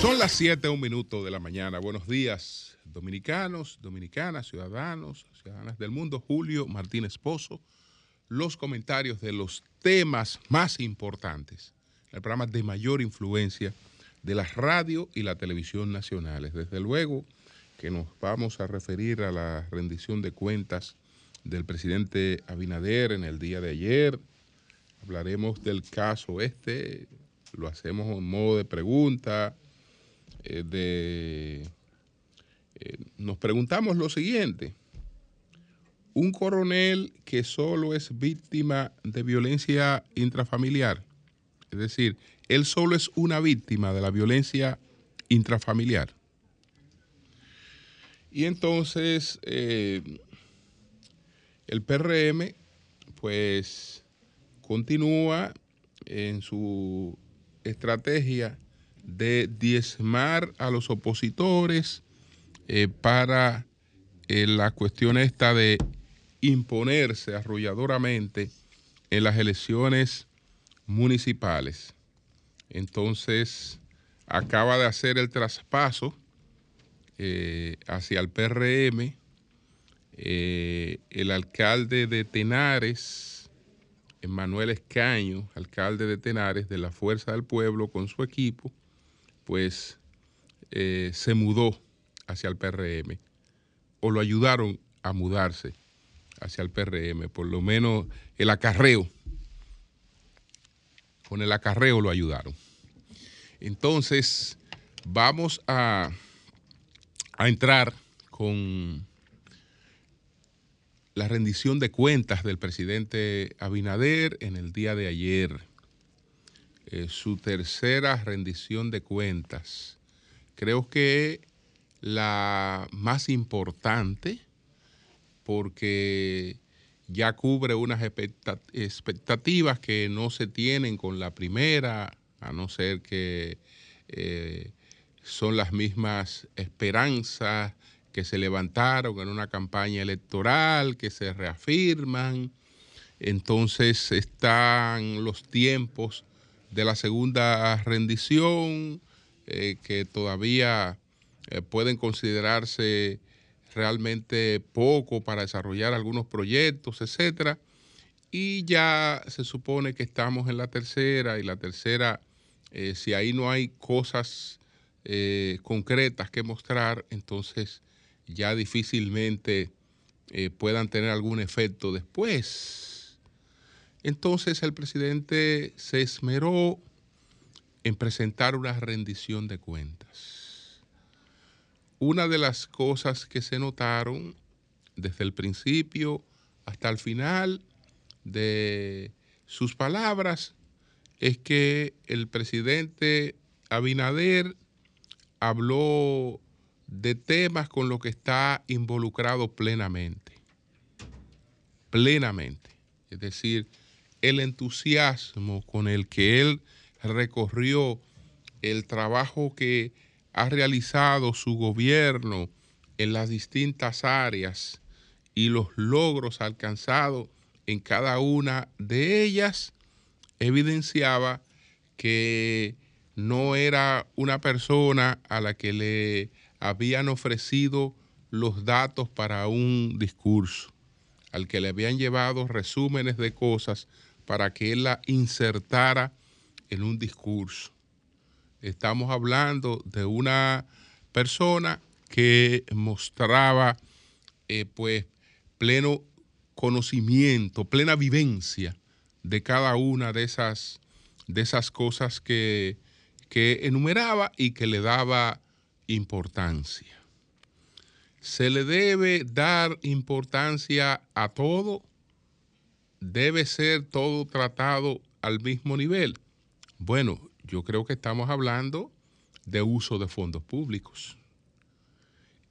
Son las 7, un minuto de la mañana. Buenos días, dominicanos, dominicanas, ciudadanos, ciudadanas del mundo. Julio Martínez Pozo, los comentarios de los temas más importantes, el programa de mayor influencia de la radio y la televisión nacionales. Desde luego que nos vamos a referir a la rendición de cuentas del presidente Abinader en el día de ayer. Hablaremos del caso este, lo hacemos en modo de pregunta, eh, de, eh, nos preguntamos lo siguiente. Un coronel que solo es víctima de violencia intrafamiliar, es decir, él solo es una víctima de la violencia intrafamiliar. Y entonces eh, el PRM pues continúa en su estrategia de diezmar a los opositores eh, para eh, la cuestión esta de imponerse arrolladoramente en las elecciones municipales. Entonces, acaba de hacer el traspaso eh, hacia el PRM eh, el alcalde de Tenares, Manuel Escaño, alcalde de Tenares de la Fuerza del Pueblo con su equipo, pues eh, se mudó hacia el PRM o lo ayudaron a mudarse hacia el PRM, por lo menos el acarreo, con el acarreo lo ayudaron. Entonces, vamos a, a entrar con la rendición de cuentas del presidente Abinader en el día de ayer. Eh, su tercera rendición de cuentas. Creo que la más importante porque ya cubre unas expecta- expectativas que no se tienen con la primera, a no ser que eh, son las mismas esperanzas que se levantaron en una campaña electoral, que se reafirman. Entonces están los tiempos de la segunda rendición, eh, que todavía eh, pueden considerarse realmente poco para desarrollar algunos proyectos, etcétera. Y ya se supone que estamos en la tercera y la tercera, eh, si ahí no hay cosas eh, concretas que mostrar, entonces ya difícilmente eh, puedan tener algún efecto después. Entonces el presidente se esmeró en presentar una rendición de cuentas. Una de las cosas que se notaron desde el principio hasta el final de sus palabras es que el presidente Abinader habló de temas con los que está involucrado plenamente. Plenamente. Es decir, el entusiasmo con el que él recorrió el trabajo que ha realizado su gobierno en las distintas áreas y los logros alcanzados en cada una de ellas, evidenciaba que no era una persona a la que le habían ofrecido los datos para un discurso, al que le habían llevado resúmenes de cosas para que él la insertara en un discurso. Estamos hablando de una persona que mostraba eh, pues pleno conocimiento, plena vivencia de cada una de esas, de esas cosas que, que enumeraba y que le daba importancia. Se le debe dar importancia a todo, debe ser todo tratado al mismo nivel. Bueno, yo creo que estamos hablando de uso de fondos públicos.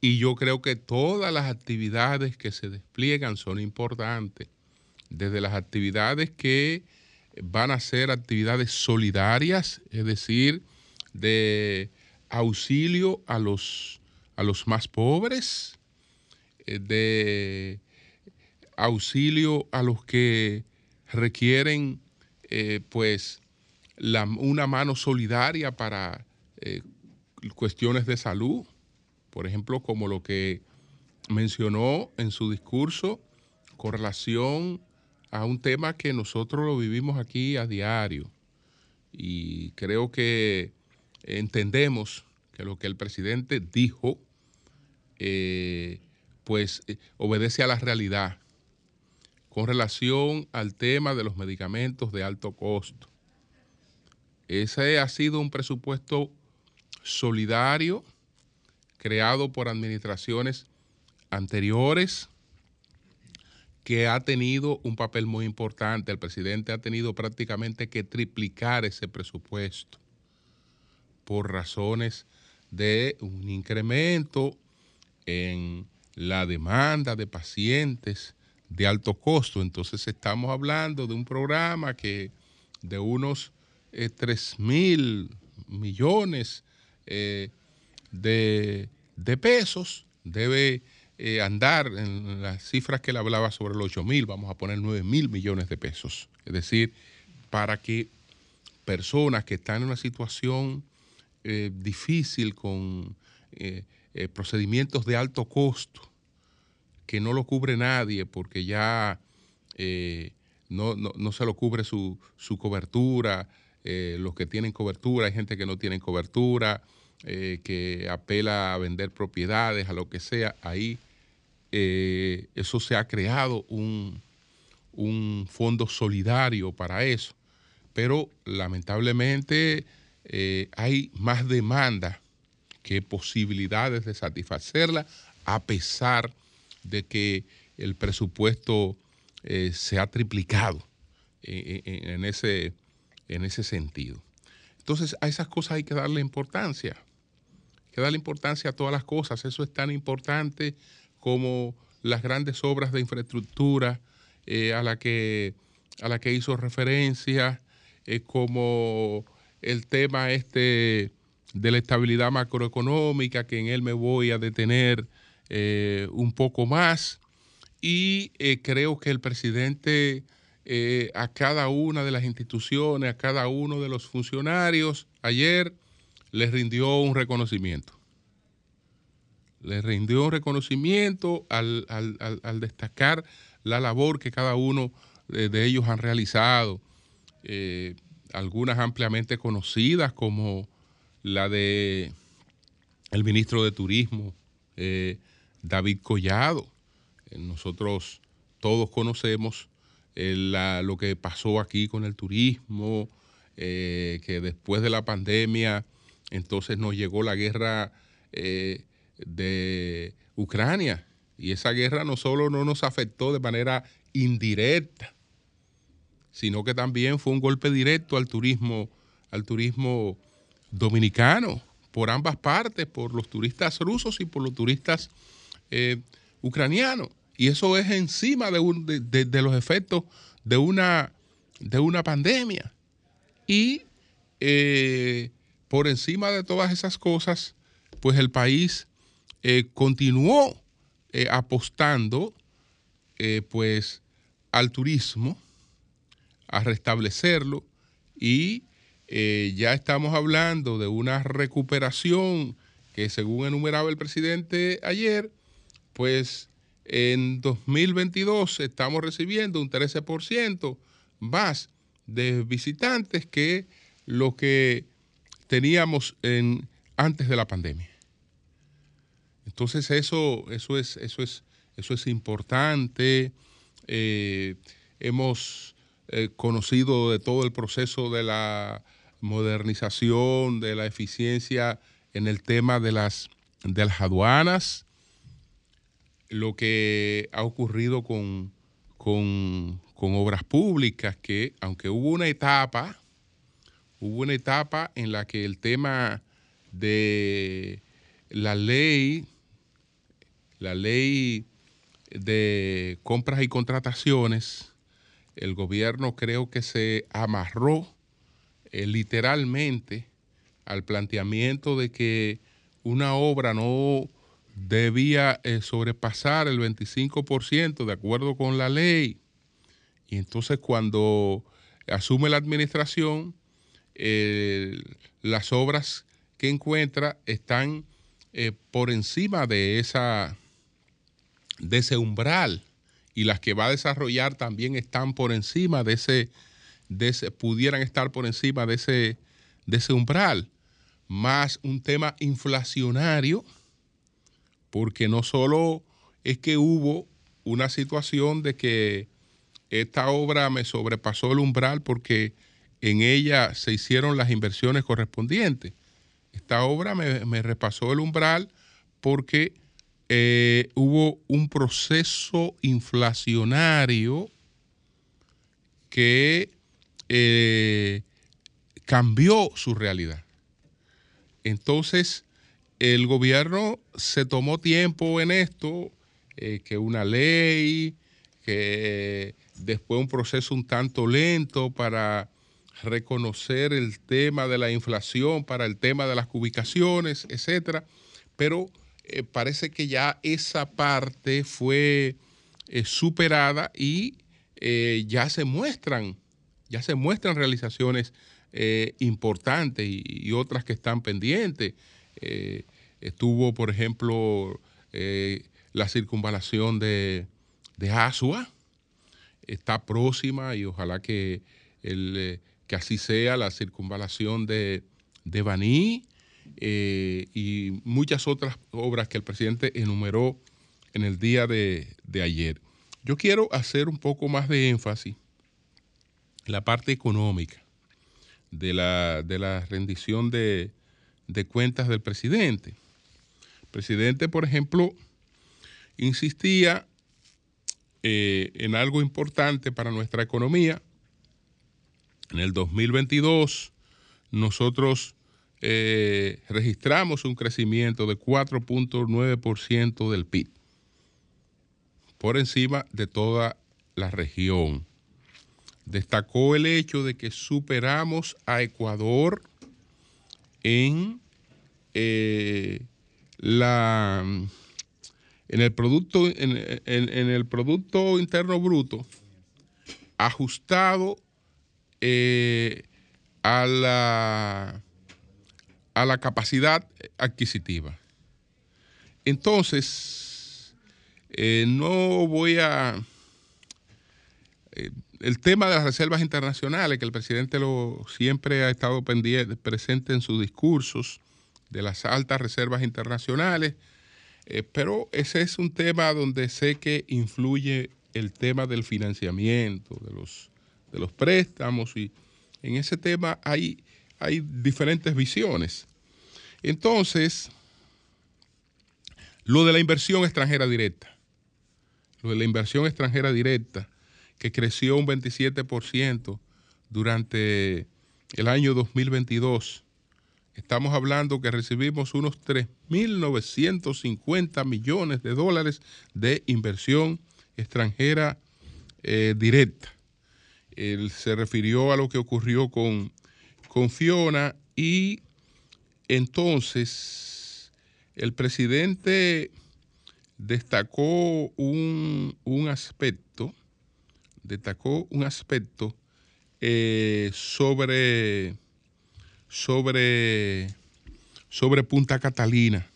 Y yo creo que todas las actividades que se despliegan son importantes, desde las actividades que van a ser actividades solidarias, es decir, de auxilio a los, a los más pobres, eh, de auxilio a los que requieren eh, pues una mano solidaria para eh, cuestiones de salud, por ejemplo, como lo que mencionó en su discurso con relación a un tema que nosotros lo vivimos aquí a diario. Y creo que entendemos que lo que el presidente dijo, eh, pues eh, obedece a la realidad con relación al tema de los medicamentos de alto costo. Ese ha sido un presupuesto solidario creado por administraciones anteriores que ha tenido un papel muy importante. El presidente ha tenido prácticamente que triplicar ese presupuesto por razones de un incremento en la demanda de pacientes de alto costo. Entonces estamos hablando de un programa que de unos eh, 3 mil millones eh, de, de pesos debe eh, andar en las cifras que él hablaba sobre los 8 mil, vamos a poner 9 mil millones de pesos. Es decir, para que personas que están en una situación eh, difícil con procedimientos de alto costo, que no lo cubre nadie porque ya no, no- no se lo cubre su, su cobertura, eh, los que tienen cobertura, hay gente que no tiene cobertura, eh, que apela a vender propiedades, a lo que sea, ahí eh, eso se ha creado un, un fondo solidario para eso, pero lamentablemente hay más demanda que posibilidades de satisfacerla, a pesar de que el presupuesto se ha triplicado eh, eh, en, ese, en ese sentido. Entonces, a esas cosas hay que darle importancia. Hay que darle importancia a todas las cosas. Eso es tan importante como las grandes obras de infraestructura eh, a, la que, a la que hizo referencia, eh, como el tema este de la estabilidad macroeconómica, que en él me voy a detener eh, un poco más. Y eh, creo que el presidente eh, a cada una de las instituciones, a cada uno de los funcionarios, ayer les rindió un reconocimiento. Les rindió un reconocimiento al, destacar la labor que cada uno eh, de ellos han realizado. Eh, algunas ampliamente conocidas como la de el ministro de Turismo, David Collado. Nosotros todos conocemos lo que pasó aquí con el turismo, eh, que después de la pandemia, entonces nos llegó la guerra eh, de Ucrania. Y esa guerra no solo no nos afectó de manera indirecta, sino que también fue un golpe directo al turismo, al turismo dominicano, por ambas partes, por los turistas rusos y por los turistas eh, ucranianos. Y eso es encima de, de- los efectos de una, de una pandemia. Y eh, por encima de todas esas cosas, pues el país eh, continuó eh, apostando pues al turismo, a restablecerlo y ya estamos hablando de una recuperación que según enumeraba el presidente ayer, pues en 2022 estamos recibiendo un 13% más de visitantes que lo que teníamos en, antes de la pandemia. Entonces eso, eso, es, eso, es, eso es importante. Eh, hemos eh, conocido de todo el proceso de la modernización, de la eficiencia en el tema de las, de las aduanas, lo que ha ocurrido con, con, obras públicas, que aunque hubo una etapa, hubo una etapa en la que el tema de la ley, la ley de compras y contrataciones, el gobierno creo que se amarró eh, literalmente al planteamiento de que una obra no debía eh, sobrepasar el 25% de acuerdo con la ley. Y entonces cuando asume la administración, las obras que encuentra están eh, por encima de, esa, de ese umbral y las que va a desarrollar también están por encima de ese, de ese pudieran estar por encima de ese, de ese umbral, más un tema inflacionario, porque no solo es que hubo una situación de que esta obra me sobrepasó el umbral porque en ella se hicieron las inversiones correspondientes. Esta obra me, repasó el umbral porque eh, hubo un proceso inflacionario que eh, cambió su realidad. Entonces, el gobierno se tomó tiempo en esto, eh, que una ley, que después un proceso un tanto lento para reconocer el tema de la inflación, para el tema de las ubicaciones, etcétera, pero eh, parece que ya esa parte fue eh, superada y ya se muestran, ya se muestran realizaciones importantes y, otras que están pendientes. Estuvo, por ejemplo, la circunvalación de, de Asua, está próxima y ojalá que el que así sea la circunvalación de, de Baní eh, y muchas otras obras que el presidente enumeró en el día de, ayer. Yo quiero hacer un poco más de énfasis en la parte económica de la, de la rendición de, cuentas del presidente. El presidente, por ejemplo, insistía eh, en algo importante para nuestra economía, en el 2022 nosotros eh, registramos un crecimiento de 4.9% del PIB, por encima de toda la región. Destacó el hecho de que superamos a Ecuador en eh, la en el producto en, el producto interno bruto ajustado eh, a, la, a la capacidad adquisitiva. Entonces, eh, no voy a... Eh, el tema de las reservas internacionales, que el presidente lo, siempre ha estado pendiente, presente en sus discursos, de las altas reservas internacionales, pero ese es un tema donde sé que influye el tema del financiamiento, de los de los préstamos y en ese tema hay, hay diferentes visiones. Entonces, lo de la inversión extranjera directa, lo de la inversión extranjera directa, que creció un 27% durante el año 2022. Estamos hablando que recibimos unos 3.950 millones de dólares de inversión extranjera eh, directa. Él se refirió a lo que ocurrió con, con Fiona y entonces el presidente destacó un, aspecto, destacó un aspecto eh, sobre, sobre, sobre Punta Catalina.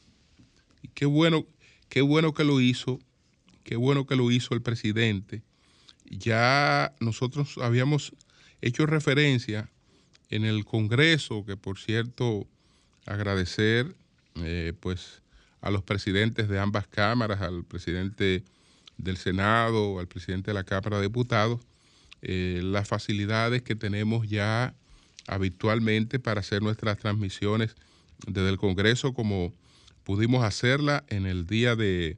Y qué bueno, qué bueno que lo hizo, qué bueno que lo hizo el presidente ya nosotros habíamos hecho referencia en el Congreso, que por cierto agradecer eh, pues a los presidentes de ambas cámaras, al presidente del Senado, al presidente de la Cámara de Diputados, eh, las facilidades que tenemos ya habitualmente para hacer nuestras transmisiones desde el Congreso, como pudimos hacerla en el día de,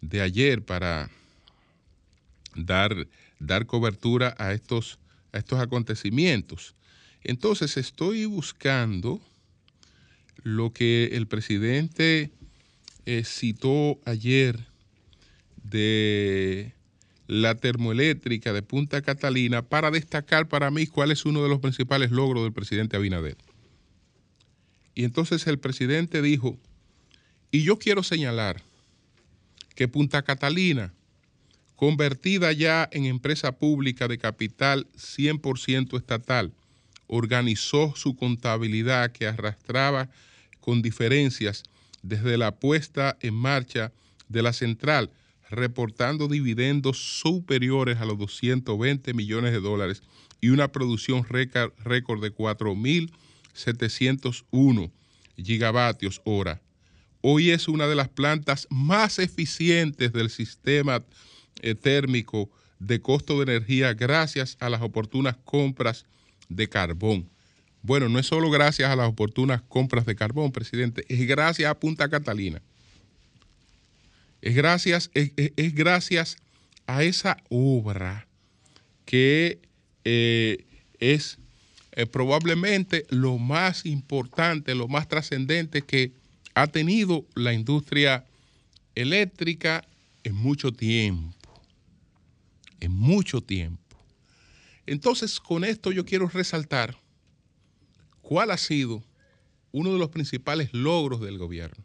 de ayer para dar, dar cobertura a estos, a estos acontecimientos. Entonces estoy buscando lo que el presidente eh, citó ayer de la termoeléctrica de Punta Catalina para destacar para mí cuál es uno de los principales logros del presidente Abinader. Y entonces el presidente dijo, y yo quiero señalar que Punta Catalina, convertida ya en empresa pública de capital 100% estatal, organizó su contabilidad que arrastraba con diferencias desde la puesta en marcha de la central, reportando dividendos superiores a los 220 millones de dólares y una producción récord de 4.701 gigavatios hora. Hoy es una de las plantas más eficientes del sistema eh, térmico de costo de energía gracias a las oportunas compras de carbón. Bueno, no es solo gracias a las oportunas compras de carbón, presidente, es gracias a Punta Catalina. Es gracias, es, es- gracias a esa obra que eh, es eh, probablemente lo más importante, lo más trascendente que ha tenido la industria eléctrica en mucho tiempo. En mucho tiempo. Entonces, con esto yo quiero resaltar cuál ha sido uno de los principales logros del gobierno.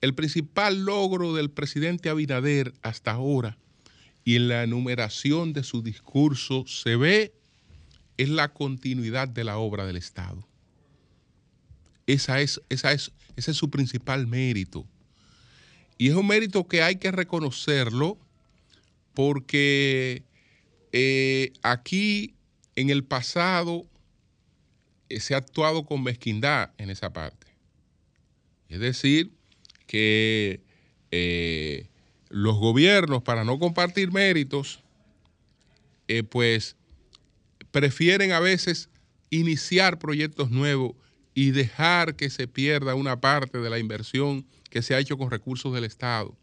El principal logro del presidente Abinader hasta ahora y en la enumeración de su discurso se ve es la continuidad de la obra del Estado. Esa es, esa es, ese es su principal mérito. Y es un mérito que hay que reconocerlo porque eh, aquí en el pasado eh, se ha actuado con mezquindad en esa parte. Es decir, que eh, los gobiernos, para no compartir méritos, eh, pues prefieren a veces iniciar proyectos nuevos y dejar que se pierda una parte de la inversión que se ha hecho con recursos del Estado.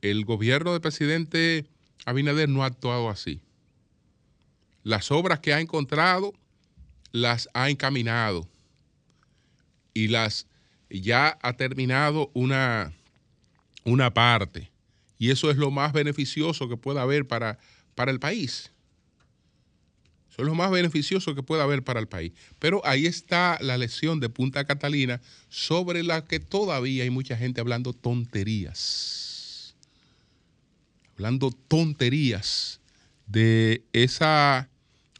El gobierno del presidente Abinader no ha actuado así. Las obras que ha encontrado las ha encaminado y las ya ha terminado una, una parte. Y eso es lo más beneficioso que pueda haber para, para el país. Eso es lo más beneficioso que pueda haber para el país. Pero ahí está la lección de Punta Catalina sobre la que todavía hay mucha gente hablando tonterías. Hablando tonterías de esa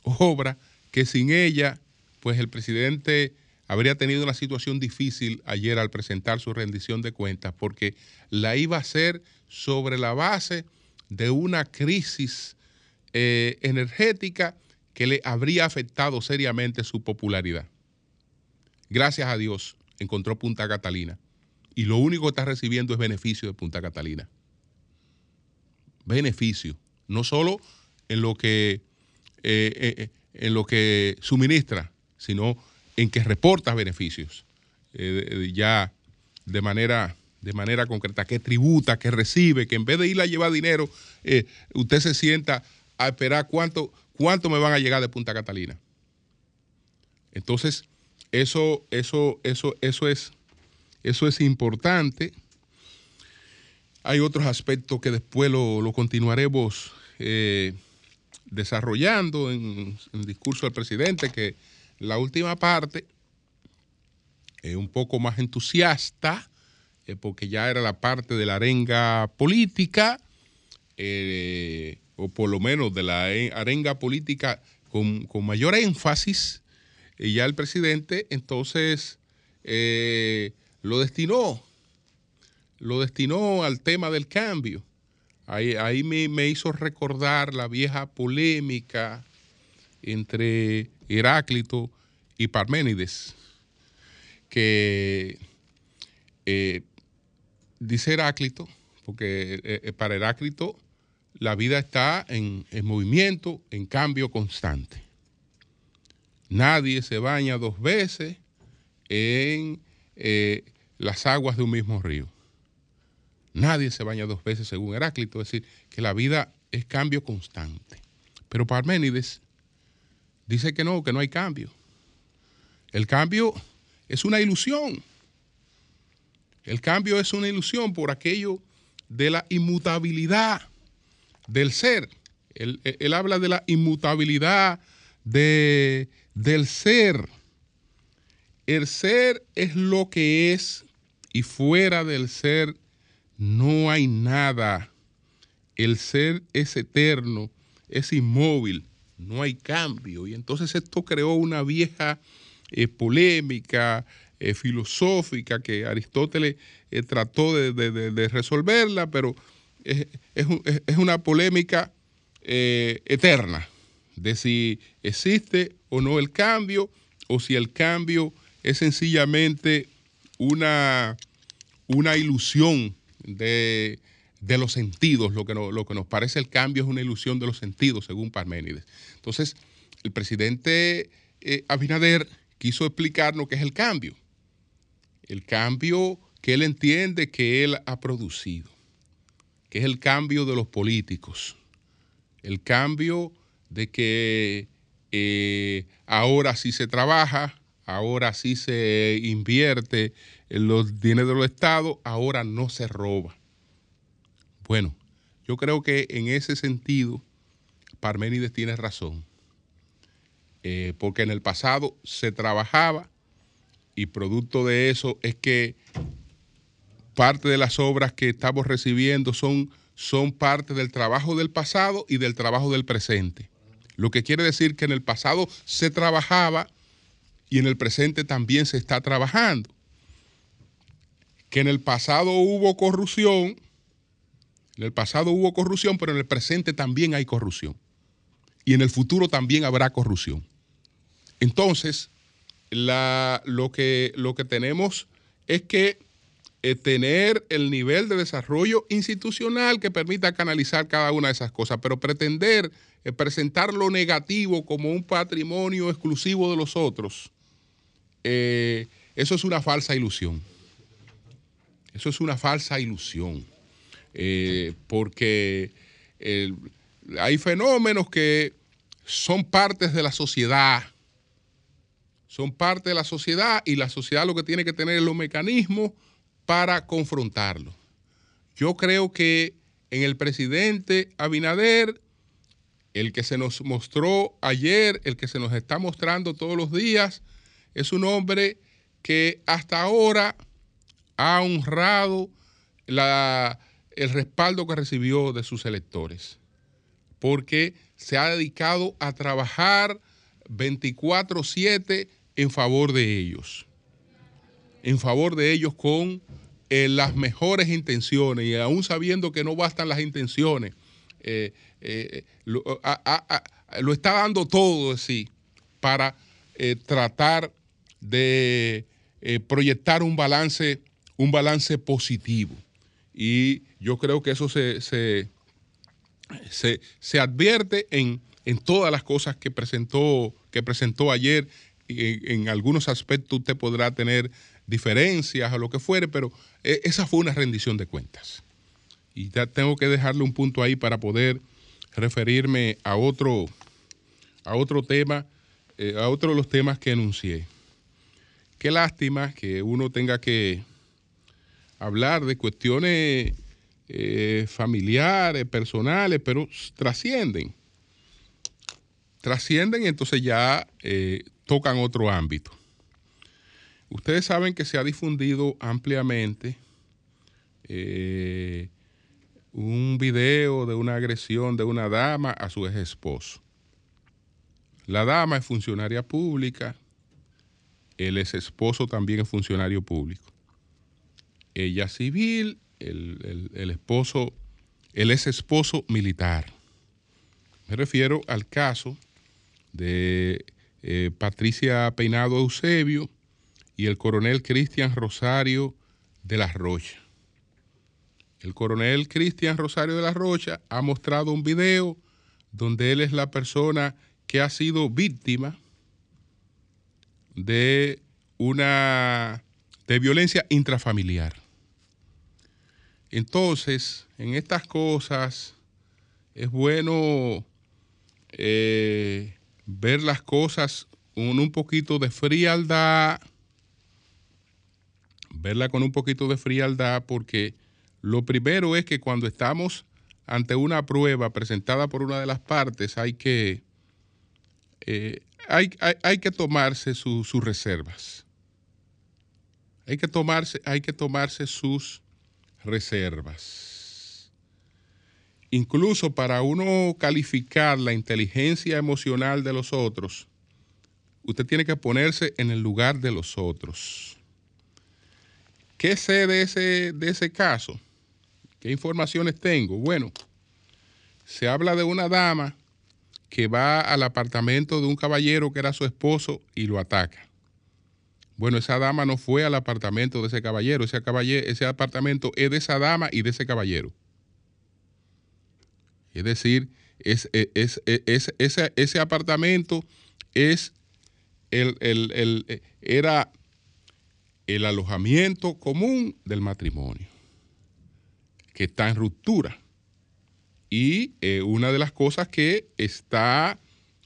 obra que sin ella, pues el presidente habría tenido una situación difícil ayer al presentar su rendición de cuentas, porque la iba a hacer sobre la base de una crisis eh, energética que le habría afectado seriamente su popularidad. Gracias a Dios encontró Punta Catalina y lo único que está recibiendo es beneficio de Punta Catalina. Beneficio, no solo en lo que, eh, eh, en lo que suministra, sino en que reporta beneficios eh, ya de manera, de manera concreta, que tributa, que recibe, que en vez de ir a llevar dinero, eh, usted se sienta a esperar cuánto, cuánto me van a llegar de Punta Catalina. Entonces, eso, eso, eso, eso es, eso es importante. Hay otros aspectos que después lo, continuaremos eh, desarrollando en, en discurso del presidente, que la última parte es un poco más entusiasta, eh, porque ya era la parte de la arenga política, eh, o por lo menos de la arenga política con, con mayor énfasis, y ya el presidente entonces eh, lo destinó, lo destinó al tema del cambio. Ahí, ahí me, me hizo recordar la vieja polémica entre Heráclito y Parménides, que eh, dice Heráclito, porque eh, eh, para Heráclito la vida está en, en movimiento, en cambio constante. Nadie se baña dos veces en las aguas de un mismo río. Nadie se baña dos veces según Heráclito, es decir, que la vida es cambio constante. Pero Parménides dice que no, que no hay cambio. El cambio es una ilusión. El cambio es una ilusión por aquello de la inmutabilidad del ser. Él, él habla de la inmutabilidad de, del ser. el ser es lo que es y fuera del ser no hay nada. El ser es eterno, es inmóvil, no hay cambio. Y entonces esto creó una vieja eh, polémica eh, filosófica que Aristóteles eh, trató de, resolverla, pero es, es un- es- es una polémica eterna de si existe o no el cambio o si el cambio es sencillamente una, una ilusión de, de los sentidos. Lo que, lo que nos parece el cambio es una ilusión de los sentidos, según Parménides. Entonces, el presidente eh, Abinader quiso explicarnos qué es el cambio. El cambio que él entiende que él ha producido, que es el cambio de los políticos, el cambio de que eh, ahora sí se trabaja, ahora sí se invierte en los dineros del Estado, ahora no se roba. Bueno, yo creo que en ese sentido Parménides tiene razón, Eh, porque en el pasado se trabajaba y producto de eso es que parte de las obras que estamos recibiendo son, son parte del trabajo del pasado y del trabajo del presente. Lo que quiere decir que en el pasado se trabajaba y en el presente también se está trabajando. Que en el pasado hubo corrupción, en el pasado hubo corrupción, pero en el presente también hay corrupción. Y en el futuro también habrá corrupción. Entonces, la- lo, que, lo que tenemos es que eh, tener el nivel de desarrollo institucional que permita canalizar cada una de esas cosas, pero pretender eh, presentar lo negativo como un patrimonio exclusivo de los otros, eh, eso es una falsa ilusión. Eso es una falsa ilusión, Eh, porque hay fenómenos que son partes de la sociedad, son parte de la sociedad y la sociedad lo que tiene que tener es los mecanismos para confrontarlo. Yo creo que en el presidente Abinader, el que se nos mostró ayer, el que se nos está mostrando todos los días, es un hombre que hasta ahora ha honrado la- el respaldo que recibió de sus electores, porque se ha dedicado a trabajar 24/7 en favor de ellos, en favor de ellos con eh, las mejores intenciones y aún sabiendo que no bastan las intenciones, eh, eh, lo, lo está dando todo sí para tratar de proyectar un balance, un balance positivo. Y yo creo que eso se, se, se- se advierte en, en todas las cosas que presentó, que presentó ayer. En, en algunos aspectos usted podrá tener diferencias o lo que fuere, pero eh, esa fue una rendición de cuentas. Y ya tengo que dejarle un punto ahí para poder referirme a otro, a otro tema, eh, a otro de los temas que enuncié. Qué lástima que uno tenga que hablar de cuestiones eh, familiares, personales, pero trascienden. Trascienden y entonces ya eh, tocan otro ámbito. Ustedes saben que se ha difundido ampliamente eh, un video de una agresión de una dama a su ex esposo. La dama es funcionaria pública, el ex esposo también es funcionario público. Ella civil, el, el- esposo, el ex esposo militar. Me refiero al caso de eh, Patricia Peinado Eusebio y el coronel Cristian Rosario de la Rocha. El coronel Cristian Rosario de la Rocha ha mostrado un video donde él es la persona que ha sido víctima de una de violencia intrafamiliar. Entonces, en estas cosas es bueno eh, ver las cosas con un poquito de frialdad, verla con un poquito de frialdad, porque lo primero es que cuando estamos ante una prueba presentada por una de las partes, hay que, eh, hay, hay- que tomarse su- sus reservas. hay que tomarse, hay que tomarse sus reservas. Incluso para uno calificar la inteligencia emocional de los otros, usted tiene que ponerse en el lugar de los otros. ¿Qué sé de ese, de ese caso? ¿Qué informaciones tengo? Bueno, se habla de una dama que va al apartamento de un caballero que era su esposo y lo ataca. Bueno, esa dama no fue al apartamento de ese caballero, ese, ese apartamento es de esa dama y de ese caballero. Es decir, es, es, es, ese, ese, apartamento es el, el, el, era el alojamiento común del matrimonio, que está en ruptura. Y eh, una de las cosas que está,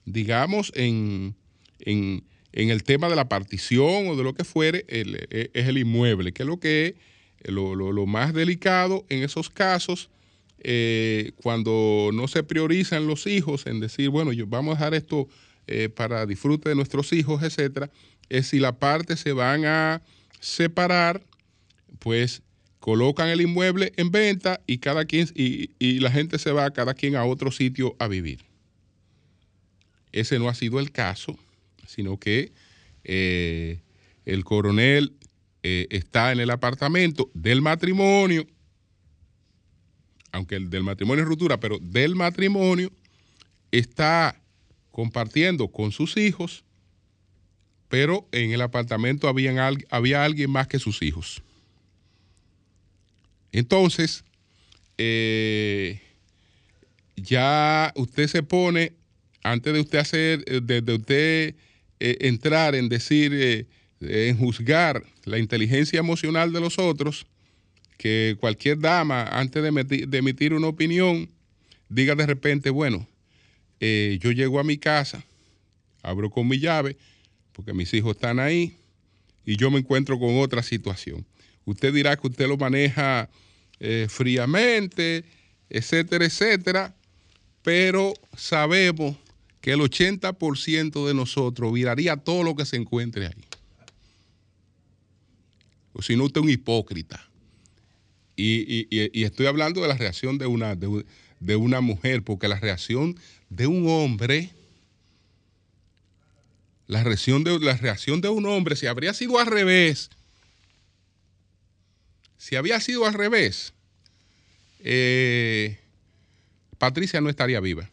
digamos, en, en, en, el tema de la partición o de lo que fuere, eh, es el inmueble, que es lo que es lo, lo, lo más delicado en esos casos, eh, cuando no se priorizan los hijos en decir, bueno, yo, vamos a dejar esto eh, para disfrute de nuestros hijos, etcétera, es si la parte se van a separar, pues colocan el inmueble en venta y cada quien y, la gente se va cada quien a otro sitio a vivir. Ese no ha sido el caso, sino que eh, el coronel eh, está en el apartamento del matrimonio, aunque el del matrimonio es ruptura, pero del matrimonio está compartiendo con sus hijos, pero en el apartamento habían, había alguien más que sus hijos. Entonces, eh, ya usted se pone, antes de usted hacer, de, de usted eh, entrar en decir, eh, en juzgar la inteligencia emocional de los otros, que cualquier dama, antes de, emitir, una opinión, diga de repente, bueno, eh, yo llego a mi casa, abro con mi llave, porque mis hijos están ahí, y yo me encuentro con otra situación. Usted dirá que usted lo maneja fríamente, etcétera, etcétera, pero sabemos que el 80% de nosotros viraría todo lo que se encuentre ahí. O si no, usted es un hipócrita. Y, estoy hablando de la reacción de una, de una mujer, porque la reacción de un hombre, la reacción de, la reacción de un hombre, si habría sido al revés, si había sido al revés, eh, Patricia no estaría viva.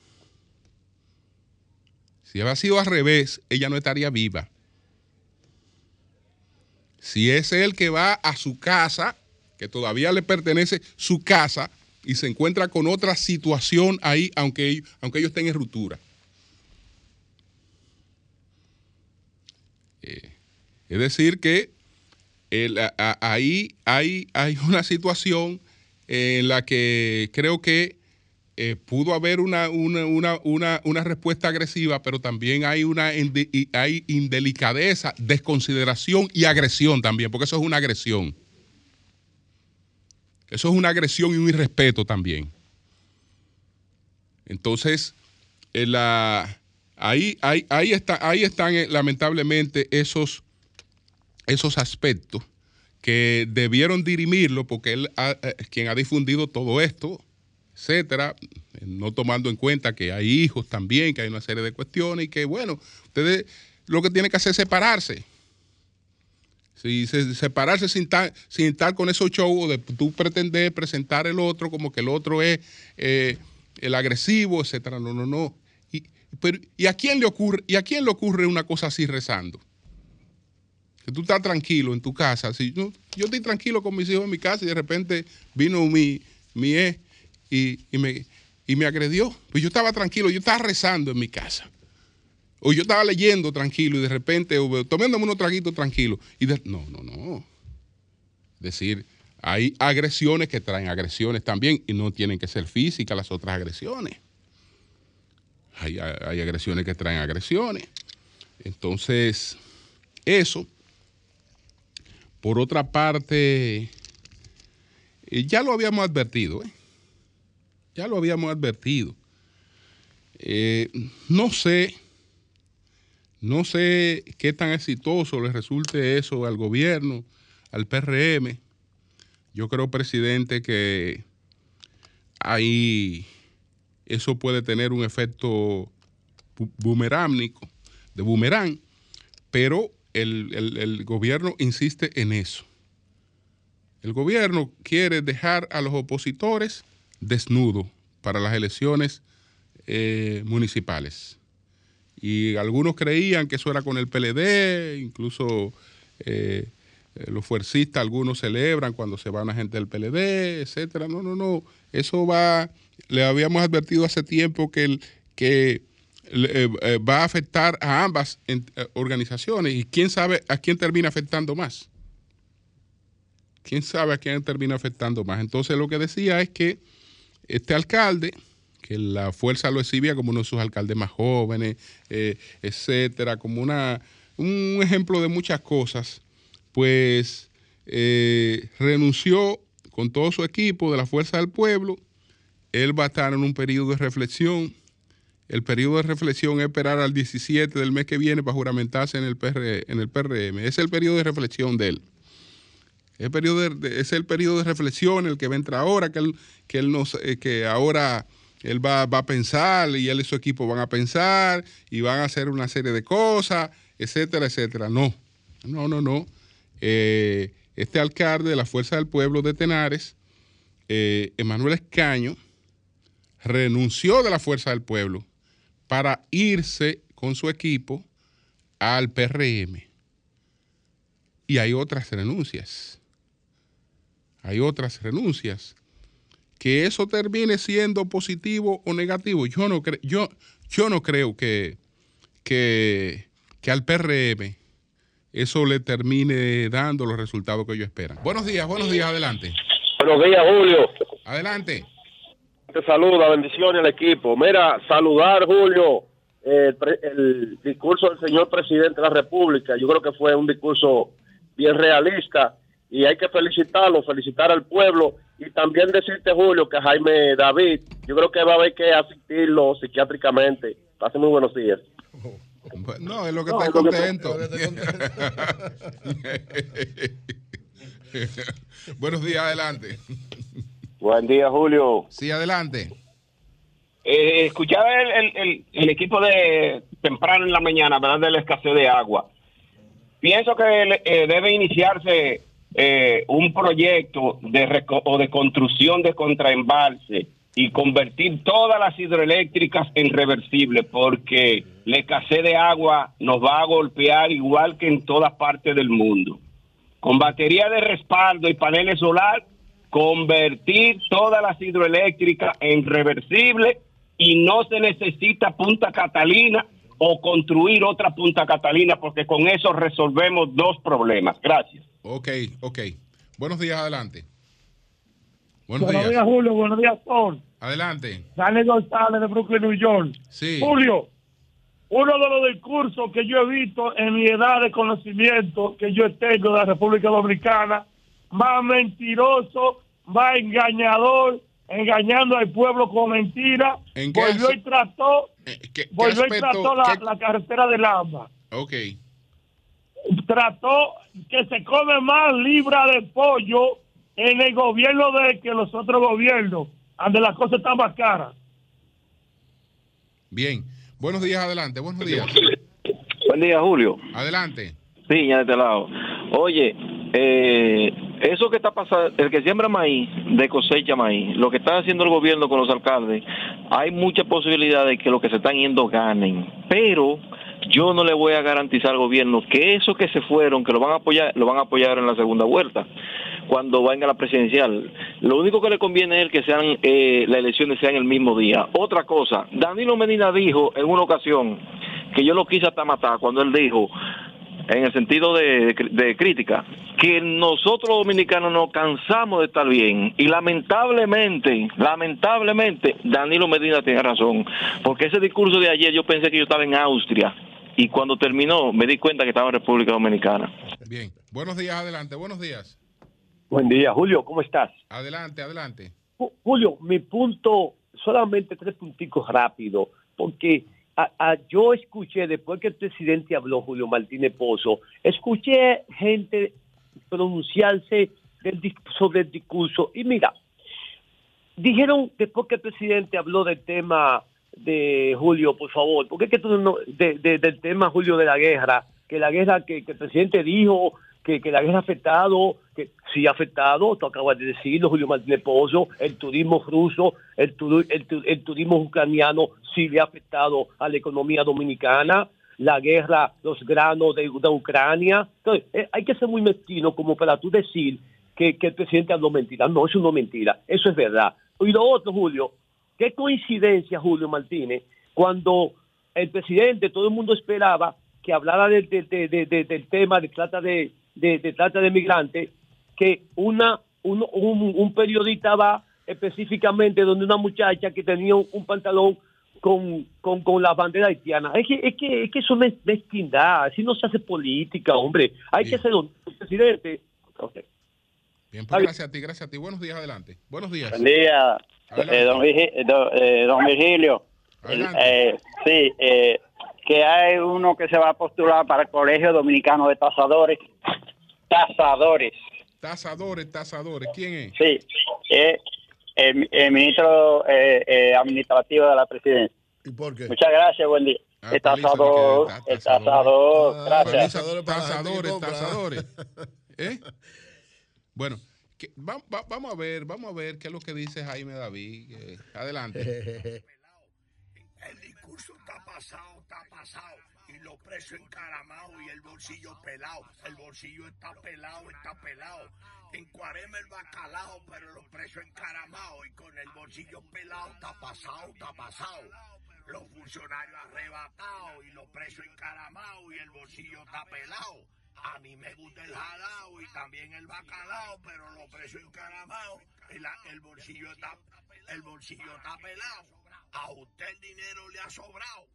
Si había sido al revés, ella no estaría viva. Si es él que va a su casa, que todavía le pertenece su casa, y se encuentra con otra situación ahí, aunque, aunque ellos estén en ruptura. Eh, es decir, que ahí hay, hay, una situación en la que creo que eh, pudo haber una, una, una, una, respuesta agresiva, pero también hay una hay indelicadeza, desconsideración y agresión también, porque eso es una agresión. Eso es una agresión y un irrespeto también. Entonces, la, ahí, ahí, ahí, está, ahí están eh, lamentablemente esos, esos aspectos que debieron dirimirlo porque él quien ha difundido todo esto, etcétera, no tomando en cuenta que hay hijos también, que hay una serie de cuestiones y que, bueno, ustedes lo que tienen que hacer es separarse. Si se, separarse sin, ta, sin estar con esos shows de tú pretender presentar el otro como que el otro es eh, el agresivo, etcétera. No, no, no. Y, pero, ¿y, a quién le ocurre, ¿Y a quién le ocurre una cosa así rezando? Que tú estás tranquilo en tu casa. Si, yo, yo estoy tranquilo con mis hijos en mi casa y de repente vino mi, mi ex y, y, me, y me agredió. Pues yo estaba tranquilo, yo estaba rezando en mi casa. O yo estaba leyendo tranquilo y de repente, o tomándome unos traguitos tranquilos. Y de, no, no, no. Es decir, hay agresiones que traen agresiones también y no tienen que ser físicas las otras agresiones. Hay, hay agresiones que traen agresiones. Entonces, eso. Por otra parte, ya lo habíamos advertido, ¿eh? Ya lo habíamos advertido. Eh, no sé no sé qué tan exitoso le resulte eso al gobierno, al PRM. Yo creo, presidente, que ahí eso puede tener un efecto bumeránico, de boomerang, pero el, gobierno insiste en eso. El gobierno quiere dejar a los opositores desnudos para las elecciones eh, municipales. Y algunos creían que eso era con el PLD, incluso eh, eh, los fuercistas, algunos celebran cuando se van a gente del PLD, etcétera. No, no, no. Eso va, le habíamos advertido hace tiempo que, el, que va a afectar a ambas organizaciones y quién sabe a quién termina afectando más. ¿Quién sabe a quién termina afectando más? Entonces lo que decía es que este alcalde que la fuerza lo exhibía como uno de sus alcaldes más jóvenes, eh, etcétera, como una, un ejemplo de muchas cosas, pues eh, renunció con todo su equipo de la Fuerza del Pueblo. Él va a estar en un periodo de reflexión. El periodo de reflexión es esperar al 17 del mes que viene para juramentarse en el, en el PRM. Es el periodo de reflexión de él. Es, el periodo de reflexión el que va entrar ahora, que él, que él nos, eh, que ahora él va, a pensar y él y su equipo van a pensar y van a hacer una serie de cosas, etcétera, etcétera. No, no, no, no. Eh, este alcalde de la Fuerza del Pueblo de Tenares, eh, Emanuel Escaño, renunció de la Fuerza del Pueblo para irse con su equipo al PRM. Y hay otras renuncias. Hay otras renuncias que eso termine siendo positivo o negativo, yo no, creo yo, yo no creo que, que, que al PRM eso le termine dando los resultados que ellos esperan. Buenos días, buenos días, adelante. Buenos días, Julio. Adelante. Te saluda, bendiciones al equipo. Mira, saludar, Julio, el, el discurso del señor presidente de la República. Yo creo que fue un discurso bien realista y hay que felicitarlo, felicitar al pueblo y también decirte, Julio, que Jaime David, yo creo que va a haber que asistirlo psiquiátricamente. Pase muy buenos días. No, es lo que está contento. buenos días, adelante. Buen día, Julio. Sí, adelante. Eh, escuchaba el, el, equipo de temprano en la mañana, ¿verdad? De la escasez de agua. Pienso que eh, debe iniciarse eh, un proyecto de o de construcción de contraembalse y convertir todas las hidroeléctricas en reversibles porque la escasez de agua nos va a golpear igual que en todas partes del mundo. Con batería de respaldo y paneles solar, convertir todas las hidroeléctricas en reversibles y no se necesita Punta Catalina o construir otra Punta Catalina porque con eso resolvemos dos problemas. Gracias. Ok, ok. Buenos días, adelante. Buenos, días. Julio. Buenos días, Paul. Adelante. Daniel González de Brooklyn, New York. Sí. Julio, uno de los discursos que yo he visto en mi edad de conocimiento que yo tengo de la República Dominicana, más mentiroso, más engañador, engañando al pueblo con mentiras, volvió y trató, volvió y trató la, la carretera de Lamba. Ok trató que se come más libra de pollo en el gobierno de que los otros gobiernos, donde las cosas están más caras. Bien. Buenos días, adelante. Buenos días. Buen día, Julio. Adelante. Sí, ya de este lado. Oye, eh, eso que está pasando, el que siembra maíz, de cosecha maíz, lo que está haciendo el gobierno con los alcaldes, hay mucha posibilidad de que lo que se están yendo ganen. Pero yo no le voy a garantizar al gobierno que esos que se fueron, que lo van a apoyar, lo van a apoyar en la segunda vuelta, cuando venga la presidencial. Lo único que le conviene es que sean eh, las elecciones sean el mismo día. Otra cosa, Danilo Medina dijo en una ocasión que yo lo quise hasta matar cuando él dijo en el sentido de, crítica, que nosotros dominicanos nos cansamos de estar bien y lamentablemente, lamentablemente, Danilo Medina tiene razón, porque ese discurso de ayer yo pensé que yo estaba en Austria y cuando terminó me di cuenta que estaba en República Dominicana. Bien, buenos días, adelante, buenos días. Buen día, Julio, ¿cómo estás? Adelante, adelante. Julio, mi punto, solamente tres punticos rápido, porque yo escuché, después que el presidente habló, Julio Martínez Pozo, escuché gente pronunciarse del sobre el discurso. Y mira, dijeron después que el presidente habló del tema de Julio, por favor, porque es que tú no, de- de- del tema Julio de la guerra, que la guerra que, el presidente dijo que, que la guerra ha afectado, que sí ha afectado, tú acabas de decirlo, Julio Martínez Pozo, el turismo ruso, el, turu- el, el turismo ucraniano sí le ha afectado a la economía dominicana, la guerra, los granos de, de Ucrania. Entonces, eh, hay que ser muy mezquino como para tú decir que, que el presidente habló mentira. No, eso no es mentira, eso es verdad. Y lo otro, Julio, qué coincidencia, Julio Martínez, cuando el presidente, todo el mundo esperaba que hablara del, tema de trata de, trata de migrantes, que una uno- un, un periodista va específicamente donde una muchacha que tenía un, un pantalón con, con, con la bandera haitiana. Es que, es que, es que eso no es mezquindad, así no se hace política, hombre. Hay que ser un presidente. Ok. Bien, pues gracias a ti, gracias a ti. Buenos días, adelante. Buenos días. Buen día, eh, don, eh, don Virgilio. Adelante. Eh, sí, eh, que hay uno que se va a postular para el Colegio Dominicano de Tasadores. Tasadores, Tasadores, tasadores. ¿Quién es? sí. Eh, el, el ministro eh, eh, administrativo de la presidencia. ¿Y por qué? Muchas gracias, buen día. Ah, el tasador, el tasador. tasador, Ah, gracias. Tasadores, tasadores. ¿Eh? Bueno, que- va- va- vamos a ver, vamos a ver qué es lo que dice Jaime David. Eh, adelante. El discurso está pasado, está pasado. Y los precios encaramados y el bolsillo pelado. El bolsillo está pelado, está pelado. En Cuarema el bacalao, pero los precios encaramados y con el bolsillo pelado está pasado, está pasado. Los funcionarios arrebatados y los precios encaramados y el bolsillo está pelado. A mí me gusta el jalao y también el bacalao, pero los precios encaramados la- el bolsillo está el bolsillo está pelado. A usted el dinero le ha sobrado.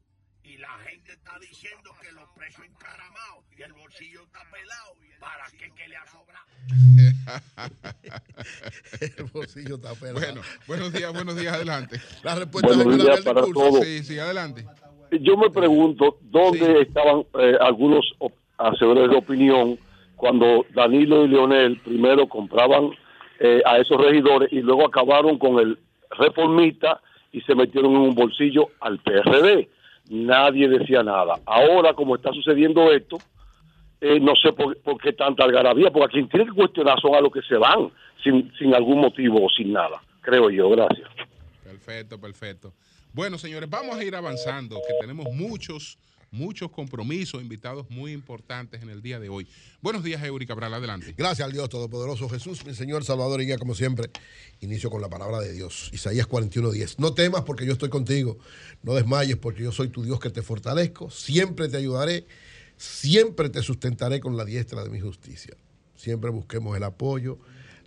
Y la gente está diciendo que los precios encaramados y el bolsillo está pelado. ¿Para qué que le ha sobrado? El bolsillo está pelado. Bueno, buenos días, buenos días, adelante. la respuesta Buenos días del para discurso. todos. Sí, sí, adelante. Yo me pregunto dónde Sí. estaban eh, algunos hacedores de opinión cuando Danilo y Leonel primero compraban eh, a esos regidores y luego acabaron con el reformista y se metieron en un bolsillo al PRD. Nadie decía nada. Ahora, como está sucediendo esto, eh, no sé por, por qué tanta algarabía, porque a quien tiene que cuestionar son a los que se van sin, sin algún motivo o sin nada, creo yo. Gracias. Perfecto, perfecto. Bueno, señores, vamos a ir avanzando, que tenemos muchos, muchos compromisos, invitados muy importantes en el día de hoy. Buenos días, Eury Cabral, adelante. Gracias al Dios Todopoderoso Jesús, mi Señor, Salvador y guía, como siempre. Inicio con la palabra de Dios. Isaías 41:10. No temas porque yo estoy contigo. No desmayes porque yo soy tu Dios que te fortalezco. Siempre te ayudaré. Siempre te sustentaré con la diestra de mi justicia. Siempre busquemos el apoyo,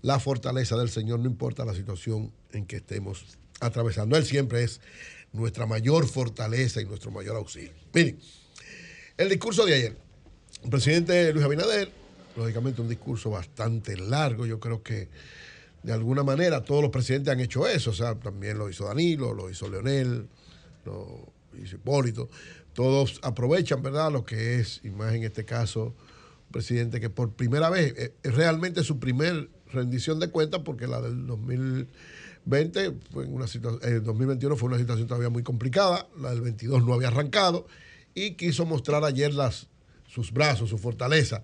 la fortaleza del Señor, no importa la situación en que estemos atravesando. Él siempre es nuestra mayor fortaleza y nuestro mayor auxilio. Miren, el discurso de ayer. El presidente Luis Abinader, lógicamente un discurso bastante largo, yo creo que de alguna manera todos los presidentes han hecho eso, o sea, también lo hizo Danilo, lo hizo Leonel, lo hizo Hipólito, todos aprovechan, ¿verdad?, lo que es, y más en este caso, un presidente que por primera vez, eh, es realmente su primer rendición de cuentas, porque la del 2020, fue en una el 2021 fue una situación todavía muy complicada, la del 22 no había arrancado, y quiso mostrar ayer las, sus brazos, su fortaleza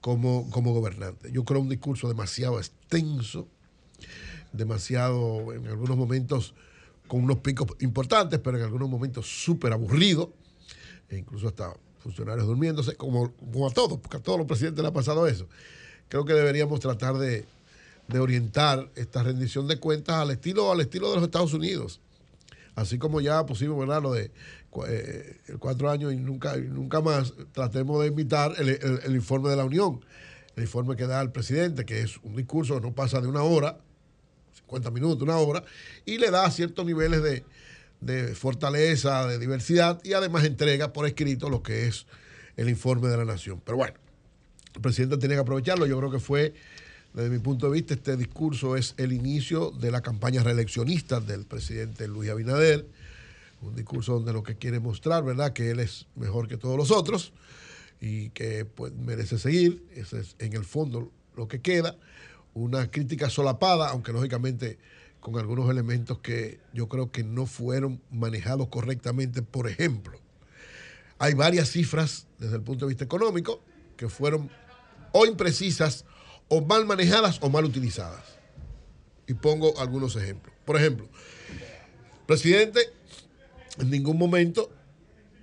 como, como gobernante. Yo creo un discurso demasiado extenso, demasiado, en algunos momentos con unos picos importantes, pero en algunos momentos súper aburrido, e incluso hasta funcionarios durmiéndose, como, como a todos, porque a todos los presidentes le ha pasado eso. Creo que deberíamos tratar de, de orientar esta rendición de cuentas al estilo, al estilo de los Estados Unidos. Así como ya pusimos, ¿verdad? Lo de eh, cuatro años y nunca, y nunca más, tratemos de imitar el, el- el informe de la Unión, el informe que da el presidente, que es un discurso que no pasa de una hora, 50 minutos, una hora, y le da ciertos niveles de, de fortaleza, de diversidad, y además entrega por escrito lo que es el informe de la Nación. Pero bueno, el presidente tiene que aprovecharlo. Yo creo que fue, desde mi punto de vista, este discurso es el inicio de la campaña reeleccionista del presidente Luis Abinader. Un discurso donde lo que quiere mostrar, ¿verdad?, que él es mejor que todos los otros y que pues, merece seguir. Ese es en el fondo lo que queda, una crítica solapada, aunque lógicamente con algunos elementos que yo creo que no fueron manejados correctamente. Por ejemplo, hay varias cifras desde el punto de vista económico que fueron o imprecisas o mal manejadas o mal utilizadas. Y pongo algunos ejemplos. Por ejemplo, presidente en ningún momento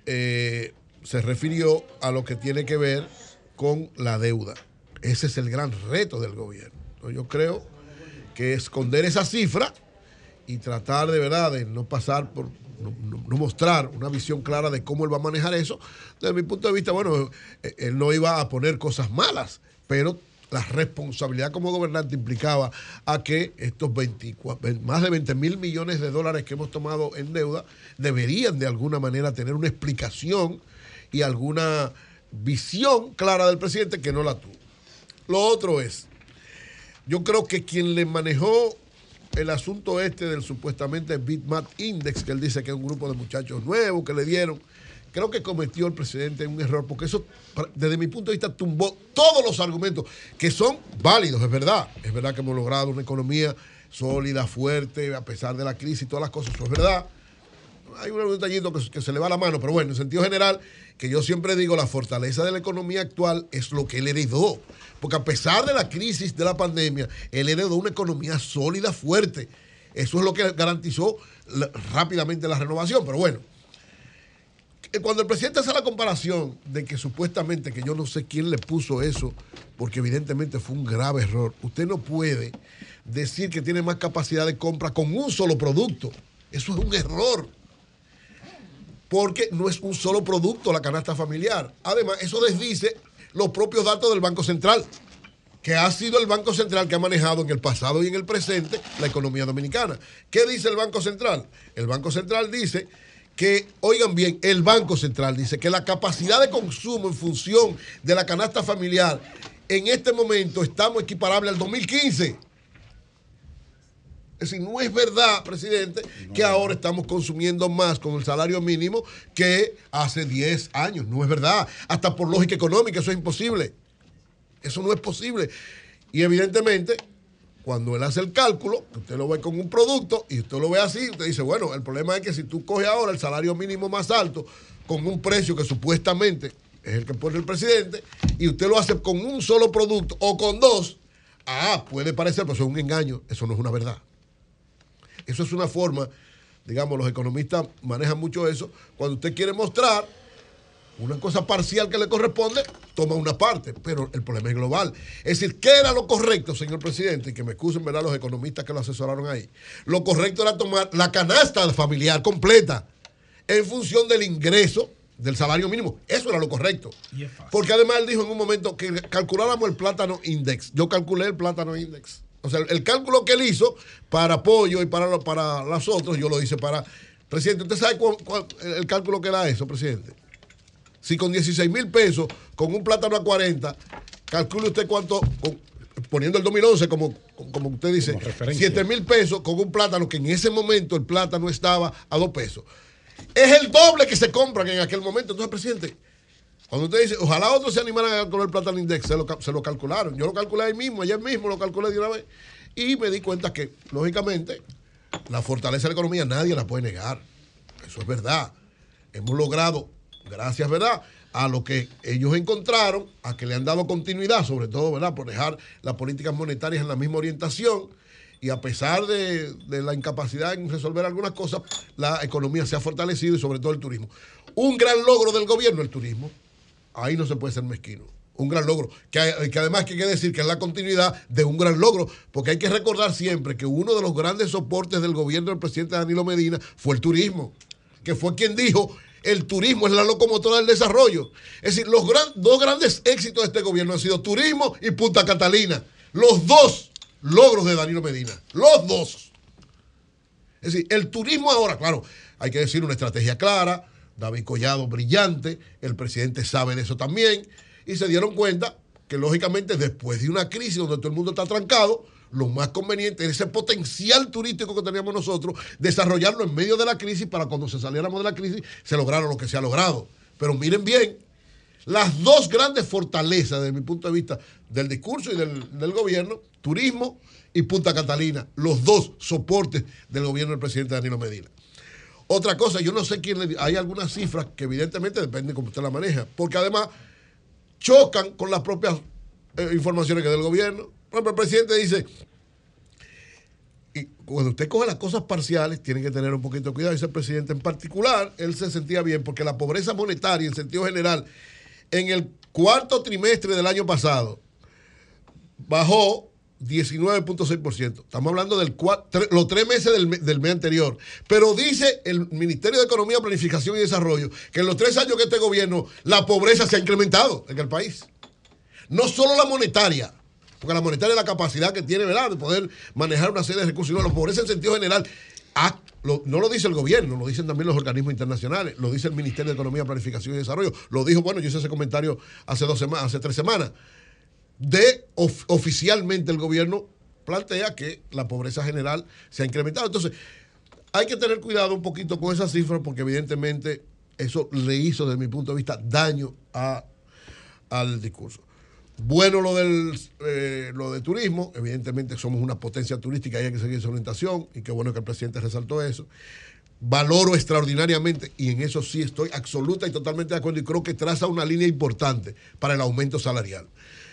eh, se refirió a lo que tiene que ver con la deuda. Ese es el gran reto del gobierno. Yo creo que esconder esa cifra y tratar de verdad de no pasar por, no, no- no mostrar una visión clara de cómo él va a manejar eso, desde mi punto de vista, bueno, eh, él no iba a poner cosas malas, pero la responsabilidad como gobernante implicaba a que estos 24, más de 20 mil millones de dólares que hemos tomado en deuda deberían de alguna manera tener una explicación y alguna visión clara del presidente que no la tuvo. Lo otro es, yo creo que quien le manejó el asunto este del supuestamente Bitmap Index, que él dice que es un grupo de muchachos nuevos que le dieron, creo que cometió el presidente un error, porque eso, desde mi punto de vista, tumbó todos los argumentos que son válidos, es verdad. Es verdad que hemos logrado una economía sólida, fuerte, a pesar de la crisis y todas las cosas, eso es verdad hay un detallito que, se le va la mano, pero bueno, en sentido general, que yo siempre digo, la fortaleza de la economía actual es lo que él heredó. Porque a pesar de la crisis de la pandemia, él heredó una economía sólida, fuerte. Eso es lo que garantizó rápidamente la renovación. Pero bueno, cuando el presidente hace la comparación de que supuestamente, que yo no sé quién le puso eso, porque evidentemente fue un grave error, usted no puede decir que tiene más capacidad de compra con un solo producto. Eso es un error porque no es un solo producto la canasta familiar. Además, eso desdice los propios datos del Banco Central, que ha sido el Banco Central que ha manejado en el pasado y en el presente la economía dominicana. ¿Qué dice el Banco Central? El Banco Central dice que, oigan bien, el Banco Central dice que la capacidad de consumo en función de la canasta familiar en este momento estamos equiparables al 2015. Es decir, no es verdad, presidente, que ahora estamos consumiendo más con el salario mínimo que hace 10 años. No es verdad. Hasta por lógica económica, eso es imposible. Eso no es posible. Y evidentemente, cuando él hace el cálculo, usted lo ve con un producto y usted lo ve así, usted dice, bueno, el problema es que si tú coges ahora el salario mínimo más alto con un precio que supuestamente es el que pone el presidente, y usted lo hace con un solo producto o con dos, ah, puede parecer, pero eso es un engaño, eso no es una verdad. Eso es una forma, digamos, los economistas manejan mucho eso. Cuando usted quiere mostrar una cosa parcial que le corresponde, toma una parte, pero el problema es global. Es decir, ¿qué era lo correcto, señor presidente? Y que me excusen, ¿verdad?, los economistas que lo asesoraron ahí. Lo correcto era tomar la canasta familiar completa en función del ingreso del salario mínimo. Eso era lo correcto. Porque además él dijo en un momento que calculáramos el plátano index. Yo calculé el plátano index. O sea, el, cálculo que él hizo para apoyo y para, para los otros, yo lo hice para... Presidente, ¿usted sabe cuál- cuál- el cálculo que da eso, presidente? Si con 16 mil pesos, con un plátano a 40, calcule usted cuánto, con- poniendo el 2011 como, como usted dice, 7 mil pesos con un plátano que en ese momento el plátano estaba a 2 pesos. Es el doble que se compran en aquel momento. Entonces, presidente, cuando usted dice, ojalá otros se animaran a calcular el plátano index, se lo, se lo calcularon. Yo lo calculé ahí mismo, ayer mismo lo calculé de una vez. Y me di cuenta que, lógicamente, la fortaleza de la economía nadie la puede negar. Eso es verdad. Hemos logrado, gracias, ¿verdad? A lo que ellos encontraron, a que le han dado continuidad, sobre todo, ¿verdad? Por dejar las políticas monetarias en la misma orientación. Y a pesar de, la incapacidad en resolver algunas cosas, la economía se ha fortalecido y sobre todo el turismo. Un gran logro del gobierno, el turismo. Ahí no se puede ser mezquino. Un gran logro. Que, que además hay que decir que es la continuidad de un gran logro. Porque hay que recordar siempre que uno de los grandes soportes del gobierno del presidente Danilo Medina fue el turismo. Que fue quien dijo, el turismo es la locomotora del desarrollo. Es decir, los gran- dos grandes éxitos de este gobierno han sido turismo y Punta Catalina. Los dos logros de Danilo Medina. Los dos. Es decir, el turismo ahora, claro, hay que decir una estrategia clara, David Collado brillante, el presidente sabe de eso también, y se dieron cuenta que lógicamente después de una crisis donde todo el mundo está trancado, lo más conveniente es ese potencial turístico que teníamos nosotros, desarrollarlo en medio de la crisis para cuando se saliéramos de la crisis se lograra lo que se ha logrado. Pero miren bien, las dos grandes fortalezas, desde mi punto de vista, del discurso y del, del gobierno, turismo y Punta Catalina, los dos soportes del gobierno del presidente Danilo Medina. Otra cosa, yo no sé quién le hay algunas cifras que evidentemente depende de cómo usted la maneja, porque además chocan con las propias eh, informaciones que da el gobierno. El presidente dice, y cuando usted coge las cosas parciales, tiene que tener un poquito de cuidado. Dice el presidente en particular, él se sentía bien porque la pobreza monetaria en sentido general, en el cuarto trimestre del año pasado, bajó 19.6%. Estamos hablando de los tres meses del, del mes anterior. Pero dice el Ministerio de Economía, Planificación y Desarrollo que en los tres años que este gobierno la pobreza se ha incrementado en el país. No solo la monetaria, porque la monetaria es la capacidad que tiene, ¿verdad?, de poder manejar una serie de recursos, sino la pobreza en sentido general. Ah, no lo dice el gobierno, lo dicen también los organismos internacionales, lo dice el Ministerio de Economía, Planificación y Desarrollo, lo dijo, bueno, yo hice ese comentario hace dos semanas, hace tres semanas de of- oficialmente el gobierno plantea que la pobreza general se ha incrementado. Entonces, hay que tener cuidado un poquito con esas cifras porque evidentemente eso le hizo, desde mi punto de vista, daño a- al discurso. Bueno lo del eh, lo de turismo, evidentemente somos una potencia turística y hay que seguir esa orientación y qué bueno que el presidente resaltó eso. Valoro extraordinariamente y en eso sí estoy absoluta y totalmente de acuerdo y creo que traza una línea importante para el aumento salarial.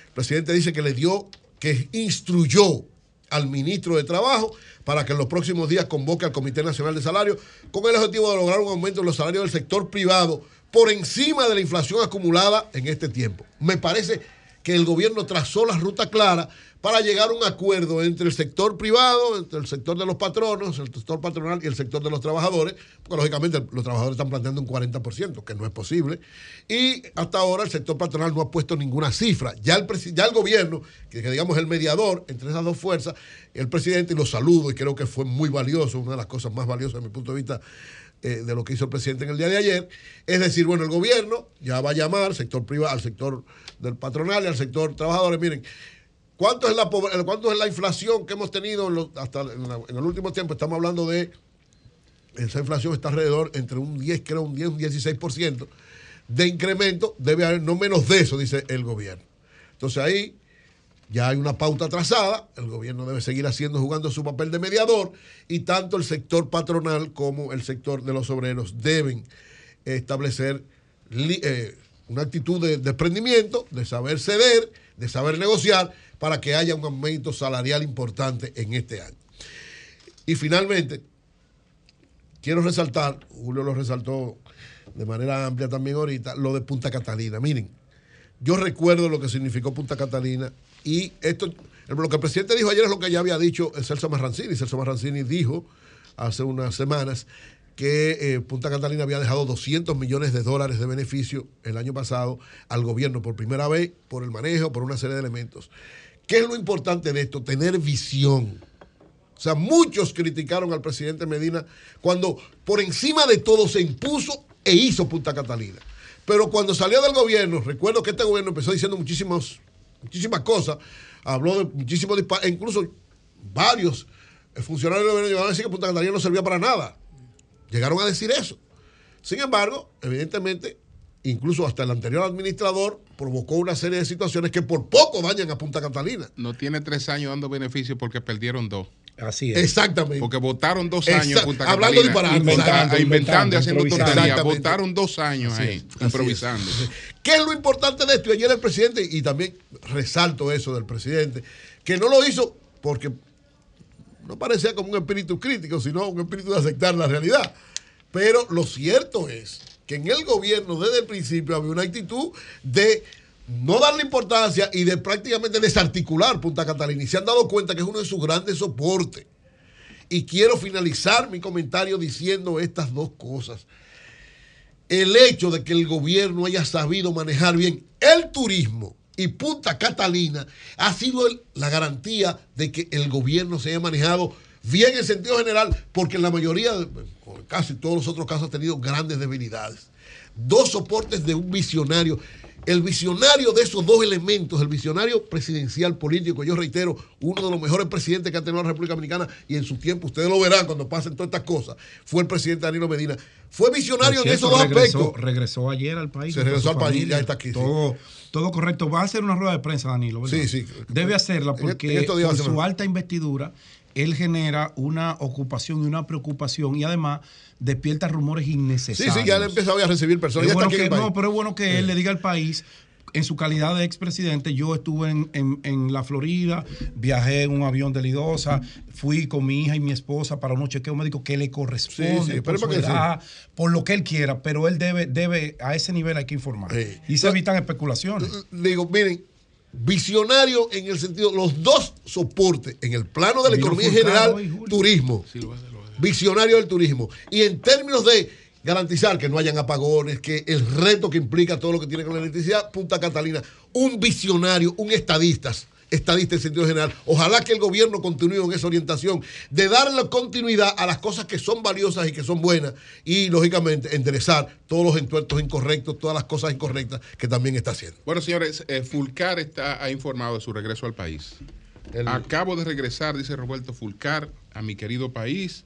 El presidente dice que le dio, que instruyó al ministro de Trabajo para que en los próximos días convoque al Comité Nacional de Salarios con el objetivo de lograr un aumento en los salarios del sector privado por encima de la inflación acumulada en este tiempo. Me parece que el gobierno trazó la ruta clara para llegar a un acuerdo entre el sector privado, entre el sector de los patronos, el sector patronal y el sector de los trabajadores, porque lógicamente los trabajadores están planteando un 40%, que no es posible, y hasta ahora el sector patronal no ha puesto ninguna cifra. Ya el, ya el gobierno, que, digamos el mediador entre esas dos fuerzas, el presidente, y lo saludo y creo que fue muy valioso, una de las cosas más valiosas desde mi punto de vista eh, de lo que hizo el presidente en el día de ayer, es decir, bueno, el gobierno ya va a llamar sector privado, al sector del patronal y al sector trabajadores, miren, ¿cuánto es la, pobre- cuánto es la inflación que hemos tenido hasta en, el último tiempo? Estamos hablando de, esa inflación está alrededor entre un 10, creo, un 10, un 16% de incremento, debe haber no menos de eso, dice el gobierno. Entonces ahí ya hay una pauta trazada, el gobierno debe seguir haciendo, jugando su papel de mediador y tanto el sector patronal como el sector de los obreros deben establecer eh, una actitud de desprendimiento, de saber ceder, de saber negociar para que haya un aumento salarial importante en este año. Y finalmente, quiero resaltar, Julio lo resaltó de manera amplia también ahorita, lo de Punta Catalina. Miren, yo recuerdo lo que significó Punta Catalina y esto, lo que el presidente dijo ayer es lo que ya había dicho el Celso Marrancini. Celso Marrancini dijo hace unas semanas que eh, Punta Catalina había dejado 200 millones de dólares de beneficio el año pasado al gobierno por primera vez, por el manejo, por una serie de elementos. ¿Qué es lo importante de esto? Tener visión. O sea, muchos criticaron al presidente Medina cuando por encima de todo se impuso e hizo Punta Catalina. Pero cuando salió del gobierno, recuerdo que este gobierno empezó diciendo muchísimos, muchísimas cosas, habló de muchísimos disparates, e incluso varios funcionarios del gobierno llegaron a decir que Punta Catalina no servía para nada. Llegaron a decir eso. Sin embargo, evidentemente, incluso hasta el anterior administrador provocó una serie de situaciones que por poco dañan a Punta Catalina. No tiene tres años dando beneficios porque perdieron dos. Así es. Exactamente. Porque votaron dos años en Punta hablando Catalina. disparate. Inventando, Inventando, inventando y haciendo tonterías. Exactamente. Votaron dos años Así ahí, es, improvisando. ¿Qué es lo importante de esto? Y ayer el presidente, y también resalto eso del presidente, que no lo hizo porque no parecía como un espíritu crítico, sino un espíritu de aceptar la realidad. Pero lo cierto es que en el gobierno desde el principio había una actitud de no darle importancia y de prácticamente desarticular Punta Catalina. Y se han dado cuenta que es uno de sus grandes soportes. Y quiero finalizar mi comentario diciendo estas dos cosas. El hecho de que el gobierno haya sabido manejar bien el turismo y Punta Catalina ha sido el- la garantía de que el gobierno se haya manejado bien en sentido general, porque en la mayoría, casi todos los otros casos, ha tenido grandes debilidades. Dos soportes de un visionario El visionario de esos dos elementos, el visionario presidencial político, yo reitero, uno de los mejores presidentes que ha tenido la República Dominicana y en su tiempo, ustedes lo verán cuando pasen todas estas cosas, fue el presidente Danilo Medina. Fue visionario en esos dos regresó, aspectos. regresó ayer al país. Se regresó al país, ya está aquí, sí. Todo, correcto. Va a hacer una rueda de prensa, Danilo. ¿verdad? Sí, sí. Debe hacerla En- porque en su alta investidura, él genera una ocupación y una preocupación y además despierta rumores Sí, innecesarios. sí, ya le empezado a recibir personas. Es bueno que, no, pero es bueno que él le diga al país, en su calidad de expresidente, yo estuve en, en- en la Florida, viajé en un avión de Lidosa, fui con mi hija y mi esposa para unos chequeos médicos que le corresponde Sí, sí, por, esperemos su que sí. edad, por lo que él quiera, pero él debe, debe a ese nivel hay que informar. Y se evitan especulaciones. digo, miren, visionario en el sentido, los dos soportes, en el plano de la economía general, turismo. Visionario del turismo. Y en términos de garantizar que no hayan apagones, que el reto que implica todo lo que tiene con la electricidad, Punta Catalina, un visionario, un estadista, estadista en sentido general. Ojalá que el gobierno continúe en esa orientación de darle continuidad a las cosas que son valiosas y que son buenas y, lógicamente, enderezar todos los entuertos incorrectos, todas las cosas incorrectas que también está haciendo. Bueno, señores, eh, Fulcar está, ha informado de su regreso al país. Acabo de regresar, dice Roberto Fulcar, a mi querido país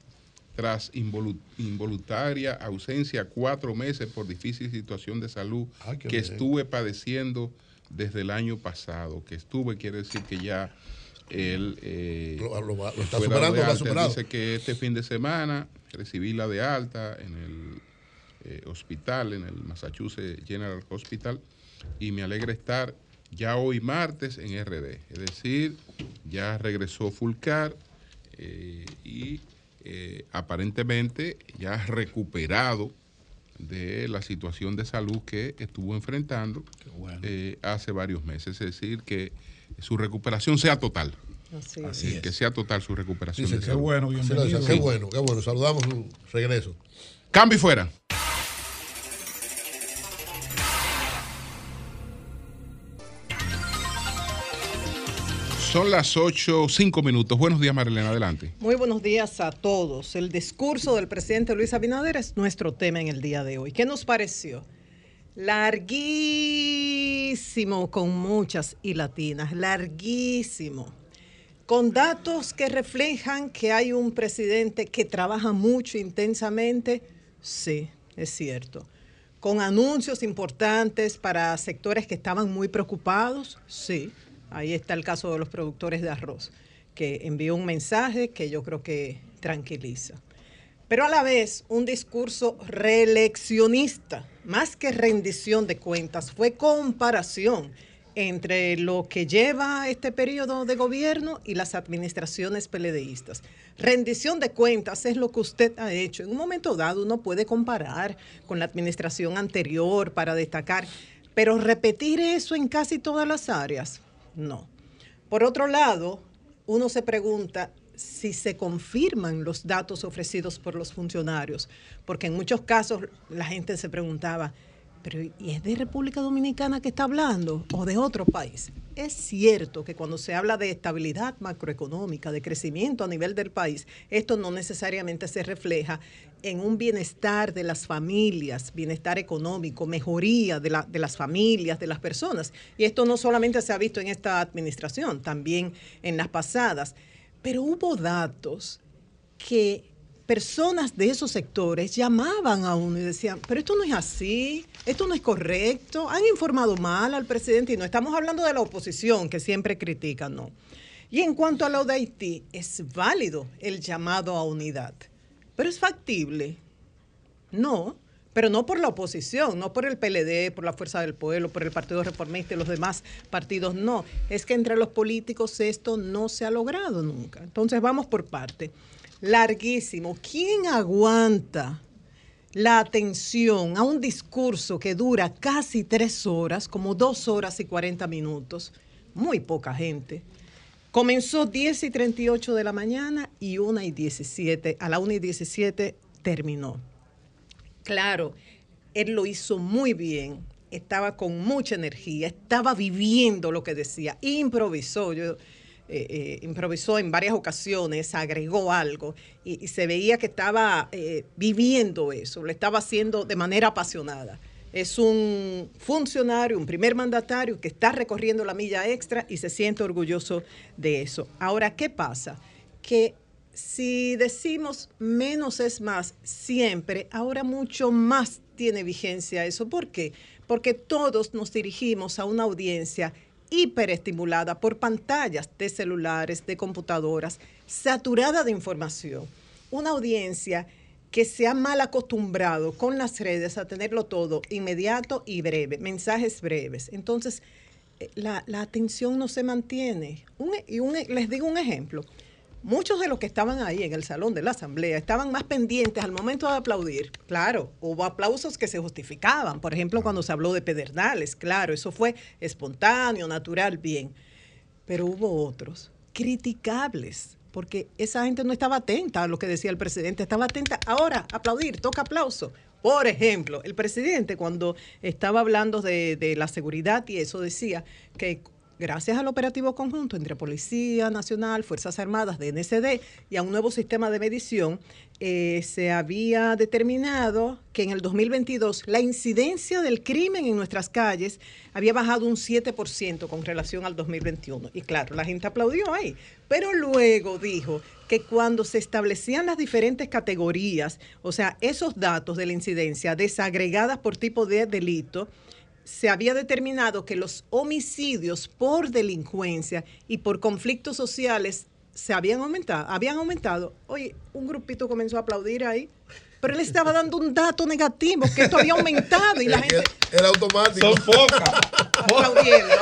tras involu- involuntaria ausencia cuatro meses por difícil situación de salud Ay, que bien. estuve padeciendo desde el año pasado. Que estuve quiere decir que ya él eh, Lo- lo lo está superando, lo ha superado. Dice que este fin de semana recibí la de alta en el eh, hospital, en el Massachusetts General Hospital, y me alegra estar ya hoy martes en RD. Es decir, ya regresó Fulcar eh, y eh, aparentemente ya recuperado de la situación de salud que estuvo enfrentando eh, hace varios meses. Es decir, que su recuperación sea total. Así Eh, Que sea total su recuperación. De salud. Lo dice, Qué bueno, qué bueno. Saludamos regreso. Cambio y fuera. Son las 8, 5 minutos. Buenos días, Marilena. Adelante. Muy buenos días a todos. El discurso del presidente Luis Abinader es nuestro tema en el día de hoy. ¿Qué nos pareció? Larguísimo, con muchas y latinas, larguísimo. Con datos que reflejan que hay un presidente que trabaja mucho intensamente, sí, es cierto. Con anuncios importantes para sectores que estaban muy preocupados, sí. Ahí está el caso de los productores de arroz, que envió un mensaje que yo creo que tranquiliza. Pero a la vez un discurso reeleccionista, más que rendición de cuentas, fue comparación entre lo que lleva este periodo de gobierno y las administraciones peledeístas. Rendición de cuentas es lo que usted ha hecho. En un momento dado uno puede comparar con la administración anterior para destacar, pero repetir eso en casi todas las áreas, no. Por otro lado, uno se pregunta si se confirman los datos ofrecidos por los funcionarios, porque en muchos casos la gente se preguntaba, pero ¿y es de República Dominicana que está hablando o de otro país? Es cierto que cuando se habla de estabilidad macroeconómica, de crecimiento a nivel del país, esto no necesariamente se refleja en un bienestar de las familias, bienestar económico, mejoría de, la- de las familias, de las personas. Y esto no solamente se ha visto en esta administración, también en las pasadas. Pero hubo datos que personas de esos sectores llamaban a uno y decían, pero esto no es así, esto no es correcto, han informado mal al presidente y no estamos hablando de la oposición que siempre critica, no. Y en cuanto a lo de Haití, es válido el llamado a unidad, pero es factible. No, pero no por la oposición, no por el PLD, por la Fuerza del Pueblo, por el Partido Reformista y los demás partidos, no. Es que entre los políticos esto no se ha logrado nunca. Entonces vamos por parte. Larguísimo. ¿Quién aguanta la atención a un discurso que dura casi tres horas, como dos horas y 40 minutos? Muy poca gente. Comenzó 10 y 38 de la mañana y 1 y 17. A la 1 y 17 terminó. Claro, él lo hizo muy bien, estaba con mucha energía, estaba viviendo lo que decía, improvisó, yo, eh, eh, improvisó en varias ocasiones, agregó algo y, se veía que estaba eh, viviendo eso, lo estaba haciendo de manera apasionada. Es un funcionario, un primer mandatario que está recorriendo la milla extra y se siente orgulloso de eso. Ahora, ¿qué pasa? Que si decimos menos es más siempre, ahora mucho más tiene vigencia eso. ¿Por qué? Porque todos nos dirigimos a una audiencia hiperestimulada por pantallas de celulares, de computadoras, saturada de información. Una audiencia que se ha mal acostumbrado con las redes a tenerlo todo inmediato y breve, mensajes breves. Entonces, eh, la, la atención no se mantiene. Un- y un- les digo un ejemplo. Muchos de los que estaban ahí en el salón de la asamblea estaban más pendientes al momento de aplaudir. Claro, hubo aplausos que se justificaban. Por ejemplo, cuando se habló de Pedernales, claro, eso fue espontáneo, natural, bien. Pero hubo otros criticables, porque esa gente no estaba atenta a lo que decía el presidente, estaba atenta ahora, aplaudir, toca aplauso. Por ejemplo, el presidente cuando estaba hablando de, de la seguridad y eso decía que gracias al operativo conjunto entre Policía Nacional, Fuerzas Armadas, DNCD y a un nuevo sistema de medición, eh, se había determinado que en el 2022 la incidencia del crimen en nuestras calles había bajado un 7% con relación al 2021. Y claro, la gente aplaudió ahí. Pero luego dijo que cuando se establecían las diferentes categorías, o sea, esos datos de la incidencia desagregadas por tipo de delito, se había determinado que los homicidios por delincuencia y por conflictos sociales se habían aumentado, habían aumentado. Oye, un grupito comenzó a aplaudir ahí, pero él estaba dando un dato negativo, que esto había aumentado y la gente Era automático. Son pocas. aplaudiendo.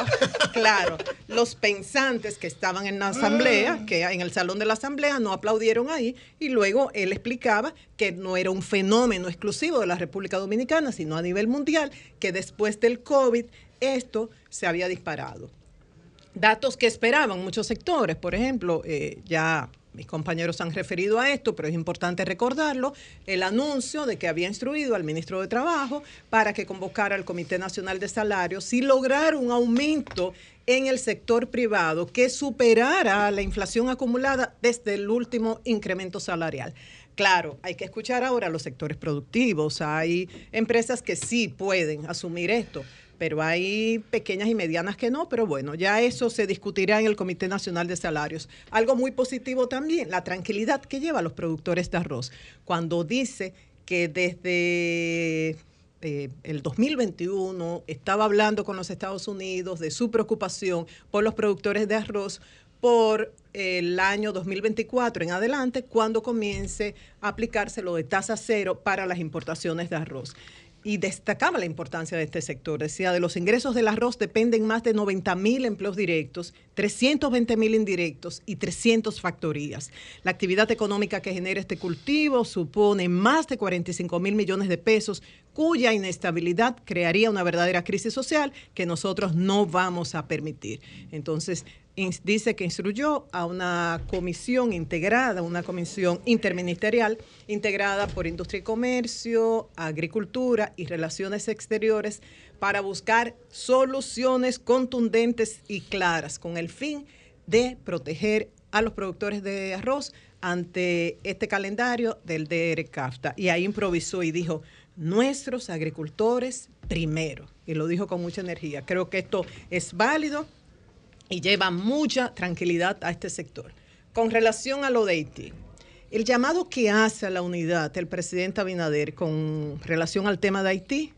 Claro, los pensantes que estaban en la asamblea, que en el salón de la asamblea no aplaudieron ahí, y luego él explicaba que no era un fenómeno exclusivo de la República Dominicana, sino a nivel mundial, que después del COVID esto se había disparado. Datos que esperaban muchos sectores, por ejemplo, eh, ya mis compañeros han referido a esto, pero es importante recordarlo, el anuncio de que había instruido al ministro de Trabajo para que convocara al Comité Nacional de Salarios y lograr un aumento en el sector privado que superara la inflación acumulada desde el último incremento salarial. Claro, hay que escuchar ahora los sectores productivos. Hay empresas que sí pueden asumir esto, pero hay pequeñas y medianas que no. Pero bueno, ya eso se discutirá en el Comité Nacional de Salarios. Algo muy positivo también, la tranquilidad que lleva a los productores de arroz. Cuando dice que desde eh, el 2021 estaba hablando con los Estados Unidos de su preocupación por los productores de arroz por el año 2024 en adelante, cuando comience a aplicarse lo de tasa cero para las importaciones de arroz. Y destacaba la importancia de este sector. Decía, de los ingresos del arroz dependen más de 90 mil empleos directos, 320 mil indirectos y 300 factorías. La actividad económica que genera este cultivo supone más de 45 mil millones de pesos, cuya inestabilidad crearía una verdadera crisis social que nosotros no vamos a permitir. Entonces, dice que instruyó a una comisión integrada, una comisión interministerial integrada por Industria y Comercio, Agricultura y Relaciones Exteriores para buscar soluciones contundentes y claras con el fin de proteger a los productores de arroz ante este calendario del DR CAFTA. Y ahí improvisó y dijo, nuestros agricultores primero. Y lo dijo con mucha energía. Creo que esto es válido y lleva mucha tranquilidad a este sector. Con relación a lo de Haití, el llamado que hace a la unidad el presidente Abinader con relación al tema de Haití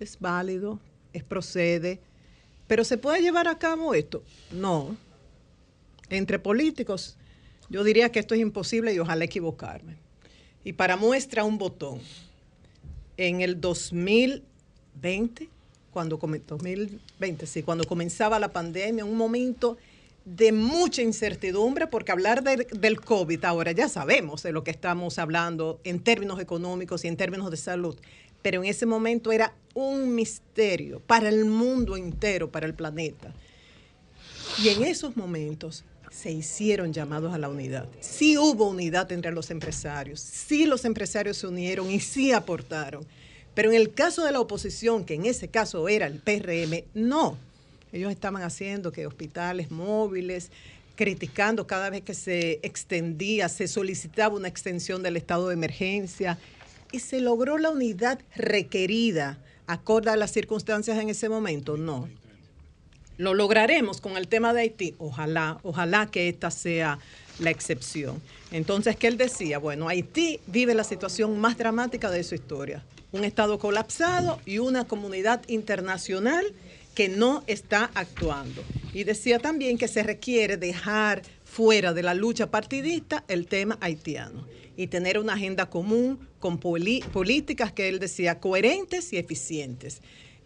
es válido, es procede, pero ¿se puede llevar a cabo esto? No. Entre políticos, yo diría que esto es imposible y ojalá equivocarme. Y para muestra un botón, en el 2020, cuando, come- 2020, sí, cuando comenzaba la pandemia, un momento de mucha incertidumbre, porque hablar de- del COVID ahora ya sabemos de lo que estamos hablando en términos económicos y en términos de salud, pero en ese momento era un misterio para el mundo entero, para el planeta. Y en esos momentos se hicieron llamados a la unidad. Sí hubo unidad entre los empresarios, sí los empresarios se unieron y sí aportaron. Pero en el caso de la oposición, que en ese caso era el PRM, no. Ellos estaban haciendo que hospitales móviles, criticando cada vez que se extendía, se solicitaba una extensión del estado de emergencia y se logró la unidad requerida acorde a las circunstancias en ese momento? No. Lo lograremos con el tema de Haití. Ojalá, ojalá que esta sea la excepción. Entonces, ¿qué él decía? Bueno, Haití vive la situación más dramática de su historia. Un Estado colapsado y una comunidad internacional que no está actuando. Y decía también que se requiere dejar fuera de la lucha partidista el tema haitiano y tener una agenda común con políticas que él decía coherentes y eficientes.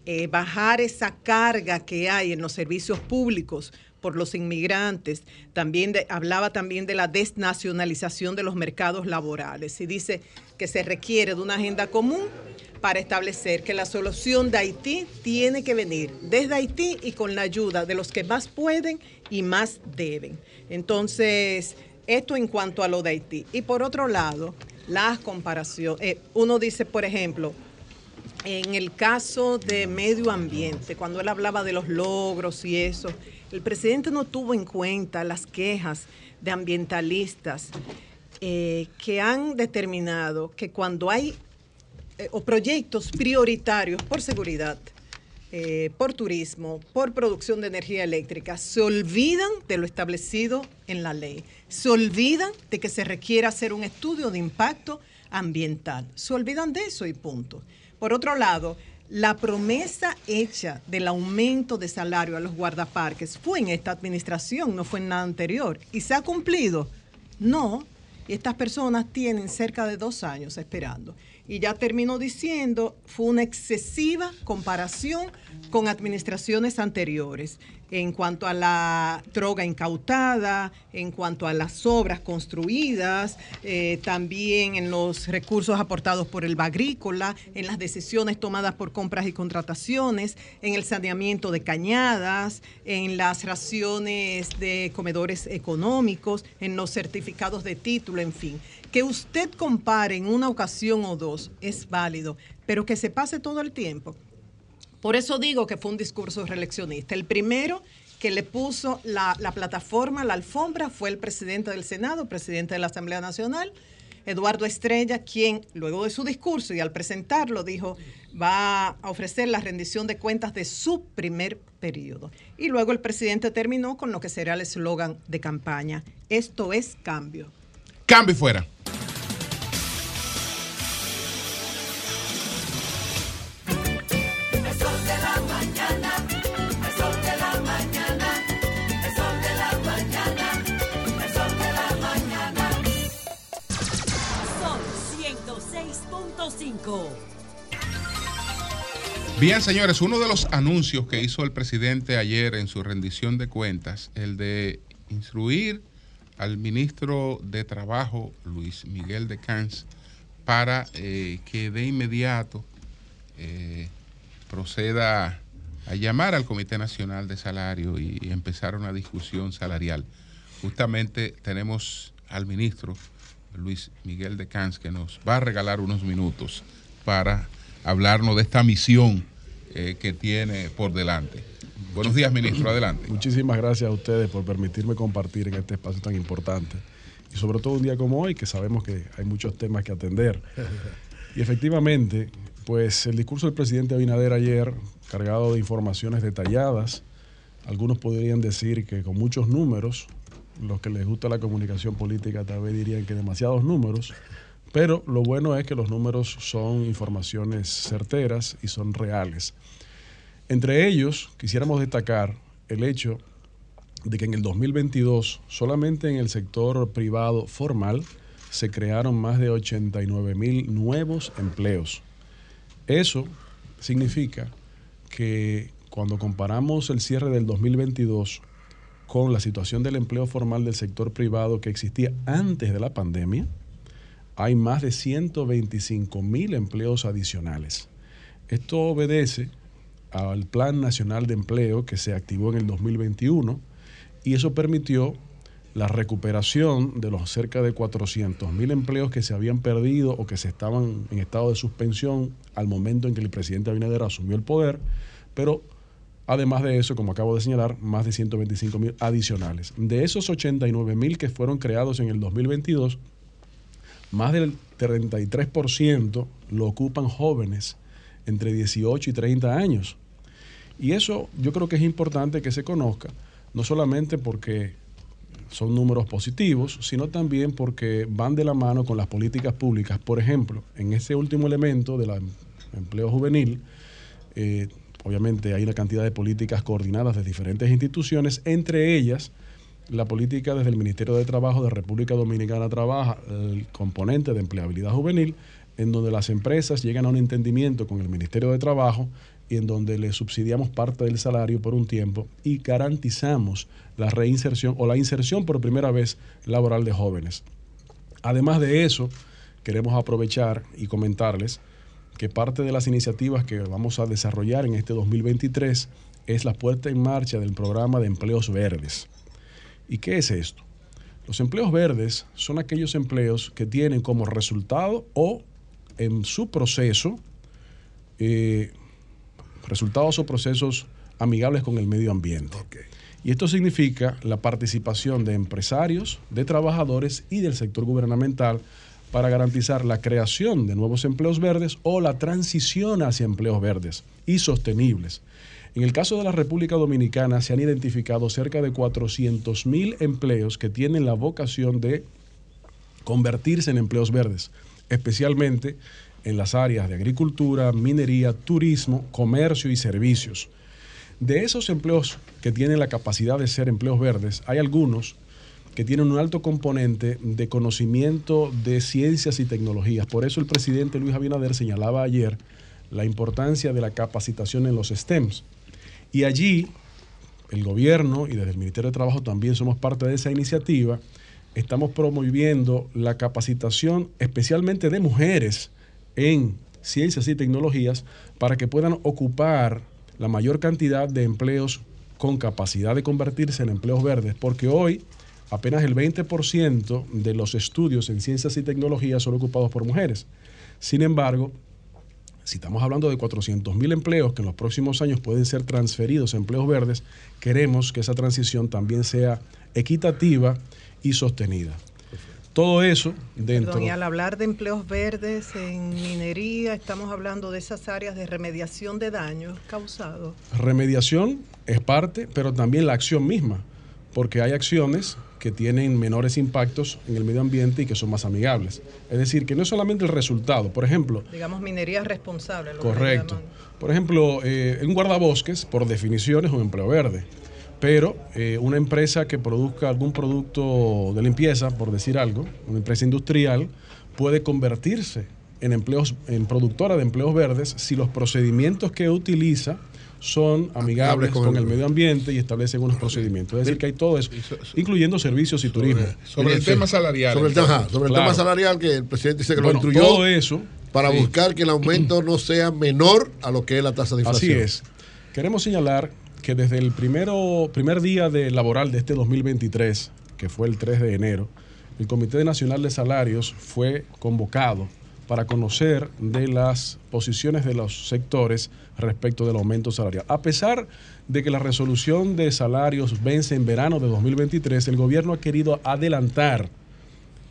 Eh, bajar esa carga que hay en los servicios públicos por los inmigrantes. También hablaba también de la desnacionalización de los mercados laborales y dice que se requiere de una agenda común para establecer que la solución de Haití tiene que venir desde Haití y con la ayuda de los que más pueden y más deben. Entonces, esto en cuanto a lo de Haití. Y por otro lado, las comparaciones. Eh, uno dice, por ejemplo, en el caso de medio ambiente, cuando él hablaba de los logros y eso, el presidente no tuvo en cuenta las quejas de ambientalistas eh, que han determinado que cuando hay eh, o proyectos prioritarios por seguridad, eh, por turismo, por producción de energía eléctrica, se olvidan de lo establecido en la ley. Se olvidan de que se requiere hacer un estudio de impacto ambiental. Se olvidan de eso y punto. Por otro lado, la promesa hecha del aumento de salario a los guardaparques fue en esta administración, no fue en nada anterior. ¿Y se ha cumplido? No. Y estas personas tienen cerca de dos años esperando. Y ya termino diciendo, fue una excesiva comparación con administraciones anteriores en cuanto a la droga incautada, en cuanto a las obras construidas, eh, también en los recursos aportados por el agrícola, en las decisiones tomadas por compras y contrataciones, en el saneamiento de cañadas, en las raciones de comedores económicos, en los certificados de título, en fin. Que usted compare en una ocasión o dos es válido, pero que se pase todo el tiempo. Por eso digo que fue un discurso reeleccionista. El primero que le puso la, la plataforma, la alfombra, fue el presidente del Senado, presidente de la Asamblea Nacional, Eduardo Estrella, quien luego de su discurso y al presentarlo dijo va a ofrecer la rendición de cuentas de su primer periodo. Y luego el presidente terminó con lo que será el eslogan de campaña, esto es cambio. Cambio fuera. Bien, señores, uno de los anuncios que hizo el presidente ayer en su rendición de cuentas, el de instruir al ministro de Trabajo, Luis Miguel de Cans, para eh, que de inmediato eh, proceda a llamar al Comité Nacional de Salario y empezar una discusión salarial. Justamente tenemos al ministro Luis Miguel de Cans que nos va a regalar unos minutos para hablarnos de esta misión eh, que tiene por delante. Buenos días, ministro, adelante. Muchísimas gracias a ustedes por permitirme compartir en este espacio tan importante. Y sobre todo un día como hoy, que sabemos que hay muchos temas que atender. Y efectivamente, pues el discurso del presidente Abinader ayer, cargado de informaciones detalladas, algunos podrían decir que con muchos números, los que les gusta la comunicación política tal vez dirían que demasiados números, pero lo bueno es que los números son informaciones certeras y son reales. Entre ellos, quisiéramos destacar el hecho de que en el 2022, solamente en el sector privado formal, se crearon más de 89 mil nuevos empleos. Eso significa que cuando comparamos el cierre del 2022 con la situación del empleo formal del sector privado que existía antes de la pandemia, hay más de 125 mil empleos adicionales. Esto obedece al Plan Nacional de Empleo que se activó en el 2021 y eso permitió la recuperación de los cerca de 400 mil empleos que se habían perdido o que se estaban en estado de suspensión al momento en que el presidente Abinader asumió el poder, pero además de eso, como acabo de señalar, más de 125 mil adicionales. De esos 89 mil que fueron creados en el 2022, más del 33% lo ocupan jóvenes entre 18 y 30 años. Y eso yo creo que es importante que se conozca, no solamente porque son números positivos, sino también porque van de la mano con las políticas públicas. Por ejemplo, en ese último elemento del empleo juvenil, eh, obviamente hay una cantidad de políticas coordinadas de diferentes instituciones, entre ellas la política desde el Ministerio de Trabajo de República Dominicana trabaja el componente de empleabilidad juvenil, en donde las empresas llegan a un entendimiento con el Ministerio de Trabajo y en donde le subsidiamos parte del salario por un tiempo y garantizamos la reinserción o la inserción por primera vez laboral de jóvenes. Además de eso, queremos aprovechar y comentarles que parte de las iniciativas que vamos a desarrollar en este 2023 es la puesta en marcha del programa de empleos verdes. ¿Y qué es esto? Los empleos verdes son aquellos empleos que tienen como resultado o en su proceso eh, resultados o procesos amigables con el medio ambiente. Y esto significa la participación de empresarios, de trabajadores y del sector gubernamental para garantizar la creación de nuevos empleos verdes o la transición hacia empleos verdes y sostenibles. En el caso de la República Dominicana se han identificado cerca de 400 mil empleos que tienen la vocación de convertirse en empleos verdes, especialmente en las áreas de agricultura, minería, turismo, comercio y servicios. De esos empleos que tienen la capacidad de ser empleos verdes, hay algunos que tienen un alto componente de conocimiento de ciencias y tecnologías. Por eso el presidente Luis Abinader señalaba ayer la importancia de la capacitación en los STEMs. Y allí el gobierno y desde el Ministerio de Trabajo también somos parte de esa iniciativa. Estamos promoviendo la capacitación especialmente de mujeres en ciencias y tecnologías para que puedan ocupar la mayor cantidad de empleos con capacidad de convertirse en empleos verdes, porque hoy apenas el 20% de los estudios en ciencias y tecnologías son ocupados por mujeres. Sin embargo, si estamos hablando de 400 mil empleos que en los próximos años pueden ser transferidos a empleos verdes, queremos que esa transición también sea equitativa y sostenida. Todo eso dentro. Perdón, y al hablar de empleos verdes en minería, estamos hablando de esas áreas de remediación de daños causados. Remediación es parte, pero también la acción misma, porque hay acciones que tienen menores impactos en el medio ambiente y que son más amigables. Es decir, que no es solamente el resultado. Por ejemplo, Digamos minería responsable. lo correcto. Por ejemplo, eh, un guardabosques, por definición, es un empleo verde. Pero eh, una empresa que produzca algún producto de limpieza, por decir algo, una empresa industrial, puede convertirse en empleos, en productora de empleos verdes si los procedimientos que utiliza son amigables con, el medio ambiente y establecen unos procedimientos. Es decir, que hay todo eso, incluyendo servicios y turismo. sobre el tema salarial, Sobre el, tema- entonces. ajá, sobre el Claro. tema salarial, que el presidente dice que Bueno, lo instruyó todo eso, para sí. buscar que el aumento no sea menor a lo que es la tasa de Así inflación. es. Queremos señalar que desde el primero, primer día de laboral de este 2023, que fue el 3 de enero, el Comité Nacional de Salarios fue convocado para conocer de las posiciones de los sectores respecto del aumento salarial. A pesar de que la resolución de salarios vence en verano de 2023, el gobierno ha querido adelantar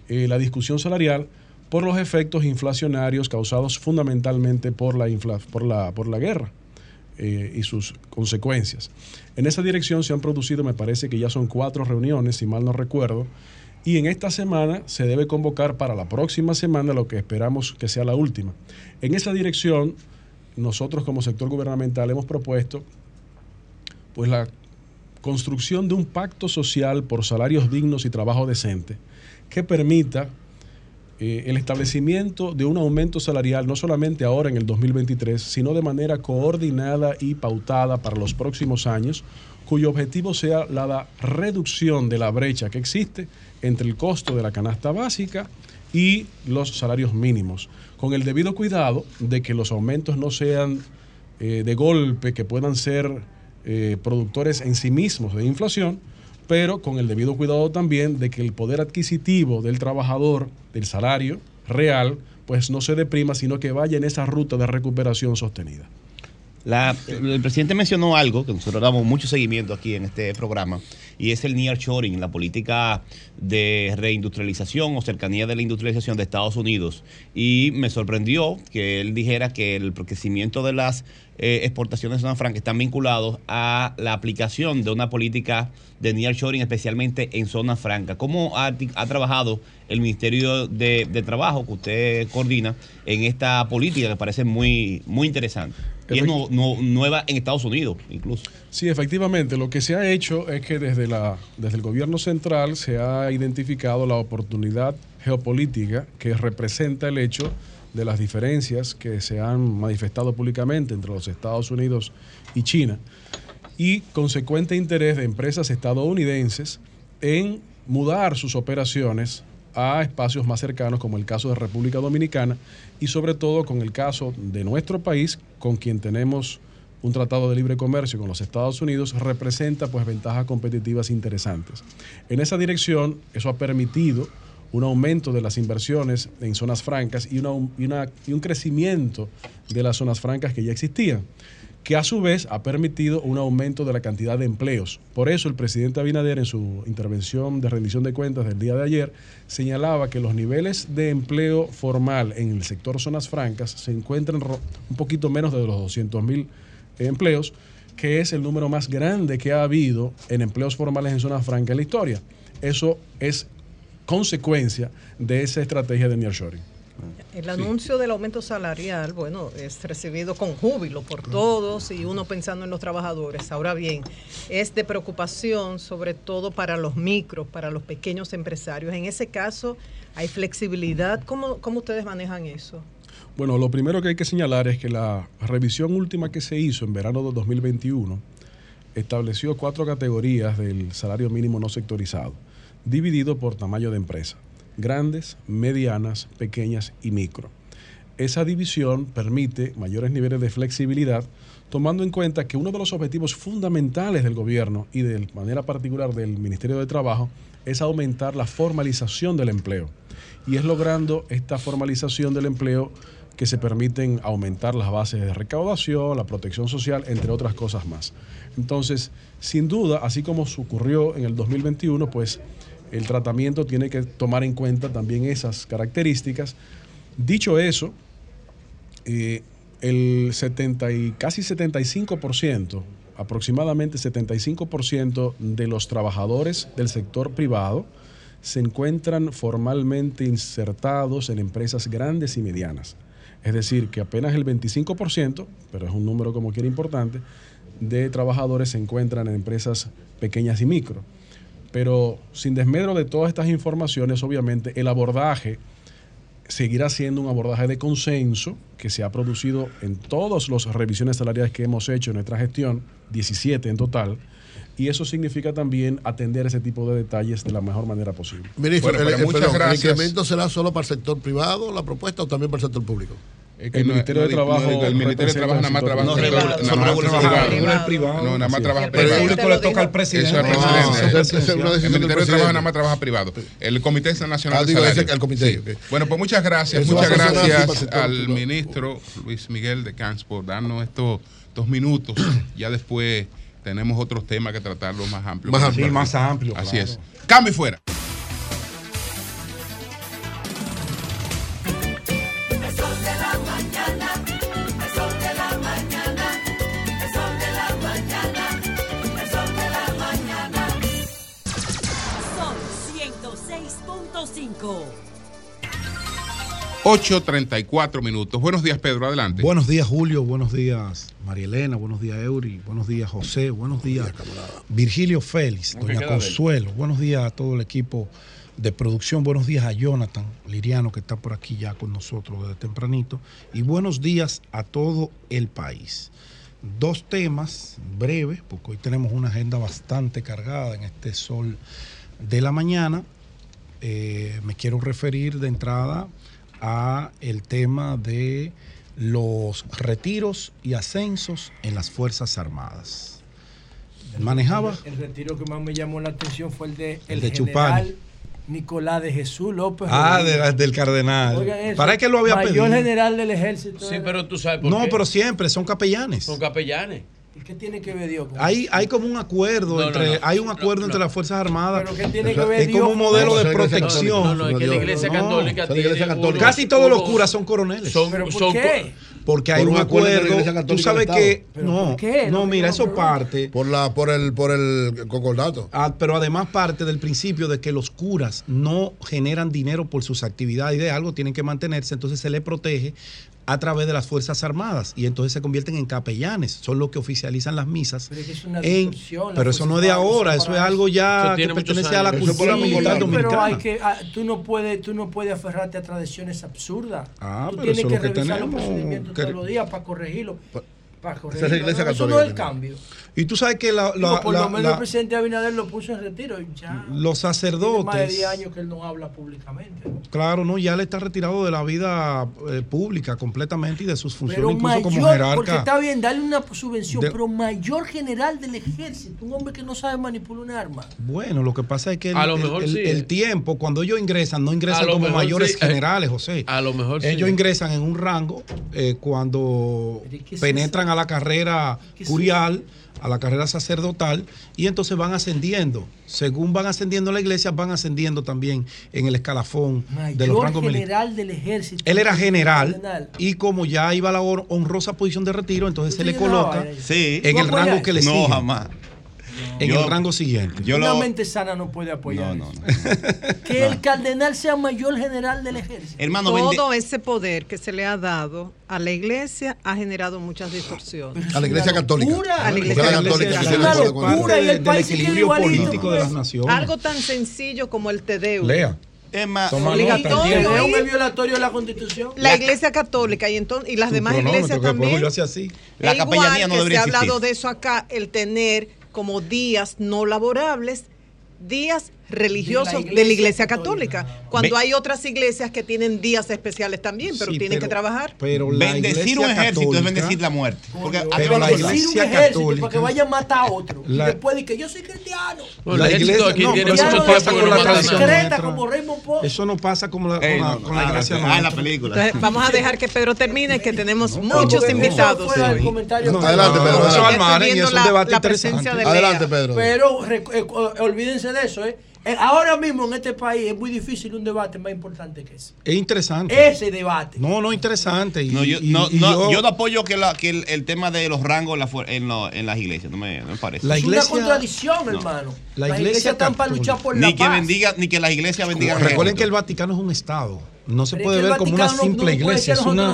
eh, la discusión salarial por los efectos inflacionarios causados fundamentalmente por la, infla- por la, por la guerra eh, y sus consecuencias. En esa dirección se han producido, me parece que ya son cuatro reuniones, si mal no recuerdo, y en esta semana se debe convocar para la próxima semana lo que esperamos que sea la última. En esa dirección, nosotros como sector gubernamental hemos propuesto pues la construcción de un pacto social por salarios dignos y trabajo decente que permita eh, el establecimiento de un aumento salarial no solamente ahora en el 2023, sino de manera coordinada y pautada para los próximos años, cuyo objetivo sea la reducción de la brecha que existe entre el costo de la canasta básica y los salarios mínimos, con el debido cuidado de que los aumentos no sean eh, de golpe, que puedan ser eh, productores en sí mismos de inflación, pero con el debido cuidado también de que el poder adquisitivo del trabajador, del salario real, pues no se deprima, sino que vaya en esa ruta de recuperación sostenida. La- el presidente mencionó algo que nosotros damos mucho seguimiento aquí en este programa y es el nearshoring, la política de reindustrialización o cercanía de la industrialización de Estados Unidos. Y me sorprendió que él dijera que el crecimiento de las eh, exportaciones de zona franca están vinculados a la aplicación de una política de nearshoring, especialmente en zona franca. ¿Cómo ha, ha trabajado el Ministerio de, de Trabajo que usted coordina en esta política que parece muy, muy interesante? Y es no- no- nueva en Estados Unidos, incluso. Sí, efectivamente, lo que se ha hecho es que desde, la, desde el gobierno central se ha identificado la oportunidad geopolítica que representa el hecho de las diferencias que se han manifestado públicamente entre los Estados Unidos y China y consecuente interés de empresas estadounidenses en mudar sus operaciones a espacios más cercanos como el caso de República Dominicana y sobre todo con el caso de nuestro país con quien tenemos un tratado de libre comercio con los Estados Unidos representa pues ventajas competitivas interesantes. En esa dirección eso ha permitido un aumento de las inversiones en zonas francas y, una- y una- y un crecimiento de las zonas francas que ya existían que a su vez ha permitido un aumento de la cantidad de empleos. Por eso el presidente Abinader en su intervención de rendición de cuentas del día de ayer señalaba que los niveles de empleo formal en el sector zonas francas se encuentran un poquito menos de los 200 mil empleos, que es el número más grande que ha habido en empleos formales en zonas francas en la historia. Eso es consecuencia de esa estrategia de nearshoring. El anuncio del aumento salarial, bueno, es recibido con júbilo por todos y uno pensando en los trabajadores. Ahora bien, es de preocupación sobre todo para los micros, para los pequeños empresarios. En ese caso, hay flexibilidad. ¿Cómo, cómo ustedes manejan eso? Bueno, lo primero que hay que señalar es que la revisión última que se hizo en verano de 2021 estableció cuatro categorías del salario mínimo no sectorizado, dividido por tamaño de empresa, grandes, medianas, pequeñas y micro. Esa división permite mayores niveles de flexibilidad, tomando en cuenta que uno de los objetivos fundamentales del gobierno y de manera particular del Ministerio de Trabajo es aumentar la formalización del empleo. Y es logrando esta formalización del empleo que se permiten aumentar las bases de recaudación, la protección social, entre otras cosas más. Entonces, sin duda, así como ocurrió en el 2021, pues el tratamiento tiene que tomar en cuenta también esas características. Dicho eso, eh, el 70 y casi 75%, aproximadamente 75% de los trabajadores del sector privado se encuentran formalmente insertados en empresas grandes y medianas. Es decir, que apenas el 25%, pero es un número como quiera importante, de trabajadores se encuentran en empresas pequeñas y micro. Pero sin desmedro de todas estas informaciones, obviamente el abordaje seguirá siendo un abordaje de consenso que se ha producido en todas las revisiones salariales que hemos hecho en nuestra gestión, 17 en total, y eso significa también atender ese tipo de detalles de la mejor manera posible. Ministro, el, el- perdón, ¿el incremento será solo para el sector privado, la propuesta, o también para el sector público? El Ministerio de Trabajo el Ministerio de Trabajo nada más trabaja No, el nada más el privado. El privado. No, nada más Sí. trabaja El presidente privado. lo dijo al presidente. Eso es el presidente. es El Ministerio de. Trabajo nada más trabaja privado. El Comité Nacional Ah, de que el ok. Bueno, pues muchas gracias. Muchas el gracias al privado. ministro Luis Miguel de Camps por darnos estos dos minutos. ya después tenemos otros temas que tratarlo más amplio. Más amplio. Sí, más amplio, Así es. Cambio y fuera. 106.5. 8.34 minutos. Buenos días, Pedro. Adelante. Buenos días, Julio. Buenos días, María Elena. Buenos días, Eury. Buenos días, José. Buenos días, Virgilio Félix. ¿Cómo que Doña? Consuelo. Buenos días a todo el equipo de producción. Buenos días a Jonathan Liriano, que está por aquí ya con nosotros desde tempranito. Y buenos días a todo el país. Dos temas breves, porque hoy tenemos una agenda bastante cargada en este sol de la mañana eh, me quiero referir de entrada a el tema de los retiros y ascensos en las Fuerzas Armadas. Manejaba. El, retiro que más me llamó la atención fue el de el, general Nicolás de Jesús López. Ah, del cardenal. ¿Para qué lo había mayor pedido? general del ejército. Sí, pero tú sabes por No, pero siempre son capellanes. Son capellanes. ¿Y qué tiene que ver Dios? Con hay, hay como un acuerdo entre hay un acuerdo entre las Fuerzas Armadas. ¿Pero qué tiene que ver es Dios? como un modelo de protección. No, no, es que la Iglesia Católica, tiene Casi todos los curas son coroneles. Son, ¿Pero por qué? Porque hay un, acuerdo. tú sabes que no, no, mira, eso parte por la por el por el concordato. Pero además parte del principio de que los curas no generan dinero por sus actividades y de algo tienen que mantenerse, entonces se les protege a través de las Fuerzas Armadas y entonces se convierten en capellanes, son los que oficializan las misas. Pero, es una en, pero eso no es de ahora, eso es algo ya que pertenece a la cultura sí, militar dominicana. Pero hay que, ah, tú, no puedes, tú no puedes aferrarte a tradiciones absurdas. Ah, tú pero tienes que, revisar los procedimientos que... todos los días para corregirlo. Pues, esa es la iglesia católica. Eso no es el cambio. Y tú sabes que la. la por lo menos el presidente Abinader lo puso en retiro. Los sacerdotes. Tiene más de 10 años que él no habla públicamente. Claro, no, ya le está retirado de la vida eh, pública completamente y de sus funciones, pero incluso como jerarca. Porque está bien, darle una subvención, pero mayor general del ejército, un hombre que no sabe manipular un arma. Bueno, lo que pasa es que el, a lo mejor sí, el eh. tiempo, cuando ellos ingresan, no ingresan como mayores eh, generales, José. A lo mejor ellos ingresan en un rango cuando penetran a la carrera curial a la carrera sacerdotal y entonces van ascendiendo. Según van ascendiendo la iglesia, van ascendiendo también en el escalafón de los rangos general del ejército. Él era general, y como ya iba a la honrosa posición de retiro, entonces se le coloca en el rango que le sigue. No, jamás en yo, el rango siguiente. Yo lo... Mente sana no puede apoyar. No, no. No, que el cardenal sea mayor general del ejército. Hermano, Todo vende... ese poder que se le ha dado a la iglesia ha generado muchas distorsiones. A la iglesia católica. A la iglesia, a la iglesia católica. Locura y el país equilibrio político de las naciones. Algo tan sencillo como el Tedeo. Lea. Es más, obligatorio. ¿Es violatorio de la Constitución? La Iglesia Católica y, entonces, y las demás iglesias también. Así. La e capellanía no debería Se ha hablado de eso acá, el tener como días no laborables, días religiosos de la iglesia, católica, cuando hay otras iglesias que tienen días especiales también, pero tienen que trabajar. Bendecir un ejército católica, es bendecir la muerte. Porque la iglesia un católica, ejército para que vaya a matar a otro. La, y después de que yo soy cristiano. La, iglesia aquí tiene mucho tiempo con la tradición. Como Raymond Eso no pasa como la, Ey, con, la, gracia. Ah, la película. Vamos a dejar que Pedro termine, que tenemos muchos invitados. Adelante, Pedro. Eso es un debate. Adelante, Pedro. Pero olvídense de eso, ¿eh? Eh, ahora mismo en este país es muy difícil un debate más importante que ese. Es interesante. Ese debate. No, no, interesante. Yo, no, apoyo que, el, tema de los rangos en, la, en, las iglesias, no me, parece. La iglesia, es una contradicción, hermano. La iglesia las iglesias están para luchar por ni que. Bendiga, ni que las iglesias bendigan. Recuerden que el Vaticano es un Estado. No se puede ver como una simple iglesia, es una,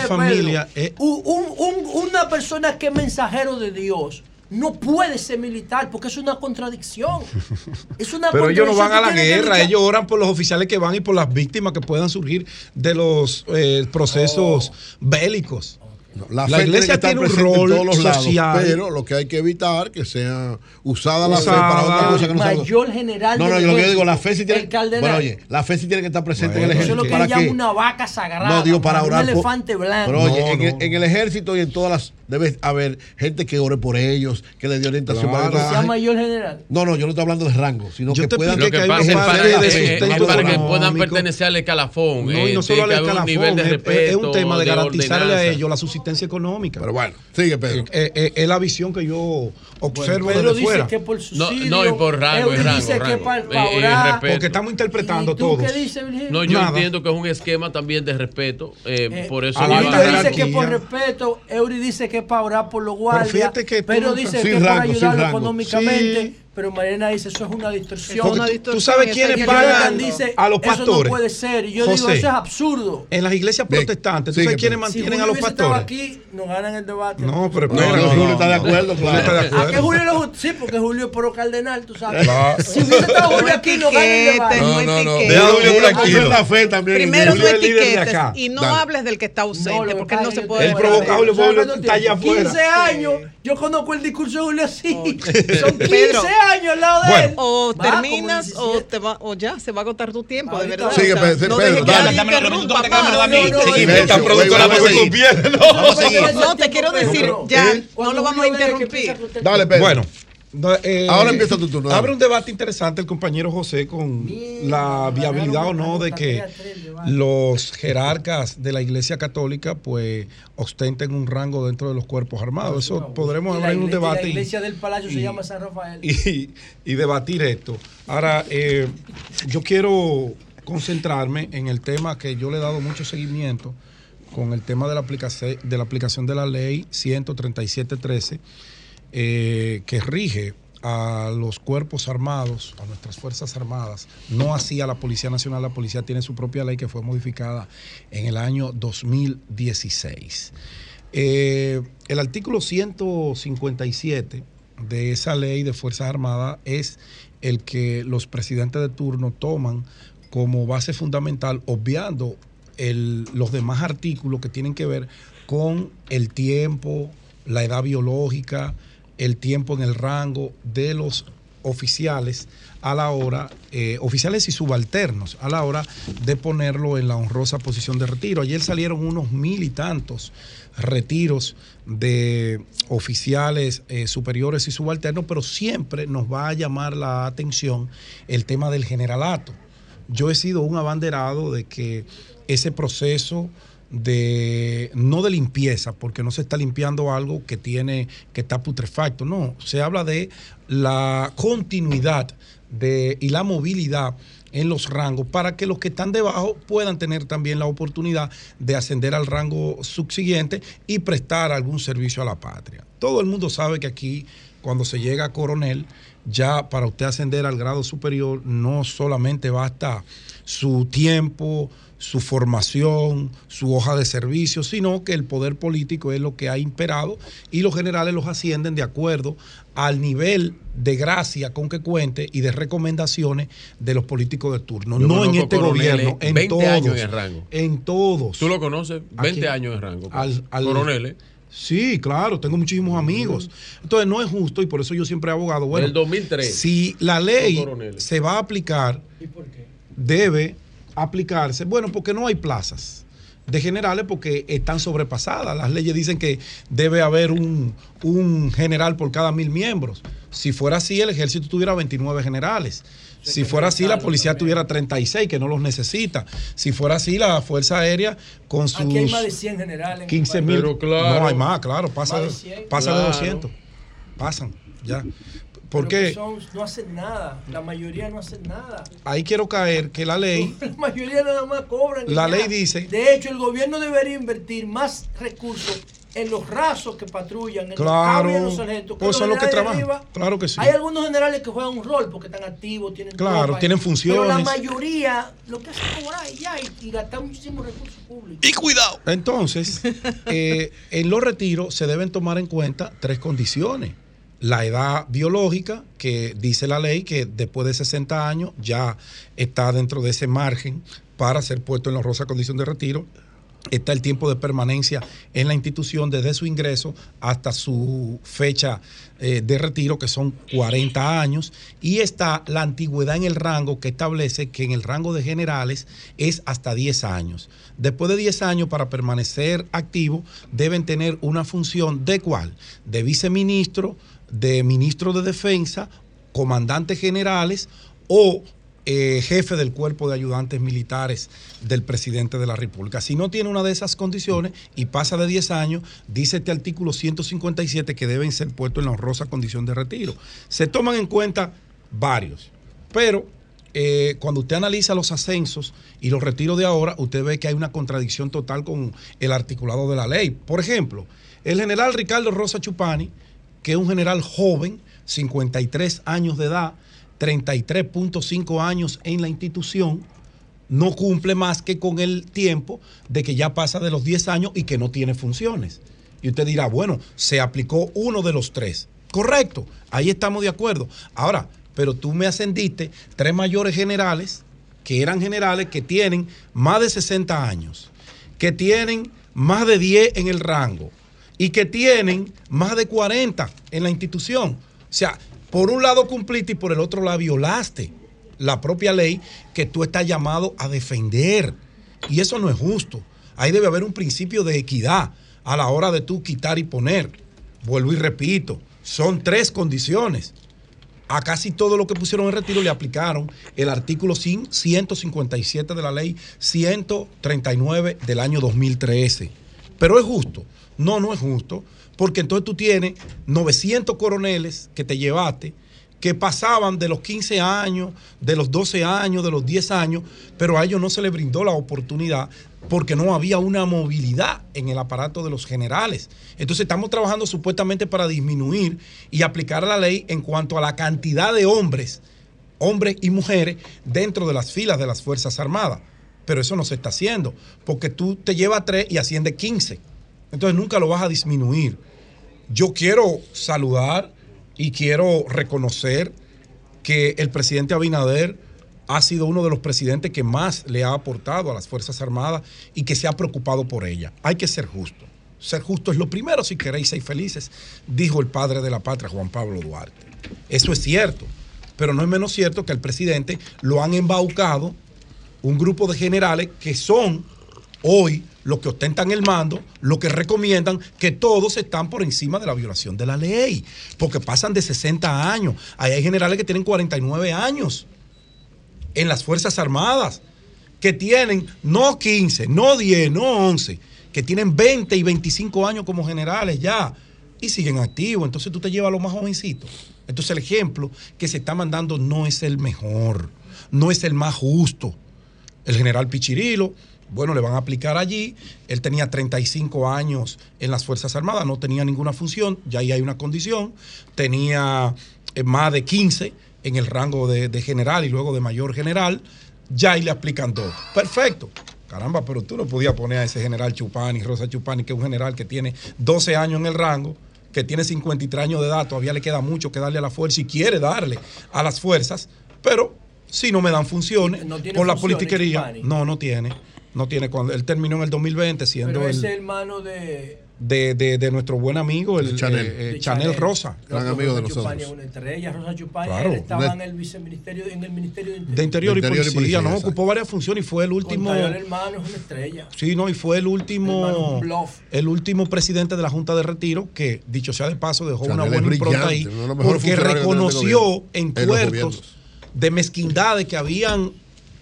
familia. Eh. Es... Una persona que es mensajero de Dios no puede ser militar porque es una contradicción. Es una Pero ellos no van a la guerra, ellos oran por los oficiales que van y por las víctimas que puedan surgir de los eh, procesos oh. bélicos. No, la, la, iglesia tiene, tiene un rol en todos los social, lados, pero lo que hay que evitar que sea usada, usada la fe para otra cosa que no mayor sea... general no no, de yo lo que digo la fe sí tiene bueno, oye la fe sí tiene que estar presente bueno, en el ejército eso es lo que para llama una vaca sagrada no digo para orar un elefante blanco. Pero oye no, en, el, en, el ejército y en todas las debe haber gente que ore por ellos, que le dé orientación. Claro. Para que sea mayor general. No, no, yo no estoy hablando de rango, sino yo que puedan... Que, hay para, de para que puedan pertenecer al escalafón. No, y no este, solo al escalafón, es, es, un tema de, de garantizarle ordenanza. a ellos la subsistencia económica. Pero bueno, sigue Pedro. Eh, eh, eh es la visión que yo observo bueno, Pedro desde dice fuera. que por suicidio, no, no, y por rango, es rango, dice rango. que para, para eh, eh, orar, ah, Porque estamos interpretando todo. No, yo Nada. entiendo que es un esquema también de respeto, por eso... dice que por respeto, Eury dice que para orar por los guardias, pero, dice que para ayudarlo económicamente pero Mariana dice, eso es una distorsión. Una distorsión tú sabes quiénes pagan dice, a los pastores. Eso no puede ser. Y yo José, digo, eso es absurdo. En las iglesias protestantes, ¿tú sabes quiénes mantienen si a los pastores? aquí, nos ganan el debate. No, pero espera, no, no, no, Julio está de acuerdo, claro. Está de acuerdo. ¿A qué Julio lo Sí, porque Julio es pro cardenal, tú sabes. Claro. Si hubiese estado Julio aquí, nos ganan el debate. No, no, no. Deja Julio tranquilo. Fe también, Primero no etiquetes y no hables del que está ausente, porque él no se puede... Él provoca a Julio, Julio está allá afuera. 15 años, yo conozco el discurso de Julio así. Son 15 años años al lado de Bueno. él. O Va terminas o, te va, o ya se va a agotar tu tiempo, de verdad. Sigue, O sea, Pedro, no Pedro, dale. No, te quiero decir, No, ya, ¿Eh? no lo vamos a interrumpir. Dale, Pedro. Bueno, No, eh, Ahora empieza tu turno. Abre un debate interesante el compañero José con la viabilidad o no de que los jerarcas de la Iglesia Católica pues ostenten un rango dentro de los cuerpos armados. Eso podremos hablar en un debate La y- iglesia del palacio se y- llama San Rafael. y, y debatir esto. Ahora, eh, yo quiero concentrarme en el tema que yo le he dado mucho seguimiento con el tema de la aplicación de la, aplicación de la ley 137.13 eh, que rige a los cuerpos armados, a nuestras Fuerzas Armadas, no así a la Policía Nacional. La Policía tiene su propia ley que fue modificada en el año 2016. Eh, el artículo 157 de esa ley de Fuerzas Armadas es el que los presidentes de turno toman como base fundamental, obviando los demás artículos que tienen que ver con el tiempo, la edad biológica, el tiempo en el rango de los oficiales a la hora, eh, oficiales y subalternos, a la hora de ponerlo en la honrosa posición de retiro. Ayer salieron unos mil y tantos retiros de oficiales eh, superiores y subalternos, pero siempre nos va a llamar la atención el tema del generalato. Yo he sido un abanderado de que ese proceso de no de limpieza, porque no se está limpiando algo que tiene que está putrefacto, no, se habla de la continuidad de, y la movilidad en los rangos para que los que están debajo puedan tener también la oportunidad de ascender al rango subsiguiente y prestar algún servicio a la patria. Todo el mundo sabe que aquí cuando se llega a coronel, ya para usted ascender al grado superior no solamente basta su tiempo, su formación, su hoja de servicio, sino que el poder político es lo que ha imperado y los generales los ascienden de acuerdo al nivel de gracia con que cuente y de recomendaciones de los políticos de turno. Yo no en este gobierno, en 20 todos. años en el rango. En todos. ¿Tú lo conoces? 20 Aquí. años en rango. pues. Al- al- Coroneles. Sí, claro, tengo muchísimos amigos. Entonces no es justo y por eso yo siempre he abogado. Bueno, Del 2003. Si la ley se va a aplicar, debe aplicarse, bueno, porque no hay plazas de generales porque están sobrepasadas. Las leyes dicen que debe haber un, un general por cada mil miembros. Si fuera así, el ejército tuviera 29 generales. Si fuera así, la policía tuviera 36, que no los necesita. Si fuera así, la Fuerza Aérea con sus Aquí hay más de 100 generales. en el 15 país. mil. Pero claro. No, hay más, claro. Pasa, Más de de, 100. pasa de Claro. 200. Pasan, ya. Porque no hacen nada. La mayoría no hacen nada. ahí quiero caer que la ley La mayoría nada más cobran. La ley dice- De hecho, el gobierno debería invertir más recursos en los rasos que patrullan, en Claro, los cabos y en los sargentos. pues los son los que trabajan. Claro que sí. Hay algunos generales que juegan un rol porque están activos, tienen Claro, tienen Pero la funciones. mayoría lo que hace es cobrar y ya y, y gastar muchísimos recursos públicos. Y cuidado. Entonces, eh, en los retiros se deben tomar en cuenta tres condiciones. La edad biológica, que dice la ley que después de 60 años ya está dentro de ese margen para ser puesto en la rosa condición de retiro. Está el tiempo de permanencia en la institución desde su ingreso hasta su fecha eh, de retiro, que son 40 años. Y está la antigüedad en el rango, que establece que en el rango de generales es hasta 10 años. Después de 10 años, para permanecer activo, deben tener una función de cuál? De viceministro, de ministro de defensa, comandantes generales o eh, jefe del cuerpo de ayudantes militares del presidente de la República. Si no tiene una de esas condiciones y pasa de 10 años, dice este artículo 157 que deben ser puestos en la honrosa condición de retiro. Se toman en cuenta varios, pero eh, cuando usted analiza los ascensos y los retiros de ahora, usted ve que hay una contradicción total con el articulado de la ley. Por ejemplo, el general Ricardo Rosa Chupani, que un general joven, 53 años de edad, 33.5 años en la institución, no cumple más que con el tiempo de que ya pasa de los 10 años y que no tiene funciones. Y usted dirá, bueno, se aplicó uno de los tres. Correcto, ahí estamos de acuerdo. Ahora, pero tú me ascendiste tres mayores generales, que eran generales que tienen más de 60 años, que tienen más de 10 en el rango y que tienen más de 40 en la institución. O sea, por un lado cumpliste y por el otro lado violaste la propia ley que tú estás llamado a defender. Y eso no es justo. Ahí debe haber un principio de equidad a la hora de tú quitar y poner. Vuelvo y repito, Son tres condiciones. A casi todo lo que pusieron en retiro le aplicaron el artículo 157 de la ley 139 del año 2013. Pero es justo. No, no es justo. Porque entonces tú tienes 900 coroneles que te llevaste, que pasaban de los 15 años, de los 12 años, de los 10 años, pero a ellos no se les brindó la oportunidad porque no había una movilidad en el aparato de los generales. Entonces estamos trabajando supuestamente para disminuir y aplicar la ley en cuanto a la cantidad de hombres, hombres y mujeres dentro de las filas de las Fuerzas Armadas. Pero eso no se está haciendo, porque tú te llevas tres y asciende 15. Entonces nunca lo vas a disminuir. Yo quiero saludar y quiero reconocer que el presidente Abinader ha sido uno de los presidentes que más le ha aportado a las Fuerzas Armadas y que se ha preocupado por ella. Hay que ser justo. Ser justo es lo primero si queréis ser felices, dijo el padre de la patria, Juan Pablo Duarte. Eso es cierto, pero no es menos cierto que al presidente lo han embaucado un grupo de generales que son hoy los que ostentan el mando, los que recomiendan que todos están por encima de la violación de la ley, porque pasan de 60 años. Ahí hay generales que tienen 49 años en las Fuerzas Armadas, que tienen no 15, no 10, no 11, que tienen 20 y 25 años como generales ya y siguen activos. Entonces tú te llevas a los más jovencitos. Entonces el ejemplo que se está mandando no es el mejor, no es el más justo. El general Pichirilo, bueno, le van a aplicar allí. Él tenía 35 años en las Fuerzas Armadas, no tenía ninguna función, ya ahí hay una condición. Tenía eh, más de 15 en el rango de, de general y luego de mayor general, ya ahí le aplican dos. Perfecto. Caramba, pero tú no podías poner a ese general Chupani, Rosa Chupani, que es un general que tiene 12 años en el rango, que tiene 53 años de edad, todavía le queda mucho que darle a la fuerza y quiere darle a las fuerzas, pero si no me dan funciones No por la politiquería, Chupani. no, no tiene. No tiene. Cuando él terminó en el 2020 siendo Pero el, ese hermano de, de, de- de nuestro buen amigo, el Chanel. eh, eh, de Chanel Rosa. Rosa Chupani es una estrella. Rosa Chupani Claro. él estaba en el viceministerio, en el Ministerio de Interior. De Interior, De Interior y y Policía, no, exacto. ocupó varias funciones y fue el último. Contador hermano es una estrella. Sí, no, y fue el último, el último presidente de la Junta de Retiro que, dicho sea de paso, dejó Chanel una es buena impronta ahí, de porque reconoció en en los tuertos gobiernos. de mezquindades que habían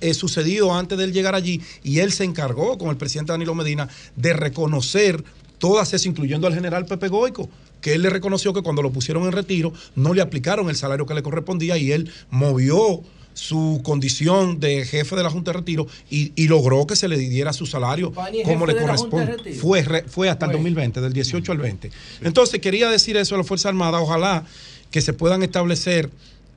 eh, sucedido antes de él llegar allí, y él se encargó con el presidente Danilo Medina de reconocer todas esas, incluyendo al general Pepe Goico, que él le reconoció que cuando lo pusieron en retiro no le aplicaron el salario que le correspondía y él movió su condición de jefe de la Junta de Retiro y, y logró que se le diera su salario como le corresponde. Fue, re- fue hasta el 2020, del 18 al 20. Entonces quería decir eso a la Fuerza Armada, ojalá que se puedan establecer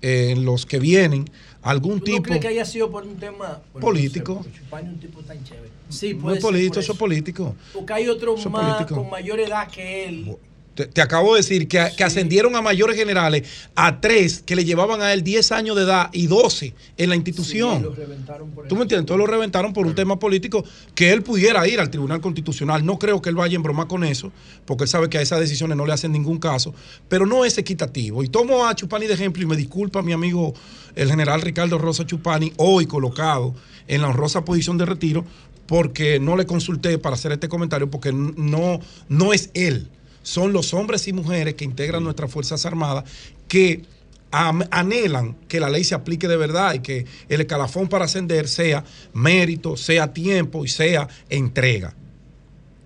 eh, en los que vienen algún ¿Tú no tipo crees que haya sido por un tema bueno, político. no sé, porque Chupani es un tipo tan chévere. Sí, no puede es ser político, eso es político. Porque hay otro Eso es más político. con mayor edad que él. Te, te acabo de decir que, que ascendieron a mayores generales a tres que le llevaban a él 10 años de edad y 12 en la institución. Sí, lo reventaron por ¿Tú me entiendes? Entonces lo reventaron por un tema político que él pudiera ir al Tribunal Constitucional. No creo que él vaya en broma con eso, porque él sabe que a esas decisiones no le hacen ningún caso, pero no es equitativo. Y tomo a Chupani de ejemplo y me disculpa mi amigo el general Ricardo Rosa Chupani, hoy colocado en la honrosa posición de retiro, porque no le consulté para hacer este comentario, porque no, no es él. Son los hombres y mujeres que integran nuestras Fuerzas Armadas que anhelan que la ley se aplique de verdad y que el escalafón para ascender sea mérito, sea tiempo y sea entrega.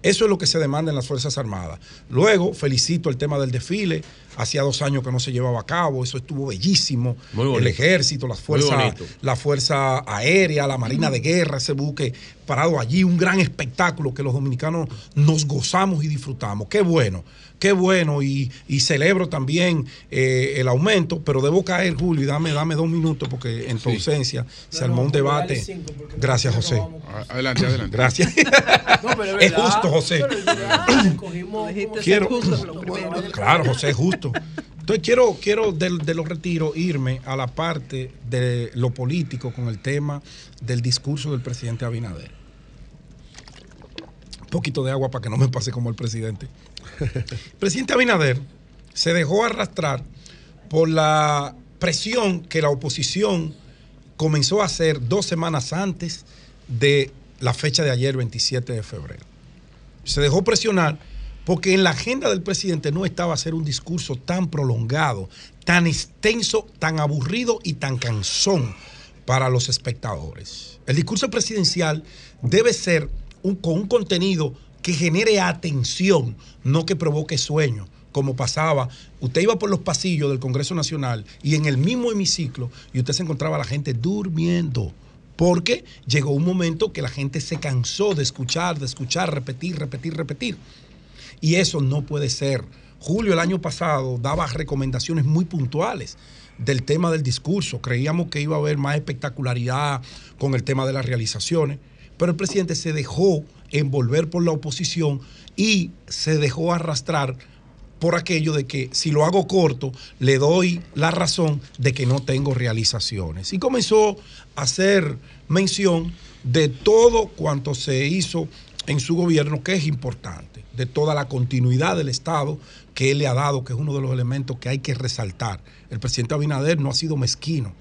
Eso es lo que se demanda en las Fuerzas Armadas. Luego, felicito el tema del desfile. Hacía dos años que no se llevaba a cabo. Eso estuvo bellísimo. Muy bonito. El ejército, las fuerzas, la fuerza aérea, la marina de guerra, ese buque parado allí, un gran espectáculo que los dominicanos nos gozamos y disfrutamos. Qué bueno, qué bueno. Y, y celebro también eh, el aumento, pero debo caer, Julio, y dame, dame dos minutos porque en tu Sí. ausencia se No, armó no, un debate. cinco, Gracias, José. Adelante, adelante. Gracias. No, pero es verdad. justo, José. Cogimos Quiero, justo, claro, José, es justo. Entonces quiero, quiero de, de los retiros irme a la parte de lo político con el tema del discurso del presidente Abinader. Un poquito de agua para que no me pase como el presidente. Presidente Abinader se dejó arrastrar por la presión que la oposición comenzó a hacer dos semanas antes de la fecha de ayer, 27 de febrero. Se dejó presionar Porque en la agenda del presidente no estaba hacer un discurso tan prolongado, tan extenso, tan aburrido y tan cansón para los espectadores. El discurso presidencial debe ser con un contenido que genere atención, no que provoque sueño, como pasaba. Usted iba por los pasillos del Congreso Nacional y en el mismo hemiciclo y usted se encontraba a la gente durmiendo. Porque llegó un momento que la gente se cansó de escuchar, de escuchar, repetir, repetir, repetir. Y eso no puede ser. Julio el año pasado daba recomendaciones muy puntuales del tema del discurso. Creíamos que iba a haber más espectacularidad con el tema de las realizaciones, pero el presidente se dejó envolver por la oposición y se dejó arrastrar por aquello de que si lo hago corto, le doy la razón de que no tengo realizaciones. Y comenzó a hacer mención de todo cuanto se hizo en su gobierno, que es importante, de toda la continuidad del Estado que él le ha dado, que es uno de los elementos que hay que resaltar. El presidente Abinader no ha sido mezquino,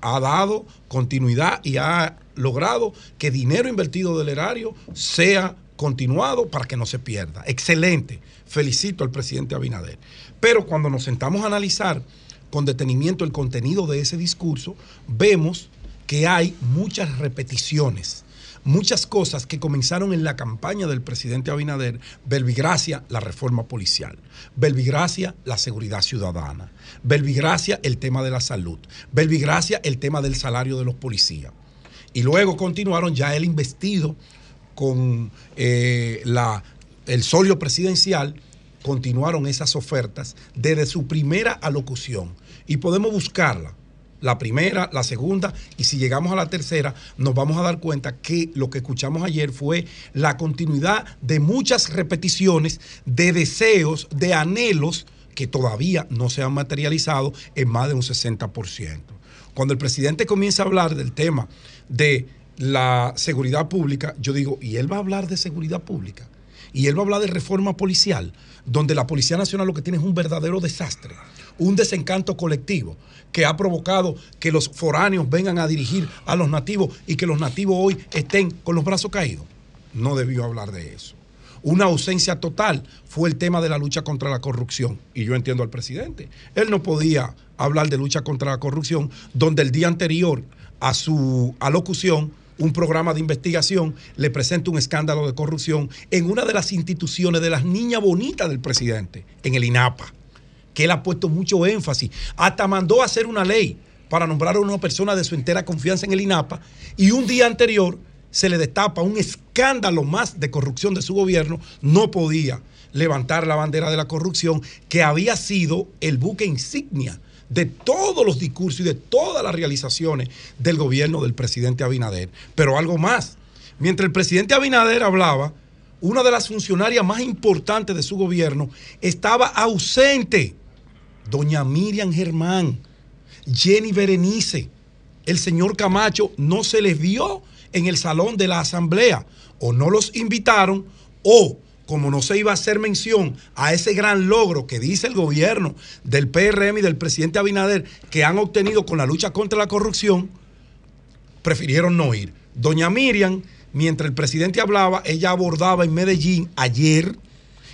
ha dado continuidad y ha logrado que dinero invertido del erario sea continuado para que no se pierda. Excelente. Felicito al presidente Abinader. Pero cuando nos sentamos a analizar con detenimiento el contenido de ese discurso, vemos que hay muchas repeticiones, muchas cosas que comenzaron en la campaña del presidente Abinader, Belvigracia, la reforma policial, Belvigracia, la seguridad ciudadana, Belvigracia, el tema de la salud, Belvigracia, el tema del salario de los policías. Y luego continuaron ya el investido con eh, la, el solio presidencial, continuaron esas ofertas desde su primera alocución. Y podemos buscarla, la primera, la segunda, y si llegamos a la tercera, nos vamos a dar cuenta que lo que escuchamos ayer fue la continuidad de muchas repeticiones de deseos, de anhelos que todavía no se han materializado en más de un 60%. Cuando el presidente comienza a hablar del tema de la seguridad pública, yo digo, ¿y él va a hablar de seguridad pública? Y él va a hablar de reforma policial, donde la Policía Nacional lo que tiene es un verdadero desastre, un desencanto colectivo que ha provocado que los foráneos vengan a dirigir a los nativos y que los nativos hoy estén con los brazos caídos. No debió hablar de eso. Una ausencia total fue el tema de la lucha contra la corrupción. Y yo entiendo al presidente. Él no podía hablar de lucha contra la corrupción, donde el día anterior a su alocución, un programa de investigación le presenta un escándalo de corrupción en una de las instituciones de las niñas bonitas del presidente, en el INAPA, que él ha puesto mucho énfasis. Hasta mandó a hacer una ley para nombrar a una persona de su entera confianza en el INAPA y un día anterior se le destapa un escándalo más de corrupción de su gobierno, no podía levantar la bandera de la corrupción que había sido el buque insignia de todos los discursos y de todas las realizaciones del gobierno del presidente Abinader. Pero algo más, mientras el presidente Abinader hablaba, una de las funcionarias más importantes de su gobierno estaba ausente, doña Miriam Germán, Jenny Berenice, el señor Camacho no se les vio en el salón de la asamblea, o no los invitaron, o como no se iba a hacer mención a ese gran logro que dice el gobierno del PRM y del presidente Abinader que han obtenido con la lucha contra la corrupción, prefirieron no ir. Doña Miriam, mientras el presidente hablaba, ella abordaba en Medellín ayer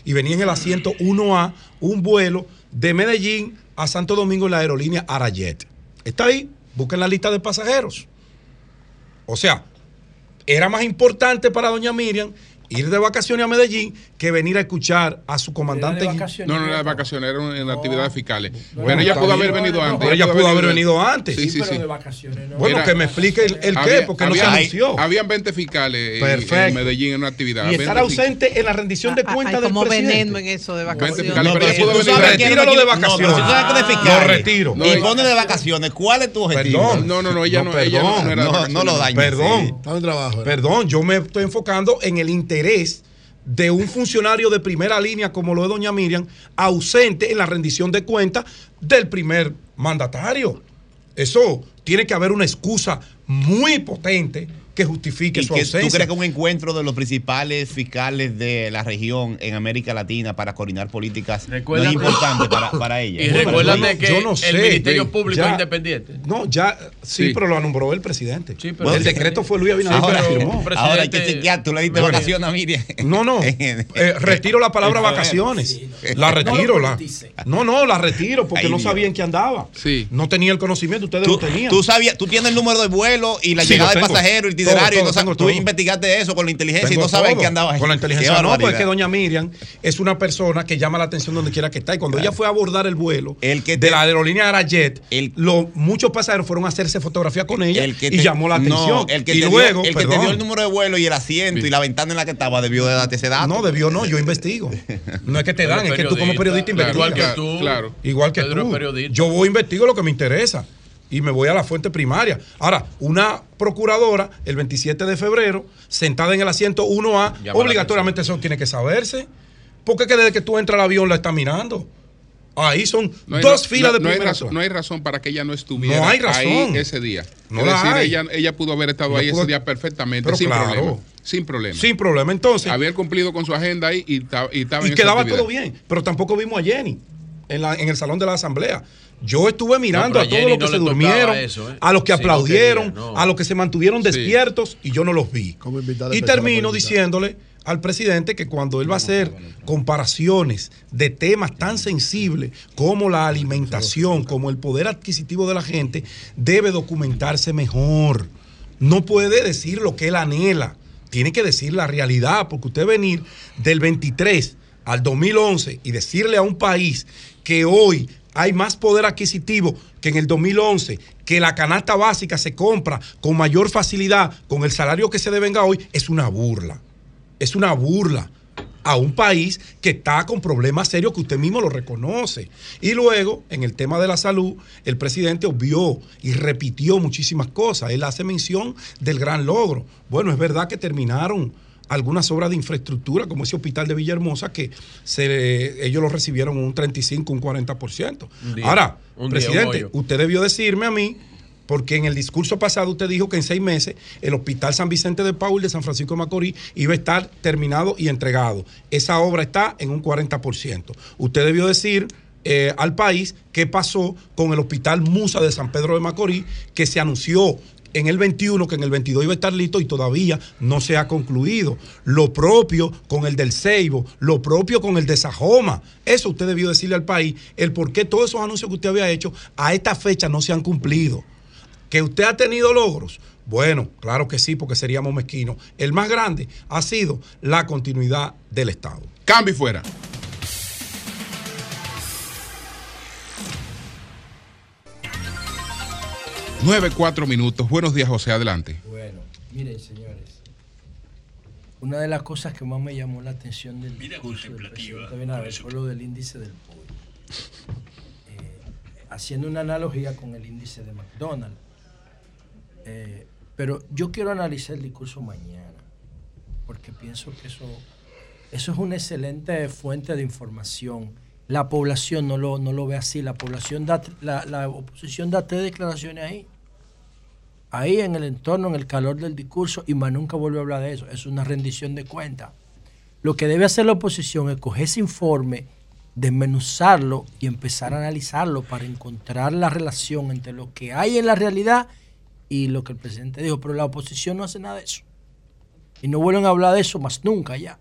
y venía en el asiento 1A un vuelo de Medellín a Santo Domingo en la aerolínea Arayet. Está ahí, busquen la lista de pasajeros. O sea, era más importante para doña Miriam ir de vacaciones a Medellín que venir a escuchar a su comandante. No, no era de vacaciones, era en actividades fiscales. Bueno, Bueno, ella pudo haber venido antes. Pero ella pudo haber venido antes. Sí, Sí, sí, pero sí. de Bueno, que me explique el, el qué, Había- porque no se anunció. Habían 20 fiscales en- Perfecto. en Medellín en una actividad. Y estar 20 ausente en la rendición de cuentas Hay del como presidente. veneno en eso de vacaciones. fiscales, No, pero pero pudo si tú venir Retíralo de no, vacaciones. pero Lo retiro. Y pone de vacaciones. ¿Cuál es tu objetivo? Perdón. No, no, no, ella no- ella no- no era de no, vacaciones. no lo dañes. Perdón. ¿eh? Perdón, yo me estoy enfocando en el interés de un funcionario de primera línea como lo de doña Miriam, ausente en la rendición de cuentas del primer mandatario. Eso tiene que haber una excusa muy potente que justifique ¿Y su que tú crees que un encuentro de los principales fiscales de la región en América Latina para coordinar políticas no es importante para, para ella? Y recuérdate que yo no el Ministerio sí, Público ya- es independiente. No, ya, sí, Sí. pero lo nombró el presidente. pero- el decreto fue Luis Abinader Ahora, que lo firmó. ahora hay que chequear, tú le diste vacaciones a Miriam. No, no. Eh, retiro la palabra vacaciones. La retiro. La, no, no, la retiro porque Ay, no Dios. sabía en qué andaba. No tenía el conocimiento, ustedes Tú, lo tenían. tú sabías, tú tienes el número de vuelo y la Sí, llegada lo del el Todo, itinerario, y no sabes- tú todo. investigaste eso con la inteligencia y Tengo no sabes qué andaba. Con la inteligencia no, pues barbaridad. es que doña Miriam es una persona que llama la atención donde quiera que está. Y cuando ella fue a abordar el vuelo de la aerolínea Arajet, lo- muchos pasajeros fueron a hacerse fotografía con ella El que y llamó la atención. No, el que, y te, luego, dio, el que te dio el número de vuelo y el asiento y la ventana en la que estaba debió de darte ese dato. No, debió no, yo investigo. No es que te dan, es que tú como periodista investigas. igual que tú. Claro. Igual que tú. Yo voy investigo lo que me interesa y me voy a la fuente primaria. Ahora, una procuradora el 27 de febrero, sentada en el asiento 1A, Llama la obligatoriamente eso tiene que saberse. Porque que desde que tú entras al avión la está mirando. Ahí son No hay dos filas no- de no hay, primera razón, no hay razón para que ella no estuviera No hay razón. ahí ese día. No es la decir, hay. ella, ella pudo haber estado ahí pudo- ese día perfectamente, Pero sin claro. problema. Sin problema. Sin problema. Entonces, Había cumplido con su agenda ahí y, y estaba y en quedaba todo bien. Pero tampoco vimos a Jenny en, la- en el salón de la asamblea. Yo estuve mirando No, a todos los que no se durmieron, eso, ¿eh? a los que Sí, no aplaudieron, quería, no. a los que se mantuvieron Sí. despiertos y yo no los vi. Y termino diciéndole al presidente que cuando él va a hacer comparaciones de temas tan sensibles como la alimentación, como el poder adquisitivo de la gente, debe documentarse mejor. No puede decir lo que él anhela, tiene que decir la realidad, porque usted venir del 23 al 2011 y decirle a un país que hoy hay más poder adquisitivo que en el 2011, que la canasta básica se compra con mayor facilidad con el salario que se devenga hoy, es una burla. Es una burla a un país que está con problemas serios que usted mismo lo reconoce. Y luego, en el tema de la salud, el presidente obvió y repitió muchísimas cosas. Él hace mención del gran logro. Bueno, es verdad que terminaron algunas obras de infraestructura, como ese hospital de Villahermosa, que se, ellos lo recibieron un 35, un 40%. Un día, Ahora, un presidente, usted debió decirme a mí, porque en el discurso pasado usted dijo que en seis meses el Hospital San Vicente de Paul de San Francisco de Macorís iba a estar terminado y entregado. Esa obra está en un 40%. Usted debió decir eh, al país qué pasó con el Hospital Musa de San Pedro de Macorís, que se anunció en el 21 que en el 22 iba a estar listo y todavía no se ha concluido. Lo propio con el del Ceibo, lo propio con el de Sajoma. Eso usted debió decirle al país el por qué todos esos anuncios que usted había hecho a esta fecha no se han cumplido. ¿Que usted ha tenido logros? Bueno, claro que sí, porque seríamos mezquinos. El más grande ha sido la continuidad del Estado. Cambio y fuera. Nueve, cuatro minutos. Buenos días, José. Adelante. Bueno, miren, señores. Una de las cosas que más me llamó la atención del discurso del presidente fue lo del índice del pollo. Eh, haciendo una analogía con el índice de McDonald's. Eh, pero yo quiero analizar el discurso mañana, porque pienso que eso, eso es una excelente fuente de información. La población no lo, no lo ve así, la población da, la, la oposición da tres declaraciones ahí ahí en el entorno, en el calor del discurso, y más nunca vuelve a hablar de eso. Es una rendición de cuentas. Lo que debe hacer la oposición es coger ese informe, desmenuzarlo y empezar a analizarlo para encontrar la relación entre lo que hay en la realidad y lo que el presidente dijo. Pero la oposición no hace nada de eso. Y no vuelven a hablar de eso más nunca ya.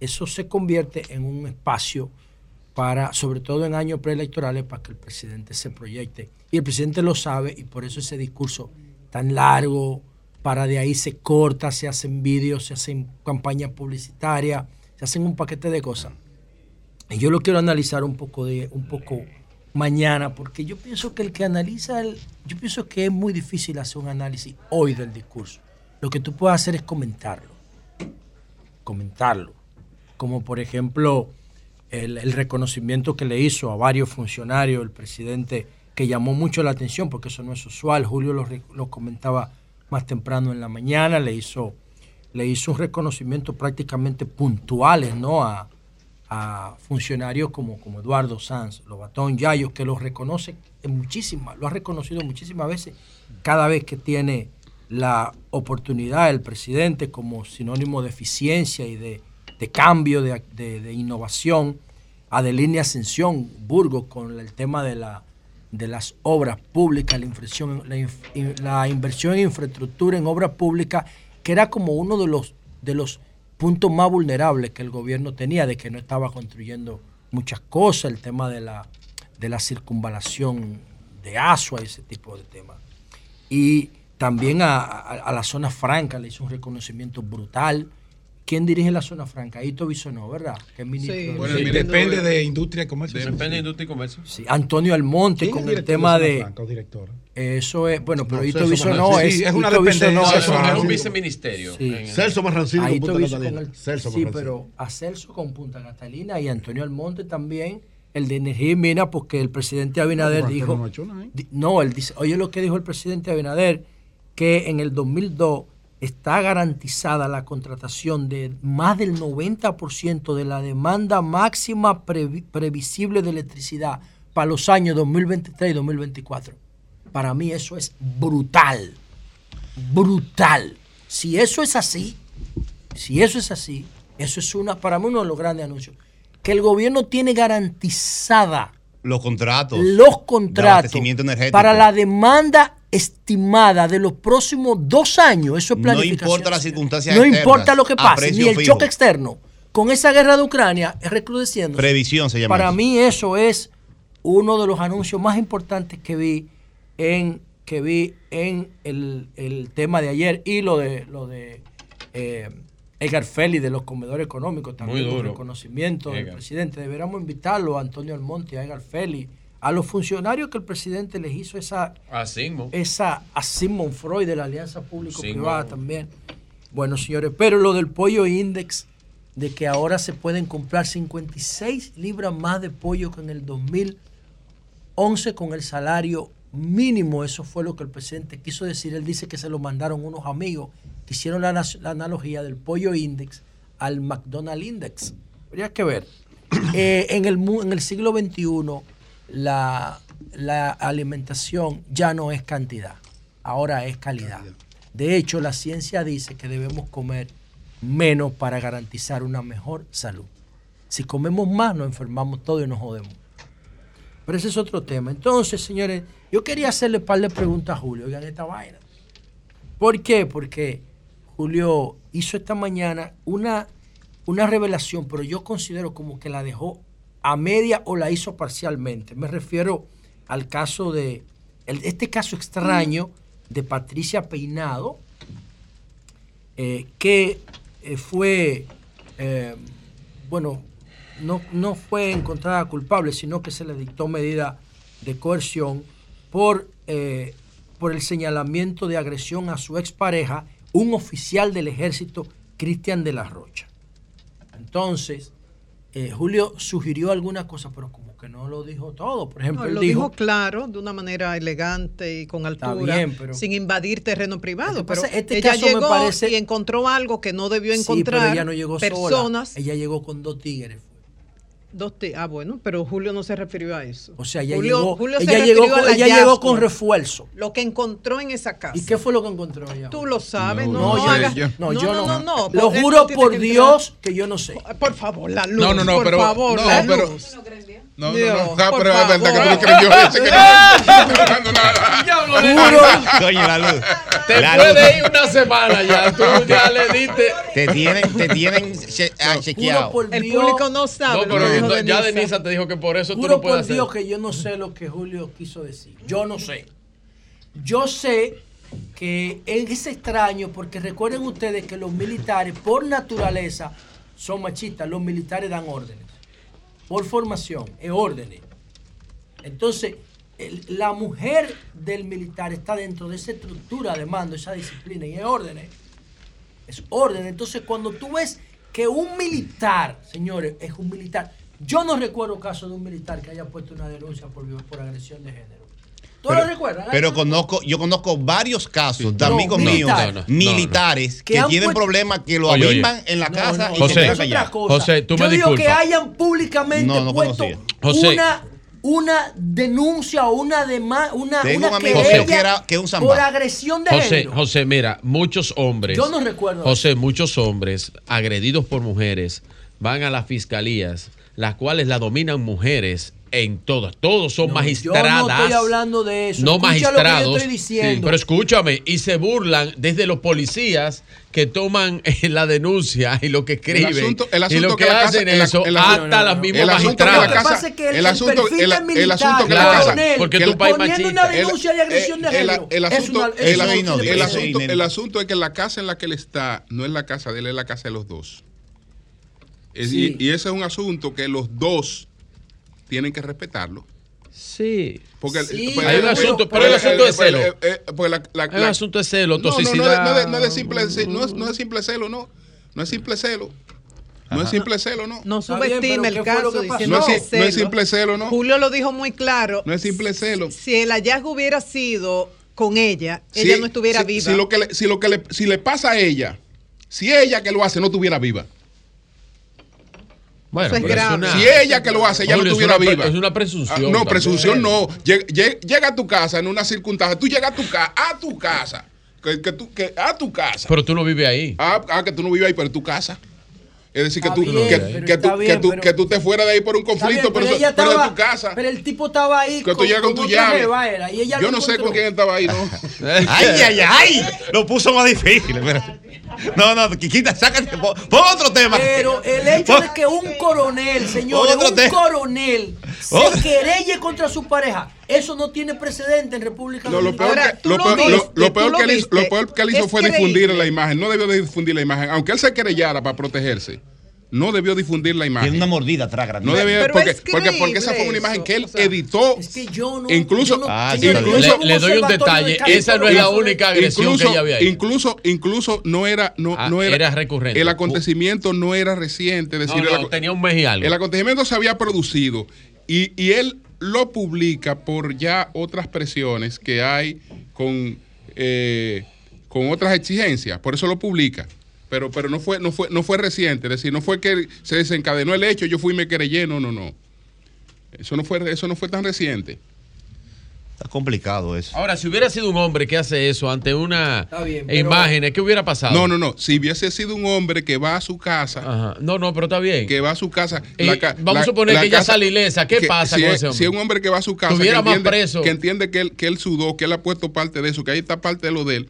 Eso se convierte en un espacio para, sobre todo en años preelectorales, para que el presidente se proyecte. Y el presidente lo sabe y por eso ese discurso tan largo, para de ahí se corta, se hacen vídeos, se hacen campañas publicitarias, se hacen un paquete de cosas. Y yo lo quiero analizar un poco, de, un poco mañana, porque yo pienso que el que analiza, el, yo pienso que es muy difícil hacer un análisis hoy del discurso. Lo que tú puedes hacer es comentarlo, comentarlo. Como por ejemplo el, el reconocimiento que le hizo a varios funcionarios el presidente, que llamó mucho la atención, porque eso no es usual. Julio lo, comentaba más temprano en la mañana, le hizo, le hizo un reconocimiento prácticamente puntuales ¿no? a, a funcionarios como, como Eduardo Sanz, Lobatón Yayo, que los reconoce en muchísimas, lo ha reconocido muchísimas veces, cada vez que tiene la oportunidad del presidente como sinónimo de eficiencia y de, de cambio, de, de- de innovación. Ascensión, Burgos, con el tema de, la, de las obras públicas, la, inversión, la, la inversión en infraestructura en obras públicas, que era como uno de los, de los puntos más vulnerables que el gobierno tenía, de que no estaba construyendo muchas cosas, el tema de la, de la circunvalación de Asua ese tipo de temas. Y también a- a la zona franca le hizo un reconocimiento brutal. ¿Quién dirige la zona franca? Hito Bisonó, ¿verdad? Que es ministro de- Bueno, ministro Depende de- Industria y Comercio. Depende de Industria y Comercio. Sí, Antonio Almonte ¿Quién es con el tema de Franca o? Eso es, bueno, pero No, Bisonó es. Sí, es una dependencia es- Es un viceministerio. Sí. en- Celso Marrancini A con Punta Catalina. con el- Celso sí, pero a Celso con Punta Catalina y Antonio Almonte también, el de Energía y Mina, porque el presidente Abinader No, dijo. no ¿eh? No, él dice, oye lo que dijo el presidente Abinader, que en el 2002 está garantizada la contratación de más del 90% de la demanda máxima previ- previsible de electricidad para los años 2023 y 2024. Para mí eso es brutal, brutal. Si eso es así, si eso es así, eso es una, para mí uno de los grandes anuncios, que el gobierno tiene garantizada Los contratos. los contratos para la demanda estimada de los próximos dos años. Eso es No planificación. importa las circunstancias No externas, importa lo que pase, ni el fijo. choque externo. Con esa guerra de Ucrania es recrudeciendo. Previsión se llama Para eso. mí eso es uno de los anuncios más importantes que vi en que vi en el, el tema de ayer y lo de lo de eh, Edgar Félix de los comedores económicos también duro. reconocimiento del Edgar. presidente. Deberíamos invitarlo a Antonio Almonte, a Edgar Félix, a los funcionarios que el presidente les hizo esa Así mismo. esa a Sigmund Freud de la Alianza Público-Privada Sigmund. también. Bueno, señores, pero lo del pollo index, de que ahora se pueden comprar 56 libras más de pollo que en el 2011 con el salario mínimo, eso fue lo que el presidente quiso decir. Él dice que se lo mandaron unos amigos que hicieron la, la analogía del pollo index al McDonald's index. Habría que ver. Eh, en, el, mu- en el siglo XXI, la, la alimentación ya no es cantidad, ahora es calidad. De hecho, la ciencia dice que debemos comer menos para garantizar una mejor salud. Si comemos más, nos enfermamos todos y nos jodemos. Pero ese es otro tema. Entonces, señores, yo quería hacerle un par de preguntas a Julio. Oigan esta vaina. ¿Por qué? Porque Julio hizo esta mañana una, una revelación, pero yo considero como que la dejó a media o la hizo parcialmente. Me refiero al caso de, este caso extraño de Patricia Peinado, eh, que eh, fue, eh, bueno, no, no fue encontrada culpable, sino que se le dictó medida de coerción por, por el señalamiento de agresión a su expareja, un oficial del ejército, Cristian de la Rocha. Entonces, eh, Julio sugirió alguna cosa, pero como que no lo dijo todo. Por ejemplo, No, él lo dijo, dijo claro, de una manera elegante y con altura, bien, pero- sin invadir terreno privado. Pero este ella caso me llegó parece- y encontró algo que no debió Sí, encontrar. pero ella no llegó personas. sola. Ella llegó con dos tigres. Dos ah, bueno, pero Julio no se refirió a eso. O sea, ella Julio- llegó, Julio se ella refirió llegó, con, ella llegó con refuerzo. Lo que encontró en esa casa. ¿Y qué fue lo que encontró ella? Tú lo sabes, no, No, no, yo- hagas- yo- no, yo no. no, no, Lo juro por que Dios que yo no sé. Por favor, la luz. No, no, no, por pero- favor, no, la pero- luz. No, no, Dios, no, ah, por pero es verdad que tú no creyó ese que no tocando nada. Diablo, Coño, la luz. Te La puede luz. ir una semana ya. Tú ya le diste. Te tienen, te tienen che- ah, chequeado. El Dios. público no sabe. No, pero no, ya Denisa. Te dijo que por eso tú no puedes por hacer. Dios que yo no sé lo que Julio quiso decir. Yo no sé. Yo sé que es extraño porque recuerden ustedes que los militares por naturaleza son machistas. Los militares dan órdenes. Por formación, es órdenes. Entonces, la mujer del militar está dentro de esa estructura de mando, esa disciplina, y es órdenes. Es orden. Entonces, cuando tú ves que un militar, señores, es un militar. Yo no recuerdo caso de un militar que haya puesto una denuncia por, por agresión de género. ¿Tú lo recuerdas? Pero conozco, yo conozco varios casos de No, amigos militar. míos, No, no, militares, Que que, tienen puesto- problemas que lo Oye, avivan en la No, casa no, y José, quedan otra cosa. José, tú Yo me digo que hayan públicamente No, no puesto. José. una una denuncia o una dema- una, Tengo una un amigo mío que era- que es un por agresión de José, género. José, mira, muchos hombres. Yo no recuerdo José, muchos hombres agredidos por mujeres van a las fiscalías, las cuales la dominan mujeres en todas. Todos son Yo magistradas. no estoy hablando de eso. No Escucha lo que yo magistrados. estoy diciendo. Sí, pero escúchame, y se burlan desde los policías que toman eh, la denuncia y lo que escriben. asunto- el y asunto lo que, que la casa- hacen el- eso el- hasta no, no, las no. mismas El asunto que la magistradas. casa- Lo que pasa es que el, el asunto- el- el que la casa- porque que tu el- país machista. una denuncia de agresión de el, género. el el, no el el asunto es que la casa en la que él está no es la casa de él, es la casa de los dos. Es- Sí. y, y ese es un asunto que los dos tienen que respetarlo. Sí. Porque Sí, pues, hay un asunto, pero el asunto de celo. la- la- Hay un la- asunto de celo, No, no, no, toxicidad. no, de- no de simple, no es, no es simple celo, no. No es simple celo. No es simple celo, no. No subestime el ¿qué fue lo caso diciendo No es no es simple celo, ¿no? Julio lo dijo muy claro. No es simple celo. Si el hallazgo hubiera sido con ella, Si- ella no estuviera si- viva. Si lo que le, si lo que le, si le pasa a ella, si ella que lo hace no estuviera viva. Bueno, Eso es pero grave. una- Si ella que lo hace, ella Julio, no es estuviera una viva. Es una presunción. Ah, no, también. presunción no. Llega, llega- llega a tu casa en una circunstancia. Tú llegas a tu casa, a tu casa. Que, que tú, que, a tu casa. Pero tú no vives ahí. Ah, ah, que tú no vives ahí, pero en tu casa. Es decir, que tú, bien, que, que tú, bien, que, tú, pero- que tú te fueras de ahí por un conflicto, bien, pero, pero, ella eso- pero estaba, de tu casa. pero el tipo estaba ahí Que tú llegas con tu otra llave. jeva era, y ella Yo no sé con quién estaba ahí, ¿no? Ay, ay, ay. Lo puso más difícil. espera. No, no, quita, sácate. Pon otro tema. Pero el hecho de que un coronel, Otro un tema. coronel se Otro. querelle contra su pareja, eso no tiene precedente en República No, lo peor, Dominicana. que, lo, peor, lo- lo peor que él hizo, lo peor que él hizo Es fue creíble. difundir la imagen. No debió de difundir la imagen. Aunque él se querellara para protegerse, no debió difundir la imagen. Tiene una mordida atrás, grande. No Pero porque, es porque, porque esa fue una imagen que él eso, o sea, editó. Es que yo no. incluso, yo no- Ah, yo le- doy un detalle. de Esa no es la única agresión incluso, que ella había ahí. incluso, incluso no era, no, Ah, no era, era recurrente. El acontecimiento no era reciente. Es No, decir, no, el, tenía un mes y algo. el acontecimiento se había producido y, y él lo publica por ya otras presiones que hay con, eh, con otras exigencias. Por eso lo publica. Pero, pero no fue, no fue, no fue reciente, es decir, no fue que se desencadenó el hecho, yo fui y me querellé, no, no, no. Eso no fue, eso no fue tan reciente. Está complicado eso. Ahora, si hubiera sido un hombre que hace eso ante una bien, pero- imagen, ¿qué hubiera pasado? No, no, no. Si hubiese sido un hombre que va a su casa, Ajá. No, no, pero está bien. que va a su casa. Y la ca- vamos la- a suponer que ella sale ilesa. ¿Qué que pasa si con es, ese hombre? Si es un hombre que va a su casa, Tuviera que más entiende, preso. que entiende que él, que él sudó, que él ha puesto parte de eso, que ahí está parte de lo de él.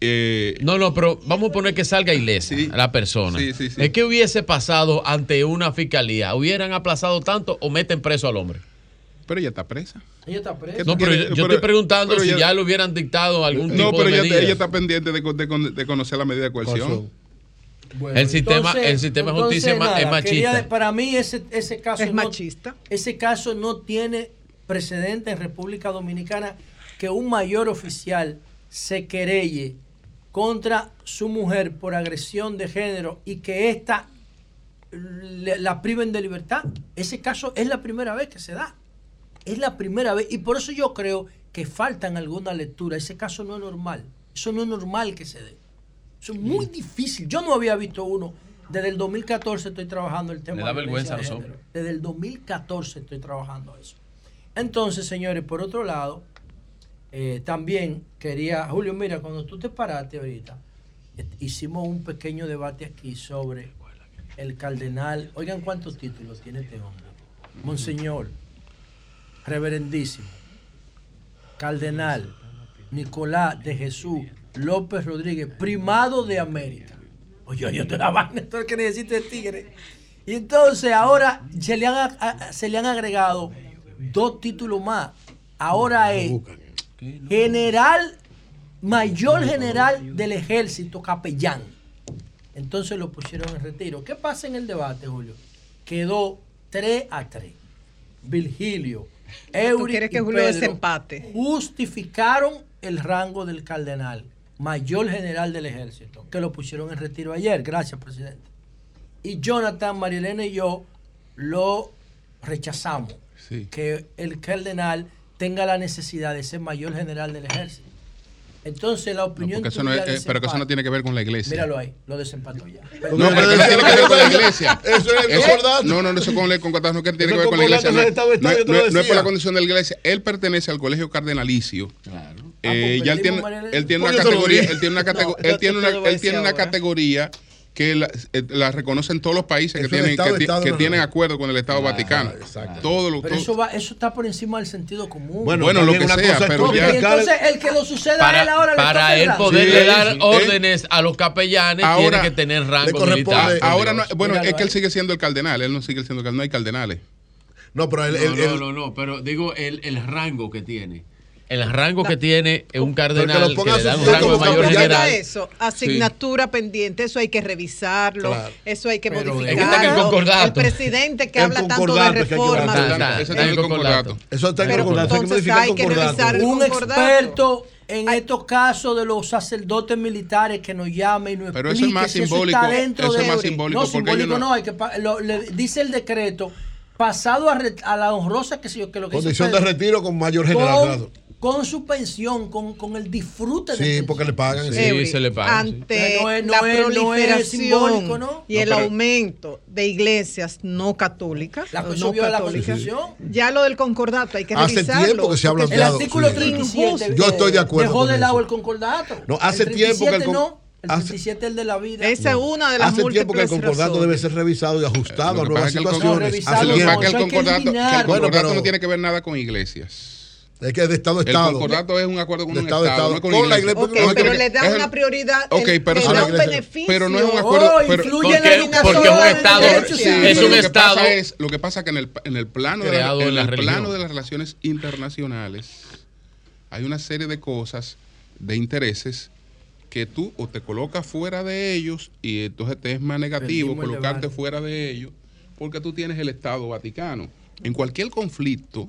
Eh, No, no, pero vamos a poner que salga ilesa la persona. Sí, sí, sí. ¿Es que hubiese pasado ante una fiscalía? ¿Hubieran aplazado tanto o meten preso al hombre? pero ella está presa. Ella está presa. No, pero yo, yo pero- estoy preguntando pero si ya- ya le hubieran dictado algún tipo No, pero de ella, medida. ella está pendiente de, de- de conocer la medida de coerción. Bueno, El sistema- el sistema de justicia es quería machista. para mí ese, ese caso Es no- machista. ese caso no tiene precedente en República Dominicana que un mayor oficial se querelle contra su mujer por agresión de género y que ésta la priven de libertad. Ese caso es la primera vez que se da. Es la primera vez. Y por eso yo creo que faltan alguna lectura. Ese caso no es normal. Eso no es normal que se dé. Eso es muy difícil. Yo no había visto uno. Desde el 2014 estoy trabajando el tema. Le da de vergüenza a los. Desde el 2014 estoy trabajando eso. Entonces, señores, por otro lado, eh, también quería, Julio, mira, cuando tú te paraste ahorita, eh, hicimos un pequeño debate aquí sobre el cardenal. Oigan cuántos títulos tiene este hombre. Monseñor, reverendísimo, cardenal, Nicolás de Jesús López Rodríguez, primado de América. Oye, oye, te la vaina, lo que necesita el tigre. Y entonces ahora se le han, se le han agregado dos títulos más. Ahora es general, mayor general del ejército, capellán. Entonces lo pusieron en retiro. ¿Qué pasa en el debate, Julio? Quedó 3 a 3. Virgilio, Eury quieres que y Julio Pedro desempate? justificaron el rango del cardenal, mayor general del ejército, que lo pusieron en retiro ayer. Gracias, presidente. Y Jonathan, Marilena y yo lo rechazamos. Sí. Que el cardenal tenga la necesidad de ser mayor general del ejército. Entonces la opinión. No, eso no eh, pero que eso no tiene que ver con la iglesia. Míralo ahí, lo desempató ya. No, pero que no tiene que ver con la iglesia. Eso es No, no, no, eso con, con no tiene que ver con la iglesia. No, es por la condición de la iglesia. Él pertenece al colegio cardenalicio. Claro. Eh, ah, pues, ya él tiene, él tiene una categoría. Él tiene una categoría. Él tiene una categoría que la, eh, la, reconocen todos los países que tienen, que, tienen no. acuerdo con el Estado Vaticano. Todo lo, pero. Eso, va, eso está por encima del sentido común. Bueno, lo que sea, pero ya... entonces el que lo suceda para, a él ahora Para él poderle dar órdenes a los capellanes tiene que tener rango militar. Ahora no, bueno, es que él sigue siendo el cardenal, él no sigue siendo el cardenal, no hay cardenales. No, pero no, no, no, no, pero digo el, el rango que tiene el rango que tiene un cardenal que, que le da un rango de mayor general. Eso, asignatura pendiente, eso hay que revisarlo, eso hay que Pero modificarlo. Este el, el, presidente que habla tanto de reformas. Que eso está en el concordato. Eso está en el concordato. Entonces hay que revisar el Un experto en estos casos de los sacerdotes militares que nos llamen y nos Pero eso es más simbólico. Eso, eso es más simbólico. No, simbólico no, hay que, lo, le dice el decreto pasado a, re, a la honrosa que, lo que Condición de retiro con mayor general con su pensión, con, con el disfrute sí, de Sí, porque le pagan. Sí, sí, se le pagan. Ante sí. no es, no la es, proliferación no ¿no? y el aumento de iglesias no católicas. La no católicas. La ya lo del concordato hay que hace revisarlo. Hace tiempo que se ha planteado. El artículo 37. Yo estoy de eh, acuerdo Dejó de lado el concordato. No, hace tiempo que el no. El hace, 37 el de la vida. Esa es una de las Hace tiempo que el concordato razones. debe ser revisado y ajustado eh, a nuevas situaciones. Hace tiempo que el concordato, que el concordato no tiene que ver nada con iglesias. Es que de Estado a Estado. El concordato es un acuerdo con de un Estado, estado, estado. No con, con, la iglesia. Okay, no, pero le da una prioridad, okay, pero le da un beneficio. Pero no es un acuerdo. Oh, pero, porque, en la porque es un Estado. Sí, es un lo Estado. Que pasa es, lo que pasa es que en el, en el, plano, de, la, en en la el plano de las relaciones internacionales hay una serie de cosas, de intereses, que tú o te colocas fuera de ellos y entonces te es más negativo colocarte fuera de ellos porque tú tienes el Estado Vaticano. En cualquier conflicto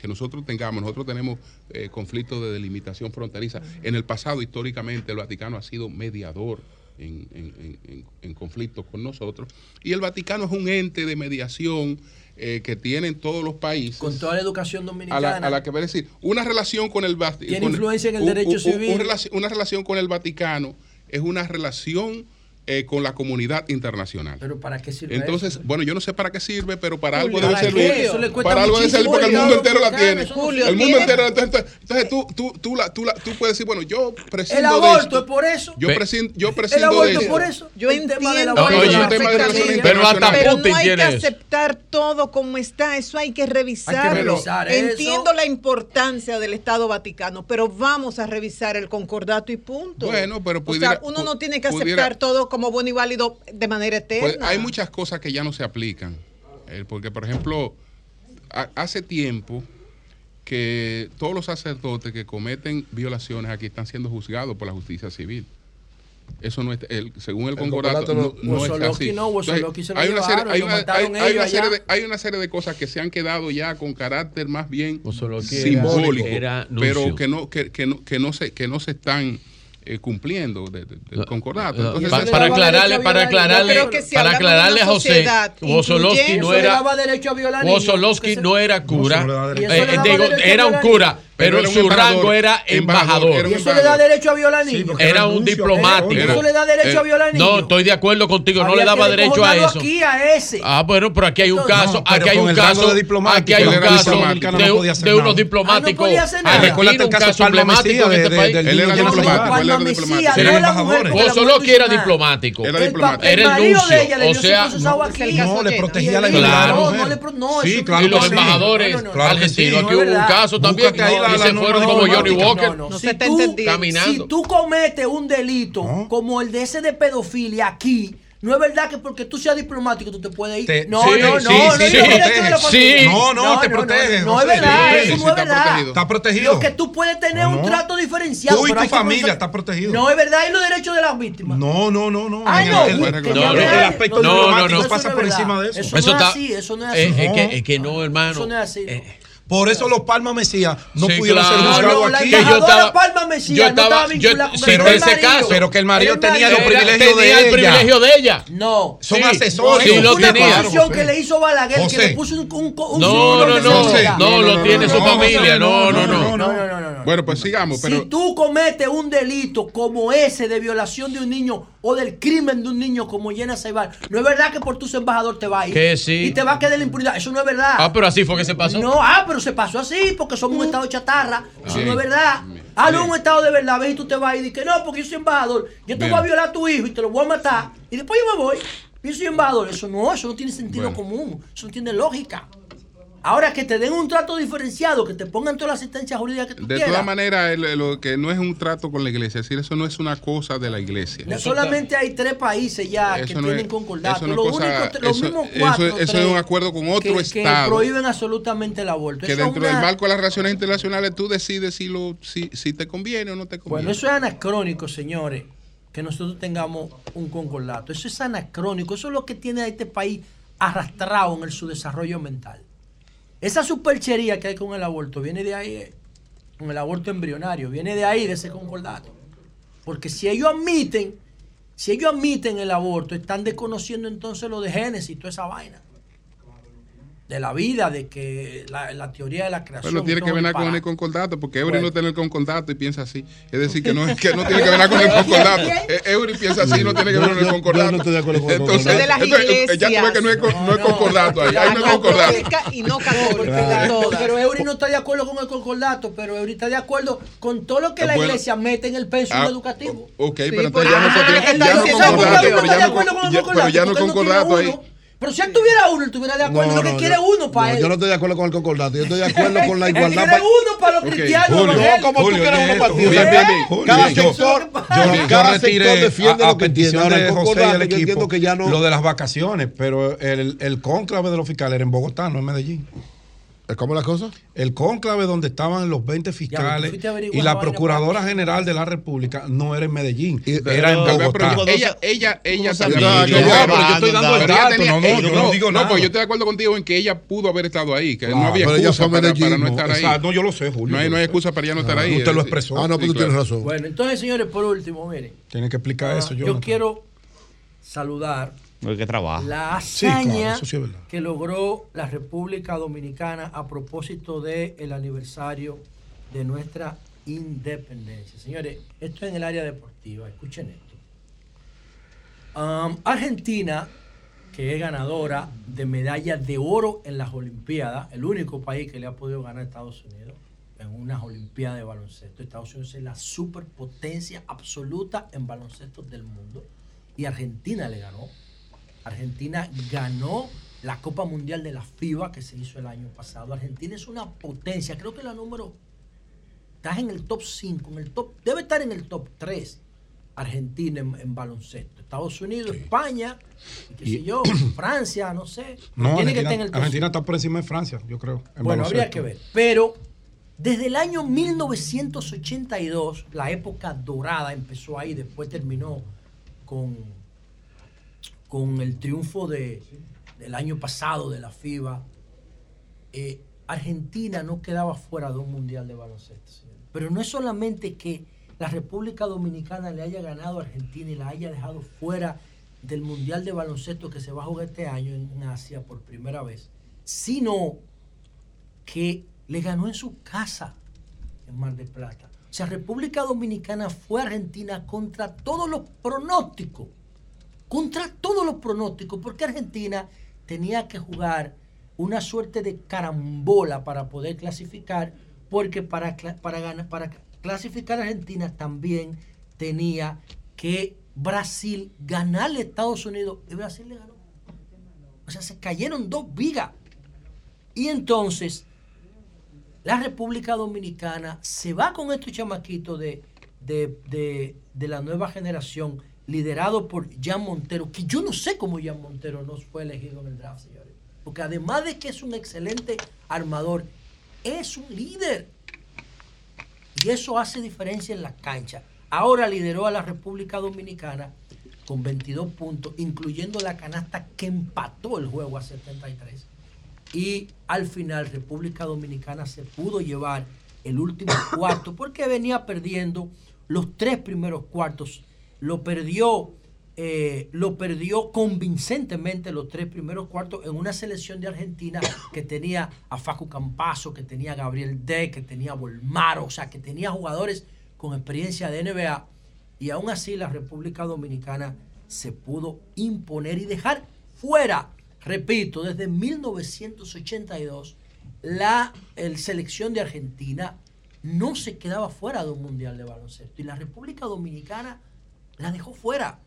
que nosotros tengamos, nosotros tenemos eh, conflictos de delimitación fronteriza. En el pasado, históricamente, el Vaticano ha sido mediador en, en, en, en conflictos con nosotros. Y el Vaticano es un ente de mediación eh, que tienen todos los países. Con toda la educación dominicana. A la, que decir, una relación con el Vaticano. Tiene influencia en el derecho civil. Una relación con el Vaticano es una relación eh, con la comunidad internacional. ¿Pero para qué sirve? Entonces, bueno, yo no sé para qué sirve, pero para algo debe servir. Eso para algo debe servir porque el mundo entero la tiene. Julio, el mundo entero la tiene. Entonces tú, tú, tú, la, tú, la, tú puedes decir, bueno, yo prescindo. El aborto es por eso. Yo prescindo, yo prescindo El aborto es por eso. Yo entiendo. Pero hasta Putin no hay que aceptar todo como está. Eso hay que revisarlo. Hay que revisar entiendo la importancia del Estado Vaticano, pero vamos a revisar el concordato y punto. Bueno, pero uno no tiene que aceptar todo como como bueno y válido de manera pues, eterna. Hay muchas cosas que ya no se aplican. Eh, porque, por ejemplo, hace tiempo que todos los sacerdotes que cometen violaciones aquí están siendo juzgados por la justicia civil. Eso no es, el, según el, el concordato, no, no es así. Hay, una serie, hay, una, serie de, cosas que se han quedado ya con carácter más bien simbólico, pero que no, que, no, que, no se, que no se están eh, cumpliendo del de, de concordato. Entonces, pa, para, aclararle, para aclararle, si para aclararle a José, Osolowski no era Osolowski no era cura, no eh, eh, digo, era un cura, pero, su rango era embajador. embajador. ¿Y eso le da derecho a eh, violar niños? Sí, era, un, diplomático. Era, ¿Eso le da derecho eh, a violar niños? No, estoy de acuerdo contigo, Había no le daba derecho a eso. Aquí a ese. Ah, bueno, pero aquí hay un caso, no, aquí hay un caso, de aquí hay un caso de, de unos diplomáticos. Ah, no el caso emblemático de este país. Él era diplomático, él era diplomático. Vos solo que era diplomático. Era diplomático. Era el O sea, no le protegía a la Claro. Sí, claro. Y los embajadores argentinos. Aquí hubo un caso también aquí se no, fueron no, como Johnny Walker. No, si se te tú, Si tú cometes un delito como el de ese de pedofilia aquí, no es verdad que porque tú seas diplomático tú te puedes ir. Te, no, sí, no, no, no, no, no, no, te protegen. No, es verdad, eso no es verdad. Está protegido. Lo que tú puedes tener un trato diferenciado. Tú y tu familia está protegido. No, es verdad, y los derechos de las víctimas. No, no, no, no. Ah, no, el, aspecto diplomático pasa por encima de eso. Eso no es así, eso no es eh, así. Es que no, hermano. Eso no es así. Eh, eh, por eso los Palma Mesías no Sí, pudieron claro. ser No, juzgados no, la aquí. Que yo estaba- Palma Mesías yo no estaba- estaba yo- vinculada con sí, el pero ese marido. caso, pero que el marido El tenía los privilegios de tenía el ella. privilegio de ella. No. Son Sí, asesores. sí, lo una tenía. posición que le hizo Balaguer, que José. le puso un, un, un No, no, no, seguridad. no, lo tiene su no, familia. No, no, no. No, no, no, no. Bueno, pues sigamos, pero Si tú cometes un delito como ese de violación de un niño o del crimen de un niño como Llena Ceibal, no es verdad que por tu ser embajador te va a ir. Que sí. Y te va a quedar la impunidad. Eso no es verdad. Ah, pero así fue que se pasó. No, ah, pero se pasó así porque somos un estado chatarra. Eso no es verdad. Ah, no, un estado de verdad. Ves y tú te vas y dices, no, porque yo soy embajador. Yo te Bien. voy a violar a tu hijo y te lo voy a matar. Y después yo me voy. Yo soy embajador. Eso no, eso no tiene sentido común. Eso no tiene lógica. Ahora que te den un trato diferenciado, que te pongan toda la asistencia jurídica que tú de quieras. todas maneras, lo que no es un trato con la iglesia, es decir, eso no es una cosa de la iglesia. No, solamente hay tres países ya que no tienen es- concordato. no Los, eso- mismos eso- cuatro. eso es un acuerdo con otro que- que estado. prohíben absolutamente el aborto. Que Eso dentro del marco de las relaciones internacionales tú decides si, lo, si, si te conviene o no te conviene. Bueno, eso es anacrónico, señores, que nosotros tengamos un concordato. Eso es anacrónico. Eso es lo que tiene a este país arrastrado en el, su desarrollo mental. Esa superchería que hay con el aborto viene de ahí, eh, con el aborto embrionario, viene de ahí, de ese concordato. Porque si ellos admiten, si ellos admiten el aborto, están desconociendo entonces lo de Génesis, toda esa vaina. De la vida, de que la, la teoría de la creación. Bueno, tiene y que ver con el concordato, porque Eury Bueno. no tiene el concordato y piensa así. Es decir, que no, es- que no tiene que ver con el concordato. Eh, Eury piensa así y no tiene que ver con el concordato. Entonces, De las entonces, ya tú ves que no es, con- no es concordato ahí. Ahí no es concordato. Y no católica. Pero Eury no está de acuerdo con el concordato, pero Eury está de acuerdo con todo lo que Ah, la bueno. iglesia mete en el pensum Ah, educativo. Ok, pero entonces ya no, ah, ya no concordato, ¿por qué pero no está ya de no, acuerdo con el ya- pero ya no concordato? concordato ahí. Pero si él tuviera uno, él tuviera de acuerdo. lo que quiere uno para no, él. yo no estoy de acuerdo con el concordato. Yo estoy de acuerdo con la Él igualdad. quiere uno para los cristianos. Julio, no, como tú quieres uno para ti. Cada sector, yo- cada sector defiende a, lo que entiende. de el José y el equipo entiendo que ya no- lo de las vacaciones, pero el, el cónclave de los fiscales era en Bogotá, no en Medellín. ¿Cómo la cosa? El cónclave donde estaban los 20 Ya, fiscales y la Procuradora General de la República no era en Medellín, Pero- era en pero Bogotá. ella, ella, ella también. No, yo- pero yo estoy dando el dato, tenía- no, no, ella- yo no digo nada. pues yo estoy de acuerdo contigo en que ella pudo haber estado ahí, que no había excusa para, para no estar ahí. Exacto, no, yo lo sé, Julio. No hay, no excusa para ella no estar Ah, ahí. usted lo Es- expresó. Ah, no, pero tú claro. tienes razón. Bueno, entonces, señores, por último, miren. Tiene que explicar eso, Ah, yo. yo quiero saludar No es que trabaja. la Sí, claro, hazaña sí es verdad. que logró la República Dominicana a propósito del aniversario de nuestra independencia. Señores, esto es en el área deportiva, escuchen esto. Um, Argentina, que es ganadora de medalla de oro en las Olimpiadas, el único país que le ha podido ganar a Estados Unidos en unas Olimpiadas de baloncesto. Estados Unidos es la superpotencia absoluta en baloncesto del mundo. Y Argentina le ganó. Argentina ganó la Copa Mundial de la FIBA que se hizo el año pasado. Argentina es una potencia, creo que la número estás en el top 5, en el top, debe estar en el top 3. Argentina en, en baloncesto. Estados Unidos, España, y qué sé yo, Francia, no sé. No, Tiene que Argentina, estar en el top Argentina está por encima de Francia, yo creo. en bueno, habría que ver. Pero desde el año 1982, la época dorada empezó ahí, después terminó con, con el triunfo de, del año pasado de la FIBA. Eh, Argentina no quedaba fuera de un mundial de baloncesto. Pero no es solamente que la República Dominicana le haya ganado a Argentina y la haya dejado fuera del mundial de baloncesto que se va a jugar este año en Asia por primera vez, sino que le ganó en su casa en Mar del Plata. O sea, República Dominicana fue a Argentina contra todos los pronósticos. Contra todos los pronósticos, porque Argentina tenía que jugar una suerte de carambola para poder clasificar, porque para, para, ganar, para clasificar a Argentina también tenía que Brasil ganarle a Estados Unidos y Brasil le ganó. O sea, se cayeron dos vigas. Y entonces, la República Dominicana se va con estos chamaquitos de, de- de la nueva generación, liderado por Jan Montero, que yo no sé cómo Jan Montero no fue elegido en el draft, señores. Porque además de que es un excelente armador, es un líder. Y eso hace diferencia en la cancha. Ahora lideró a la República Dominicana con 22 puntos, incluyendo la canasta que empató el juego a 73. y al final República Dominicana se pudo llevar el último cuarto porque venía perdiendo los tres primeros cuartos. Lo perdió, eh, lo perdió convincentemente los tres primeros cuartos en una selección de Argentina que tenía a Facu Campazo, que tenía a Gabriel De, que tenía a Volmaro, o sea, que tenía jugadores con experiencia de NBA. Y aún así la República Dominicana se pudo imponer y dejar fuera, repito, desde 1982, la el selección de Argentina no se quedaba fuera de un mundial de baloncesto y la República Dominicana la dejó fuera.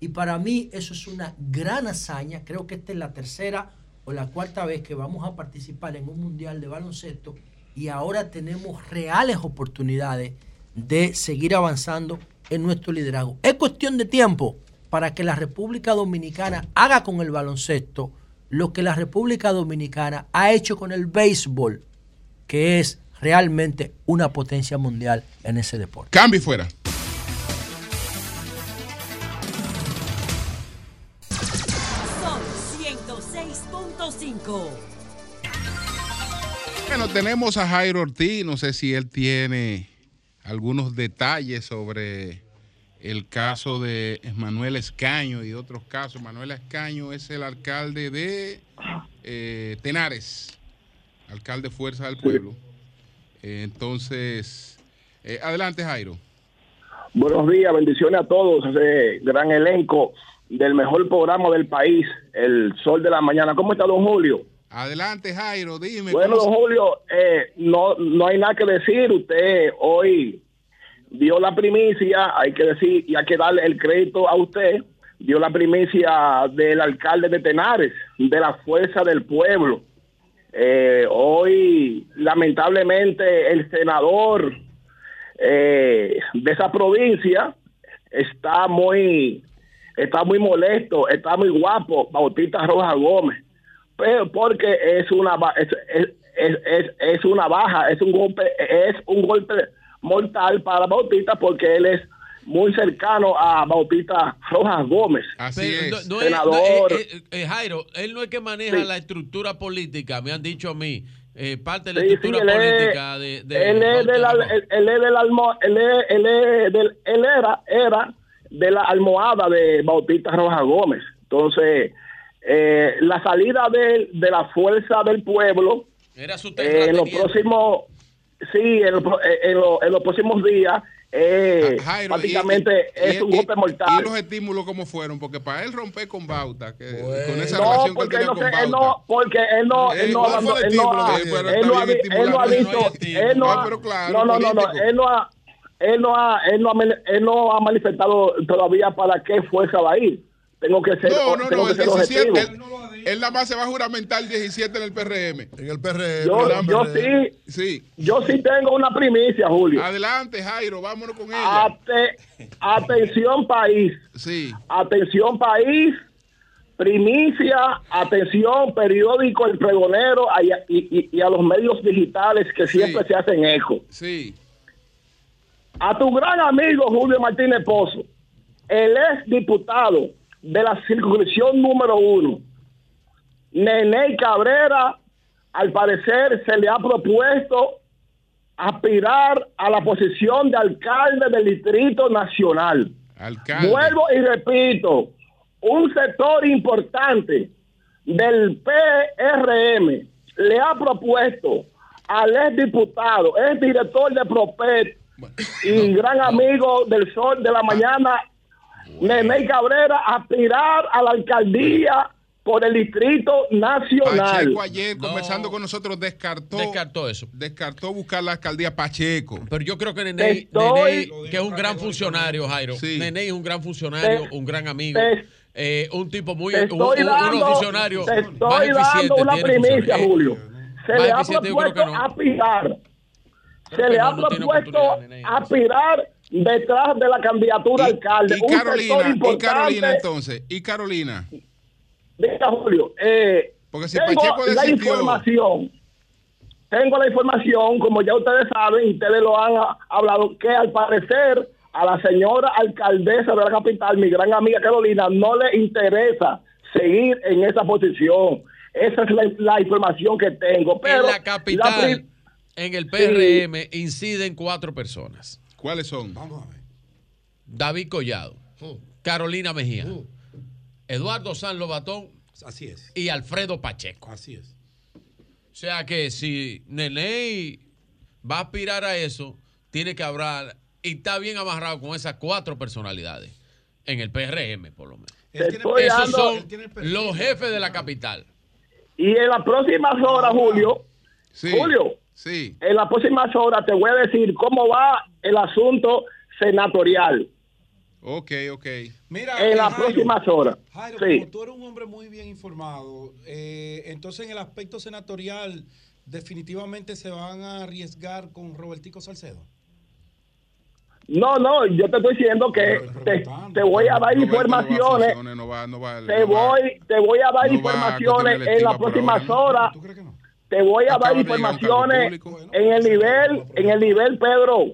Y para mí eso es una gran hazaña. Creo que esta es la tercera o la cuarta vez que vamos a participar en un mundial de baloncesto y ahora tenemos reales oportunidades de seguir avanzando en nuestro liderazgo. Es cuestión de tiempo para que la República Dominicana haga con el baloncesto lo que la República Dominicana ha hecho con el béisbol, que es realmente una potencia mundial en ese deporte. Cambio fuera. Tenemos a Jairo Ortiz. No sé si él tiene algunos detalles sobre el caso de Manuel Escaño y otros casos. Manuel Escaño es el alcalde de eh, Tenares, alcalde Fuerza del Pueblo. Eh, entonces, eh, adelante Jairo. Buenos días, bendiciones a todos, ese gran elenco del mejor programa del país, El Sol de la Mañana. ¿Cómo está, don Julio? Adelante Jairo, dime. Bueno, ¿cómo don Julio, eh, no, no hay nada que decir. Usted hoy dio la primicia, hay que decir, y hay que darle el crédito a usted, dio la primicia del alcalde de Tenares, de la fuerza del pueblo. Eh, hoy, lamentablemente, el senador eh, de esa provincia está muy, está muy molesto, está muy guapo, Bautista Rojas Gómez, porque es una es, es, es, una baja, es un golpe, es un golpe mortal para Bautista porque él es muy cercano a Bautista Rojas Gómez. Pero no- no es- senador. no, eh, eh, eh, Jairo, él no es que maneja Sí. la estructura política, me han dicho a mí, eh, parte de la Sí, sí, estructura política de, de él es de la, él, él es del almo, él, es- él, es del- él era, era de la almohada de Bautista Rojas Gómez. Entonces, eh, la salida de, de la fuerza del pueblo Era su eh, en los próximos, sí, en, los pro- eh, en los- en los próximos días, eh, Ah, Jairo, prácticamente y- y- es y- un y- golpe mortal. ¿Y los estímulos cómo fueron? Porque para él romper con Bauta, que, con esa no, relación que él porque, tenía no con sé, Bauta. él no, porque él no, Eh, él no, ¿cuál abandonó- fue el él no ha, él no ha, él no ha visto, él no No, ha, no, no, no, él no ha, él no ha, él no ha, él no ha manifestado todavía para qué fuerza va a ir. Tengo que ser, No, no, tengo no, que el ser 17, objetivo. él, él nada más se va a juramentar el 17 en el PRM. En el PRM. Yo, yo sí, Sí. yo sí tengo una primicia, Julio. Adelante, Jairo, vámonos con ella. Ate- atención país. Sí. Atención país. Primicia, atención, periódico El Pregonero y, a- y- y- y a los medios digitales que siempre se hacen eco. Sí. A tu gran amigo Julio Martínez Pozo, el ex diputado de la circunscripción número uno, Nene Cabrera, al parecer se le ha propuesto aspirar a la posición de alcalde del Distrito Nacional. Alcalde. Vuelvo y repito, un sector importante del PRM le ha propuesto al ex diputado, ex director de Propet y gran amigo del Sol de la Mañana, Nene Cabrera, aspirar a la alcaldía por el Distrito Nacional. Pacheco ayer conversando con nosotros descartó Descartó eso. Descartó buscar la alcaldía Pacheco. Pero yo creo que Nene, Estoy- Nene, que es un gran funcionario, Jairo. Nene es un gran funcionario, Te- un gran amigo. te- eh, un tipo muy. Te un, estoy un- dando, unos funcionarios te más estoy dando eficientes una primicia. Julio. Se Más le ha propuesto no. aspirar. Se le ha propuesto aspirar detrás de la candidatura a alcalde. Y Carolina, y entonces, y Carolina. Diga, Julio, eh, Porque si tengo Pacheco la información. Tengo la información, como ya ustedes saben, y ustedes lo han hablado, que al parecer a la señora alcaldesa de la capital, mi gran amiga Carolina, no le interesa seguir en esa posición. Esa es la, la información que tengo. Pero en la capital, en el PRM, inciden cuatro personas. ¿Cuáles son? David Collado, Carolina Mejía, Eduardo San Lobatón Así es. y Alfredo Pacheco. Así es. O sea que si Nene va a aspirar a eso, tiene que hablar y está bien amarrado con esas cuatro personalidades en el PRM, por lo menos. Estoy Esos dando- son los jefes de la capital. Y en las próximas horas, Julio, Julio, sí. en las próximas horas te voy a decir cómo va el asunto senatorial. Ok, ok. Mira, en eh, las Jairo, próximas horas. Jairo, Sí. como tú eres un hombre muy bien informado, eh, entonces en el aspecto senatorial definitivamente se van a arriesgar con Robertico Salcedo. No, no, yo te estoy diciendo que te, te voy a dar informaciones. No va, no va, Te voy, te voy a dar a informaciones en las próximas horas. Te voy a dar informaciones en el nivel, en el nivel, Pedro,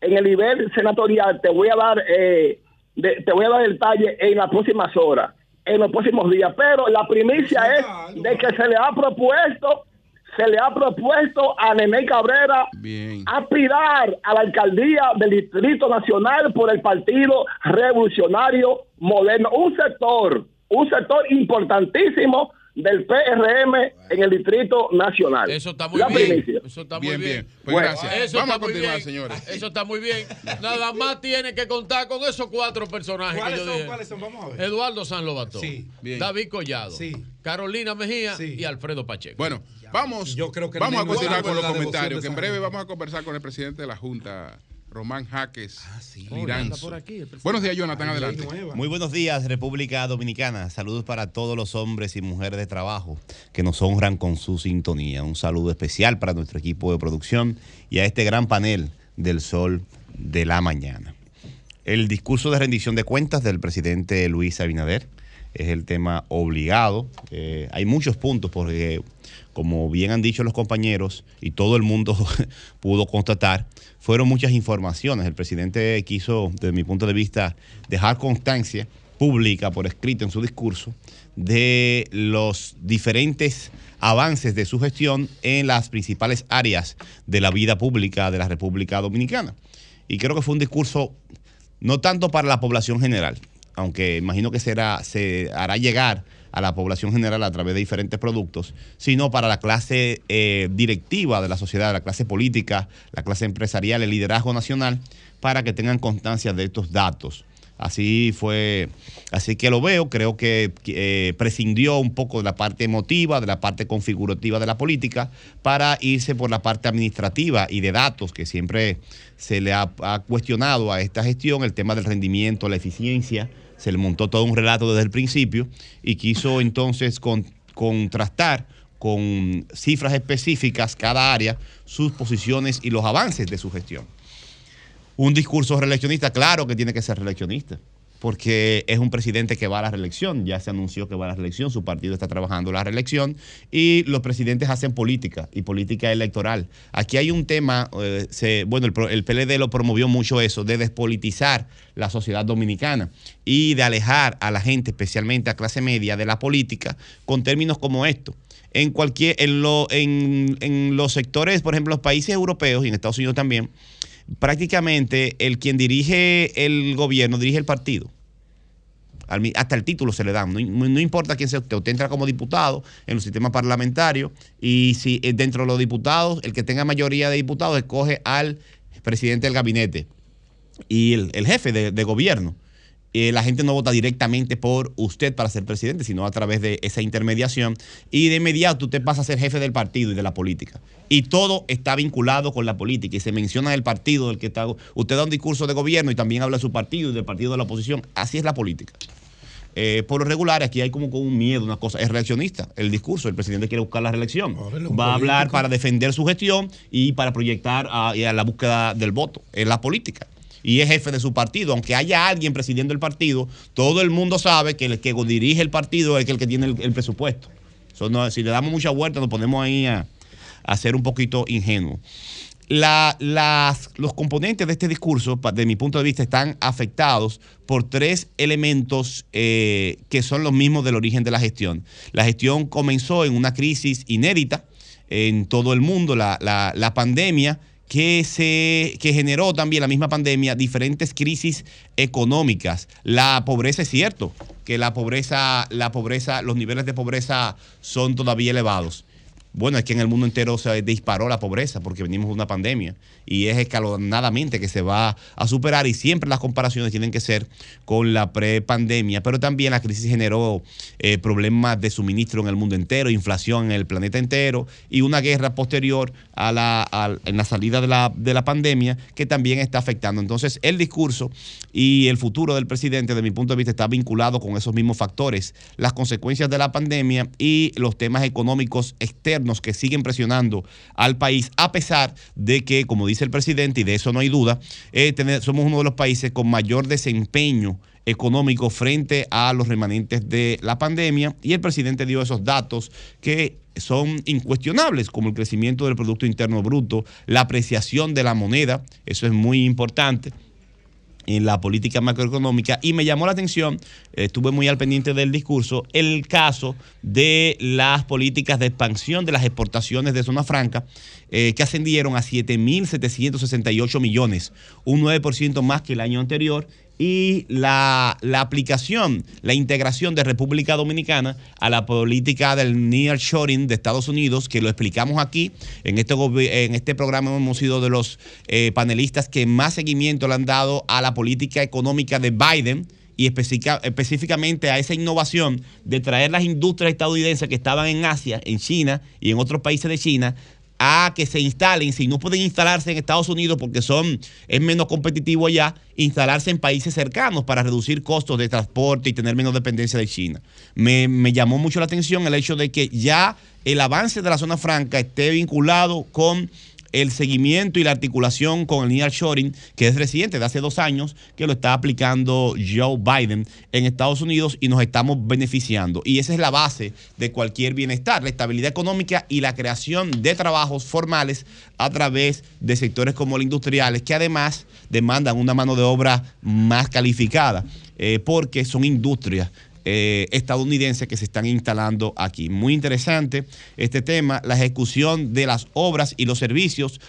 en el nivel senatorial. Te voy a dar, eh, de- te voy a dar detalle en las próximas horas, en los próximos días. Pero la primicia es de que se le ha propuesto, se le ha propuesto a Nene Cabrera aspirar a la alcaldía del Distrito Nacional por el Partido Revolucionario Moderno, un sector, un sector importantísimo del PRM en el Distrito Nacional. Eso está muy La bien. primicia. Eso está muy Bien, bien. bien. Pues gracias. Eso Vamos está a muy continuar, bien. señores. Eso está muy bien. Nada más tiene que contar con esos cuatro personajes que ¿Cuáles yo son? dije. ¿Cuáles son? Vamos a ver. Eduardo San Lobatón, Sí. Bien. David Collado, Sí. Carolina Mejía y Alfredo Pacheco. Bueno, vamos, Yo creo que vamos a continuar con los comentarios, que en breve vamos a conversar con el presidente de la Junta, Román Jaques Liranzo. anda por aquí. Buenos días, Jonathan, Ay, adelante. Muy buenos días, República Dominicana. Saludos para todos los hombres y mujeres de trabajo que nos honran con su sintonía. Un saludo especial para nuestro equipo de producción y a este gran panel del Sol de la Mañana. El discurso de rendición de cuentas del presidente Luis Abinader es el tema obligado. Eh, hay muchos puntos porque, como bien han dicho los compañeros y todo el mundo pudo constatar, fueron muchas informaciones. El presidente quiso, desde mi punto de vista, dejar constancia pública por escrito en su discurso de los diferentes avances de su gestión en las principales áreas de la vida pública de la República Dominicana. Y creo que fue un discurso no tanto para la población general, aunque imagino que será, se hará llegar a la población general a través de diferentes productos, sino para la clase eh, directiva de la sociedad, la clase política, la clase empresarial, el liderazgo nacional, para que tengan constancia de estos datos. Así fue, así que lo veo, creo que eh, prescindió un poco de la parte emotiva, de la parte configurativa de la política, para irse por la parte administrativa y de datos, que siempre se le ha, ha cuestionado a esta gestión, el tema del rendimiento, la eficiencia, se le montó todo un relato desde el principio y quiso entonces con- contrastar con cifras específicas cada área sus posiciones y los avances de su gestión. Un discurso reeleccionista, claro que tiene que ser reeleccionista, porque es un presidente que va a la reelección, ya se anunció que va a la reelección, su partido está trabajando la reelección y los presidentes hacen política y política electoral. Aquí hay un tema, eh, bueno, el, el PLD lo promovió mucho eso, de despolitizar la sociedad dominicana y de alejar a la gente, especialmente a clase media, de la política con términos como estos en cualquier en, lo- en, en los sectores, por ejemplo, los países europeos y en Estados Unidos también, prácticamente el quien dirige el gobierno dirige el partido. Hasta el título se le dan. No, no importa quién sea usted. Usted entra como diputado en los sistemas parlamentarios y si eh, dentro de los diputados, el que tenga mayoría de diputados escoge al presidente del gabinete y el, jefe de, de gobierno. Eh, la gente no vota directamente por usted para ser presidente, sino a través de esa intermediación. Y de inmediato usted pasa a ser jefe del partido y de la política. Y todo está vinculado con la política. Y se menciona el partido del que está. Usted da un discurso de gobierno y también habla de su partido y del partido de la oposición. Así es la política. Eh, por lo regular, aquí hay como con un miedo, una cosa. Es reaccionista el discurso. El presidente quiere buscar la reelección. Va a hablar para defender su gestión y para proyectar a, la búsqueda del voto. Es la política. Y es jefe de su partido. Aunque haya alguien presidiendo el partido, todo el mundo sabe que el que dirige el partido es el que tiene el, el presupuesto. Eso no- si le damos mucha vuelta, nos ponemos ahí a, a ser un poquito las- los componentes de este discurso, pa- de mi punto de vista, están afectados por tres elementos eh, que son los mismos del origen de la gestión. La gestión comenzó en una crisis inédita en todo el mundo, la, la- la pandemia que se que generó también la misma pandemia diferentes crisis económicas. La pobreza es cierto que la pobreza la pobreza los niveles de pobreza son todavía elevados. Bueno, es que en el mundo entero se disparó la pobreza porque venimos de una pandemia y es escalonadamente que se va a superar y siempre las comparaciones tienen que ser con la prepandemia, pero también la crisis generó eh, problemas de suministro en el mundo entero, inflación en el planeta entero y una guerra posterior a la, en la salida de la, de la pandemia que también está afectando. Entonces, el discurso y el futuro del presidente, de mi punto de vista, está vinculado con esos mismos factores, las consecuencias de la pandemia y los temas económicos externos que siguen presionando al país, a pesar de que, como dice el presidente, y de eso no hay duda, eh, somos uno de los países con mayor desempeño económico frente a los remanentes de la pandemia y el presidente dio esos datos que son incuestionables, como el crecimiento del Producto Interno Bruto, la apreciación de la moneda, eso es muy importante en la política macroeconómica y me llamó la atención, estuve muy al pendiente del discurso, el caso de las políticas de expansión de las exportaciones de zona franca eh, que ascendieron a 7.768 millones, un 9% más que el año anterior y la, la aplicación, la integración de República Dominicana a la política del nearshoring de Estados Unidos, que lo explicamos aquí. En este, en este programa hemos sido de los eh, panelistas que más seguimiento le han dado a la política económica de Biden y específicamente a esa innovación de traer las industrias estadounidenses que estaban en Asia, en China y en otros países de China a que se instalen, si no pueden instalarse en Estados Unidos porque son, es menos competitivo allá, instalarse en países cercanos para reducir costos de transporte y tener menos dependencia de China. Me, me llamó mucho la atención el hecho de que ya el avance de la zona franca esté vinculado con el seguimiento y la articulación con el nearshoring, que es reciente, de hace dos años, que lo está aplicando Joe Biden en Estados Unidos y nos estamos beneficiando. Y esa es la base de cualquier bienestar, la estabilidad económica y la creación de trabajos formales a través de sectores como los industriales, que además demandan una mano de obra más calificada, eh, porque son industrias eh, estadounidenses que se están instalando aquí. Muy interesante este tema, la ejecución de las obras y los servicios,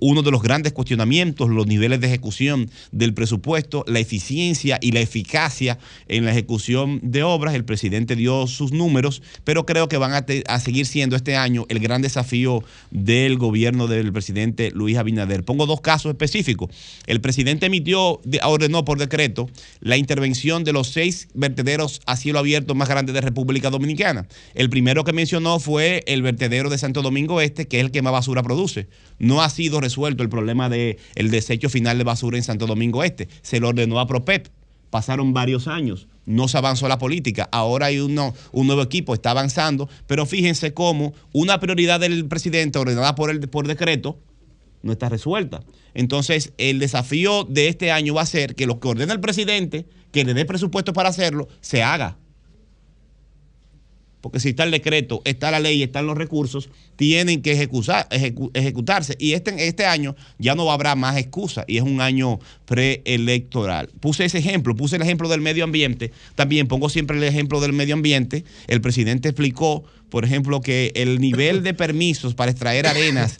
uno de los grandes cuestionamientos, los niveles de ejecución del presupuesto, la eficiencia y la eficacia en la ejecución de obras. El presidente dio sus números, pero creo que van a, seguir siendo este año el gran desafío del gobierno del presidente Luis Abinader. Pongo dos casos específicos. El presidente emitió, de- ordenó por decreto la intervención de los seis vertederos a cielo abierto más grandes de República Dominicana. El primero que mencionó fue el vertedero de Santo Domingo Este, que es el que más basura produce. No ha sido resuelto el problema del el desecho final de basura en Santo Domingo Este. Se lo ordenó a Propep. Pasaron varios años, no se avanzó la política. Ahora hay un nuevo equipo, está avanzando, pero fíjense cómo una prioridad del presidente ordenada por, el, por decreto no está resuelta. Entonces, el desafío de este año va a ser que lo que ordena el presidente, que le dé presupuesto para hacerlo, se haga. Porque si está el decreto, está la ley, están los recursos, tienen que ejecutar, ejecu- ejecutarse. Y este, este año ya no habrá más excusa y es un año preelectoral. Puse ese ejemplo, puse el ejemplo del medio ambiente. También pongo siempre el ejemplo del medio ambiente. El presidente explicó, por ejemplo, que el nivel de permisos para extraer arenas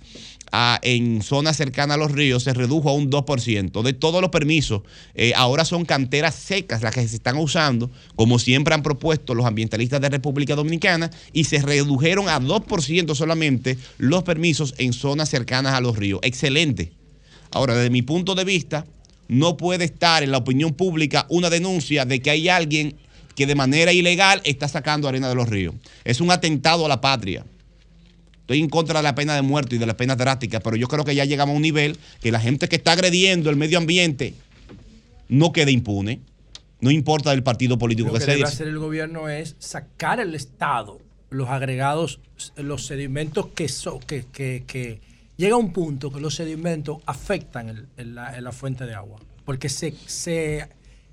a- en zonas cercanas a los ríos se redujo a un 2%. De todos los permisos, eh, ahora son canteras secas las que se están usando, como siempre han propuesto los ambientalistas de República Dominicana, y se redujeron a 2% solamente los permisos en zonas cercanas a los ríos. Excelente. Ahora, desde mi punto de vista, no puede estar en la opinión pública una denuncia de que hay alguien que de manera ilegal está sacando arena de los ríos. Es un atentado a la patria. Estoy en contra de la pena de muerte y de las penas drásticas, pero yo creo que ya llegamos a un nivel que la gente que está agrediendo el medio ambiente no quede impune. No importa del partido político Lo que que sea. debe hacer el gobierno es sacar el Estado los agregados, los sedimentos que, so- que, que, que llega a un punto que los sedimentos afectan el- el- la, la fuente de agua. Porque se, se,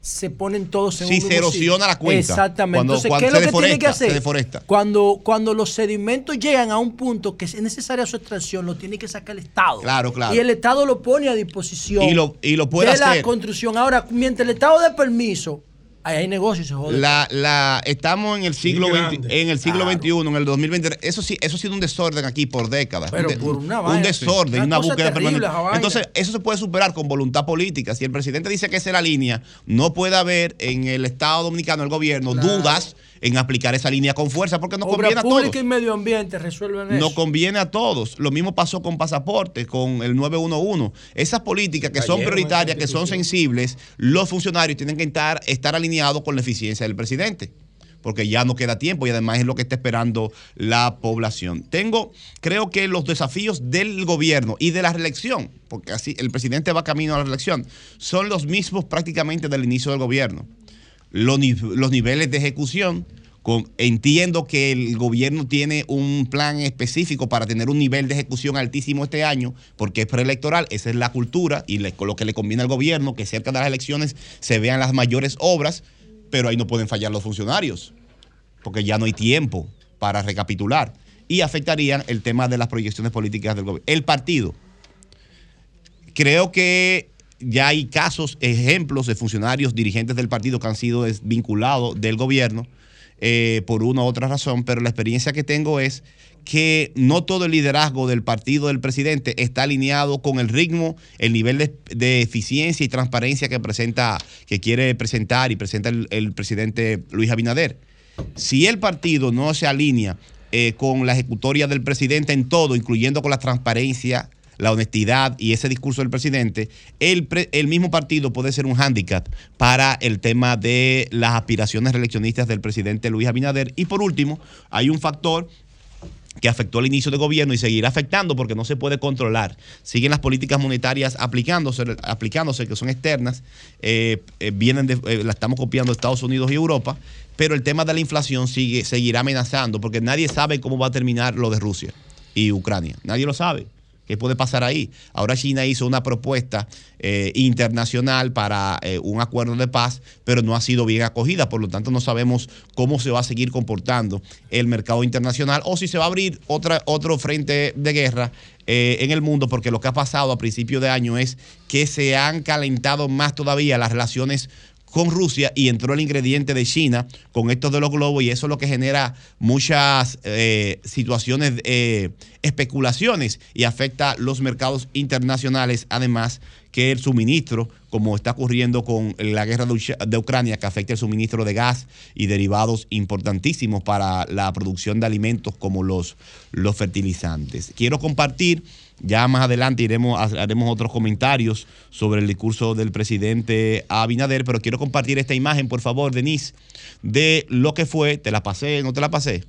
se ponen todos en Sí, un se mismo erosiona la cuenca. Exactamente. Cuando- Entonces, cuando ¿qué es se lo que tiene que se hacer? Cuando, cuando los sedimentos llegan a un punto que es necesaria su extracción, lo tiene que sacar el Estado. Claro, claro. Y el Estado lo pone a disposición Y lo- y lo puede de la construcción. Ahora, mientras el Estado dé permiso, ahí hay negocios, se jode. La, la, estamos en el siglo Muy 20 grande. en el siglo Claro. XXI, en el 2020. Eso sí, eso ha sido un desorden aquí por décadas. Pero un, por una un vaina, desorden, sí. una búsqueda permanente. Entonces, eso se puede superar con voluntad política. Si el presidente dice que esa es la línea, no puede haber en el Estado Dominicano, el gobierno, Claro. dudas en aplicar esa línea con fuerza, porque no Obra conviene a todos. y medio ambiente resuelven eso. No conviene a todos. Lo mismo pasó con pasaportes, con el 911. Esas políticas que son Cayeron prioritarias, que son sensibles, los funcionarios tienen que estar, estar alineados con la eficiencia del presidente. Porque ya no queda tiempo y además es lo que está esperando la población. Tengo, creo que los desafíos del gobierno y de la reelección, porque así el presidente va camino a la reelección, son los mismos prácticamente del inicio del gobierno los, los niveles de ejecución. Entiendo que el gobierno tiene un plan específico para tener un nivel de ejecución altísimo este año, porque es preelectoral, esa es la cultura y le- lo que le conviene al gobierno, que cerca de las elecciones se vean las mayores obras, pero ahí no pueden fallar los funcionarios, porque ya no hay tiempo para recapitular. Y afectarían el tema de las proyecciones políticas del gobierno. El partido, creo que ya hay casos, ejemplos de funcionarios, dirigentes del partido que han sido desvinculados del gobierno eh, por una u otra razón, pero la experiencia que tengo es que no todo el liderazgo del partido del presidente está alineado con el ritmo, el nivel de, eficiencia y transparencia que presenta, que quiere presentar y presenta el, el presidente Luis Abinader. Si el partido no se alinea eh, con la ejecutoria del presidente en todo, incluyendo con la transparencia, la honestidad y ese discurso del presidente, el, el mismo partido puede ser un hándicap para el tema de las aspiraciones reeleccionistas del presidente Luis Abinader. Y por último, hay un factor que afectó al inicio de gobierno y seguirá afectando porque no se puede controlar. Siguen las políticas monetarias aplicándose, aplicándose que son externas, eh, eh, vienen de, eh, la estamos copiando Estados Unidos y Europa, pero el tema de la inflación sigue, seguirá amenazando porque nadie sabe cómo va a terminar lo de Rusia y Ucrania. Nadie lo sabe. ¿Qué puede pasar ahí? Ahora China hizo una propuesta eh, internacional para eh, un acuerdo de paz, pero no ha sido bien acogida. Por lo tanto, no sabemos cómo se va a seguir comportando el mercado internacional o si se va a abrir otro frente de guerra eh, en el mundo, porque lo que ha pasado a principio de año es que se han calentado más todavía las relaciones con Rusia y entró el ingrediente de China con estos de los globos y eso es lo que genera muchas eh, situaciones, eh, especulaciones y afecta los mercados internacionales, además que el suministro, como está ocurriendo con la guerra de, Ucrania, que afecta el suministro de gas y derivados importantísimos para la producción de alimentos como los, los fertilizantes. Quiero compartir ya más adelante iremos, haremos otros comentarios sobre el discurso del presidente Abinader, pero quiero compartir esta imagen, por favor, Denise, de lo que fue, te la pasé, no te la pasé.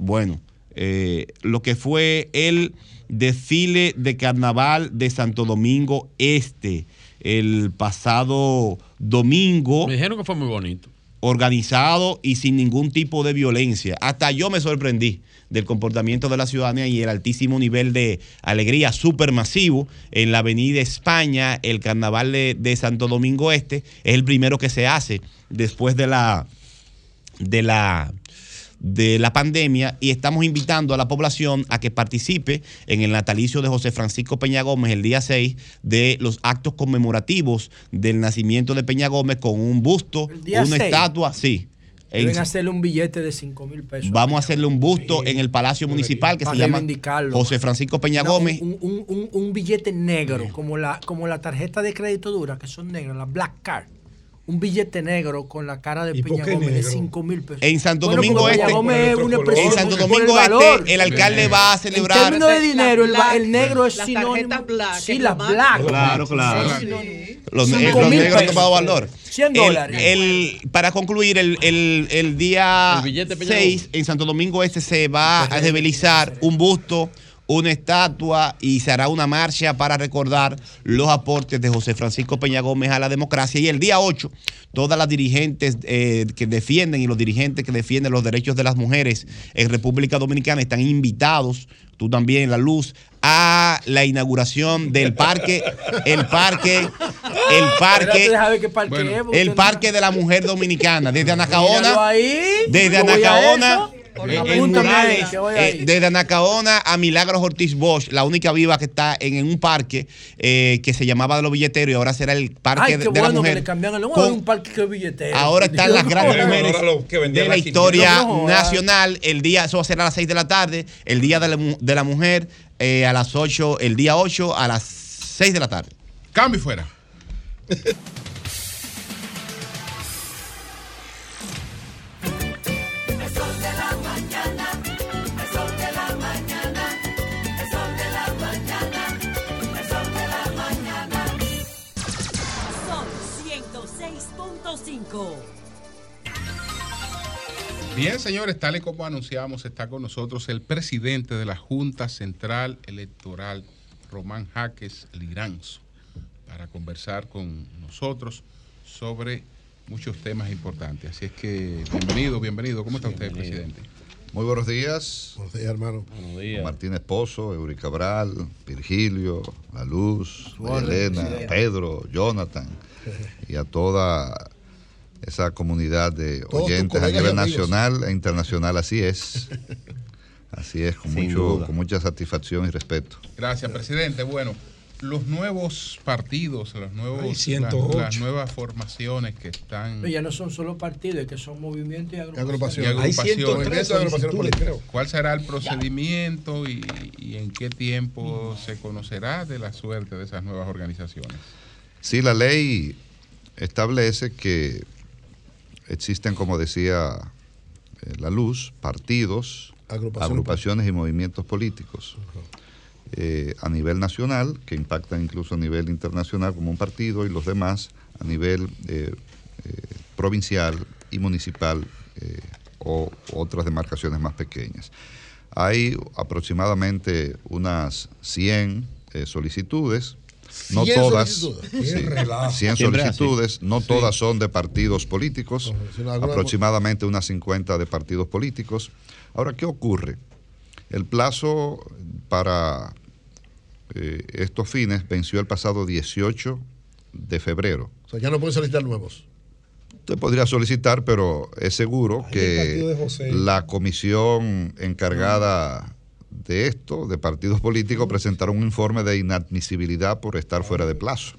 Bueno, eh, lo que fue el desfile de carnaval de Santo Domingo Este, el pasado domingo. Me dijeron que fue muy bonito. Organizado y sin ningún tipo de violencia. Hasta yo me sorprendí del comportamiento de la ciudadanía y el altísimo nivel de alegría supermasivo en la Avenida España, el carnaval de, de Santo Domingo Este, es el primero que se hace después de la de la de la pandemia y estamos invitando a la población a que participe en el natalicio de José Francisco Peña Gómez el día 6 de los actos conmemorativos del nacimiento de Peña Gómez con un busto, una 6? estatua, sí. Deben En- hacerle un billete de 5 mil pesos. Vamos a hacerle un busto en el Palacio Municipal que Para se llama. José Francisco Peña No, Gómez. Un, un- un- un billete negro, como la, como la tarjeta de crédito dura, que son negras, la Black Card. Un billete negro con la cara de Peña Gómez de negro? 5 mil pesos. En Santo Bueno, Domingo Este, es en Santo el Domingo valor. Este, el alcalde va a celebrar. En términos de dinero, el, Las el negro es sinónimo. black, Sí, más- black. Claro, claro. Sí. Los, Cinco eh, los mil negros han pesos. tomado valor. 100 El- dólares. el- para concluir, el, el- el día El billete Peña 6 en Santo Domingo Este se va a desvelizar un busto una estatua y se hará una marcha para recordar los aportes de José Francisco Peña Gómez a la democracia. Y el día 8, todas las dirigentes eh, que defienden y los dirigentes que defienden los derechos de las mujeres en República Dominicana están invitados, tú también, La Luz, a la inauguración del parque, el parque, el parque, el parque de la mujer dominicana, desde Anacaona, desde Anacaona, en Apúntame ahí, Murales, que eh, desde Anacaona a Milagros Ortiz Bosch, la única viva que está en, en un parque eh, que se llamaba de los billeteros y ahora será el parque Ay, de, qué de la bueno que mujer. le cambiaron el nombre Con- un parque que es billetero. Ahora están las grandes mujeres de la historia nacional. El día, eso va a ser a las 6 de la tarde. El día de la, de la mujer eh, a las 8, el día 8 a las 6 de la tarde. Cambio y fuera. Bien, señores, tal y como anunciamos, está con nosotros el presidente de la Junta Central Electoral, Román Jaques Liranzo, para conversar con nosotros sobre muchos temas importantes. Así es que, bienvenido, bienvenido. ¿Cómo está usted, presidente? Muy buenos días. Buenos días, hermano. Martínez Pozo, Eury Cabral, Virgilio, La Luz, Elena. Pedro, Jonathan y a toda esa comunidad de oyentes a nivel nacional e internacional. Así es. Así es, con, mucho, con mucha satisfacción y respeto. Gracias, presidente. Bueno, los nuevos partidos, los nuevos, Ay, las, 108. las nuevas formaciones que están Ya no son solo partidos, es que son movimientos y y agrupaciones. agrupaciones. ¿Cuál será el procedimiento y, y en qué tiempo se conocerá de la suerte de esas nuevas organizaciones? Sí, la ley establece que existen, como decía eh, la luz, partidos, Agrupaciones. agrupaciones y movimientos políticos eh, a nivel nacional, que impactan incluso a nivel internacional como un partido, y los demás a nivel eh, provincial y municipal o otras demarcaciones más pequeñas. Hay aproximadamente unas 100 eh, solicitudes, no 100 todas, solicitudes. sí, Qué relajo. 100 Siempre así. solicitudes, no Sí. todas son de partidos políticos, aproximadamente unas 50 de partidos políticos. Ahora, ¿qué ocurre? El plazo para eh, estos fines venció el pasado 18 de febrero. O sea, ya no pueden solicitar nuevos. Usted podría solicitar, pero es seguro que la comisión encargada de esto, de partidos políticos, presentaron un informe de inadmisibilidad por estar fuera de plazo.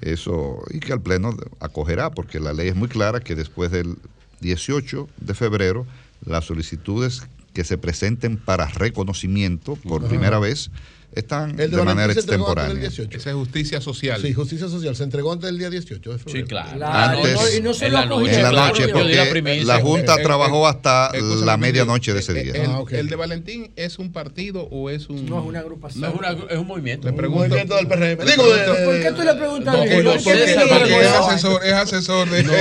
Eso, y que el Pleno acogerá, porque la ley es muy clara que después del 18 de febrero, las solicitudes que se presenten para reconocimiento por primera vez están El de, de manera extemporánea. 18. Esa es justicia social. Sí, justicia social. Se entregó antes del día 18 de febrero. Sí, claro. Claro, Antes, no, y no solo en la noche, en la claro, noche, di la porque primicia. la Junta Eh, eh, trabajó hasta Escúchame, la Miguel, medianoche de ese eh, día. El, el de Valentín es un partido o es un. No, es una agrupación. No, Es, una- es un movimiento. Le pregunto. movimiento del PRM. Digo, ¿Por qué tú le preguntas a Porque, no, ¿Por qué porque- porque es eso? asesor, es asesor de. No,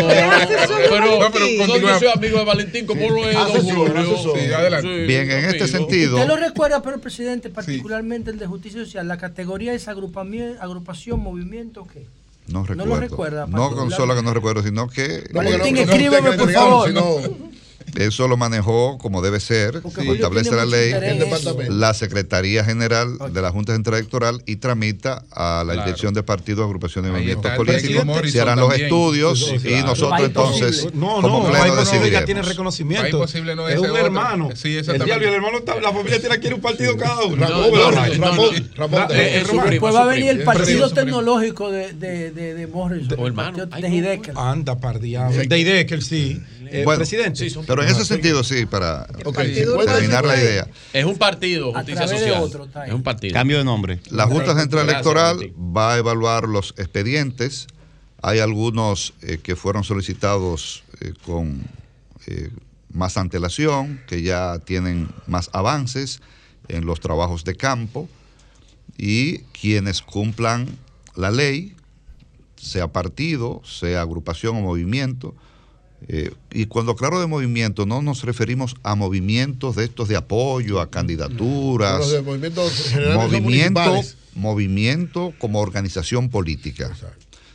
pero, No, pero soy amigo de Valentín, como lo es Don Julio. asesor. Sí, adelante. Bien, en este sentido, ¿Usted lo recuerda, pero presidente, particularmente el de justicia social? ¿La categoría es agrupación, movimiento qué? no no recuerdo. lo recuerda, No con solo que no recuerdo, sino que No, Valentín, no- no escríbeme, por favor. Eso lo manejó como debe ser, como Julio establece la ley, la Secretaría General de la Junta Central Electoral y tramita a la Claro. Dirección de Partidos, Agrupaciones y Movimientos Políticos. Se harán los también. estudios Sí, y claro. nosotros País entonces, posible. No, como no, pleno decidiremos. tiene reconocimiento. Posible no es es un otro. hermano. Sí, el exactamente. diablo, el hermano está, la familia tiene quiere un partido cada uno. Ramón, no, Ramón, no, Ramón, no, Ramón, no, es su Ramón. primo, Después su va a venir el partido tecnológico de, de, de, de Morrison. De no, Hideker. Anda, par diablo. De Idekel, sí. Eh, Bueno, presidente. Pero en ese sentido, sí, para terminar la idea. Es un partido, justicia social. otro, es un partido. Cambio de nombre. La Junta Central Electoral va a evaluar los expedientes. Hay algunos eh, que fueron solicitados eh, con eh, más antelación, que ya tienen más avances en los trabajos de campo y quienes cumplan la ley, sea partido, sea agrupación o movimiento, Eh, y cuando claro de movimiento, no nos referimos a movimientos de estos de apoyo, a candidaturas. Los de movimientos movimiento, movimiento como organización política.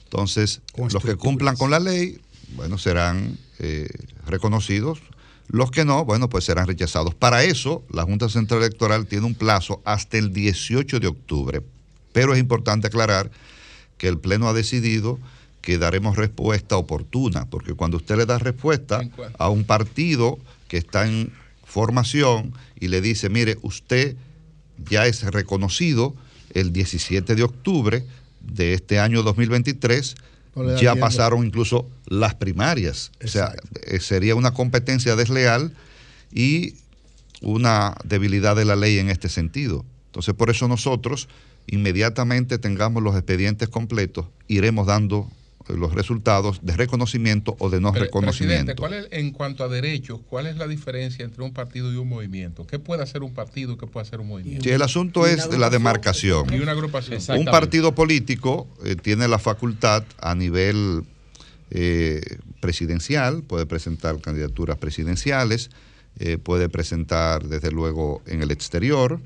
Entonces, los que cumplan con la ley, bueno, serán eh, reconocidos. Los que no, bueno, pues serán rechazados. Para eso, la Junta Central Electoral tiene un plazo hasta el 18 de octubre. Pero es importante aclarar que el Pleno ha decidido que daremos respuesta oportuna, porque cuando usted le da respuesta a un partido que está en formación y le dice, mire, usted ya es reconocido el 17 de octubre de este año 2023, No ya pasaron incluso las primarias. O sea, eh, sería una competencia desleal y una debilidad de la ley en este sentido. Entonces, por eso nosotros, inmediatamente tengamos los expedientes completos, iremos dando los resultados de reconocimiento o de no reconocimiento. ¿cuál es, en cuanto a derechos, ¿cuál es la diferencia entre un partido y un movimiento? ¿Qué puede hacer un partido y qué puede hacer un movimiento? Sí, el asunto es de la demarcación. Y una agrupación. Un partido político eh, tiene la facultad a nivel eh, presidencial, puede presentar candidaturas presidenciales, eh, puede presentar desde luego en el exterior.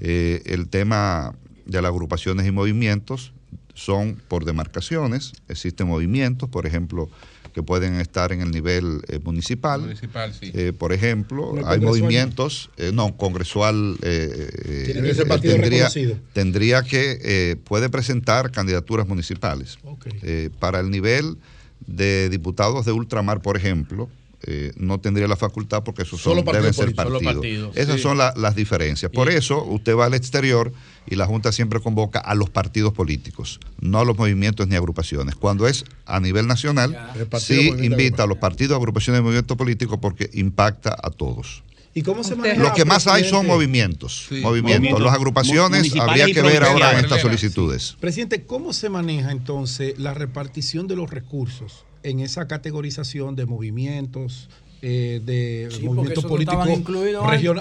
Eh, el tema de las agrupaciones y movimientos son por demarcaciones, existen movimientos, por ejemplo, que pueden estar en el nivel eh, municipal. Municipal, sí. Eh, por ejemplo, ¿No el hay movimientos, eh, no, congresual eh, eh, Tiene que ser partido tendría, reconocido. tendría que, eh, puede presentar candidaturas municipales. Eh, para el nivel de diputados de ultramar, por ejemplo, eh, no tendría la facultad porque esos son, partido deben ser partidos. partido, Esas sí. son la- las diferencias. Por eso usted va al exterior y la Junta siempre convoca a los partidos políticos, no a los movimientos ni agrupaciones. Cuando es a nivel nacional, sí invita a los partidos, agrupaciones y movimientos políticos porque impacta a todos. ¿Y cómo se Lo maneja, que más hay son movimientos. Sí. Movimientos. Las agrupaciones habría que ver ahora en estas solicitudes. Presidente, ¿cómo se maneja entonces la repartición de los recursos en esa categorización de movimientos, eh, de Sí, movimientos no políticos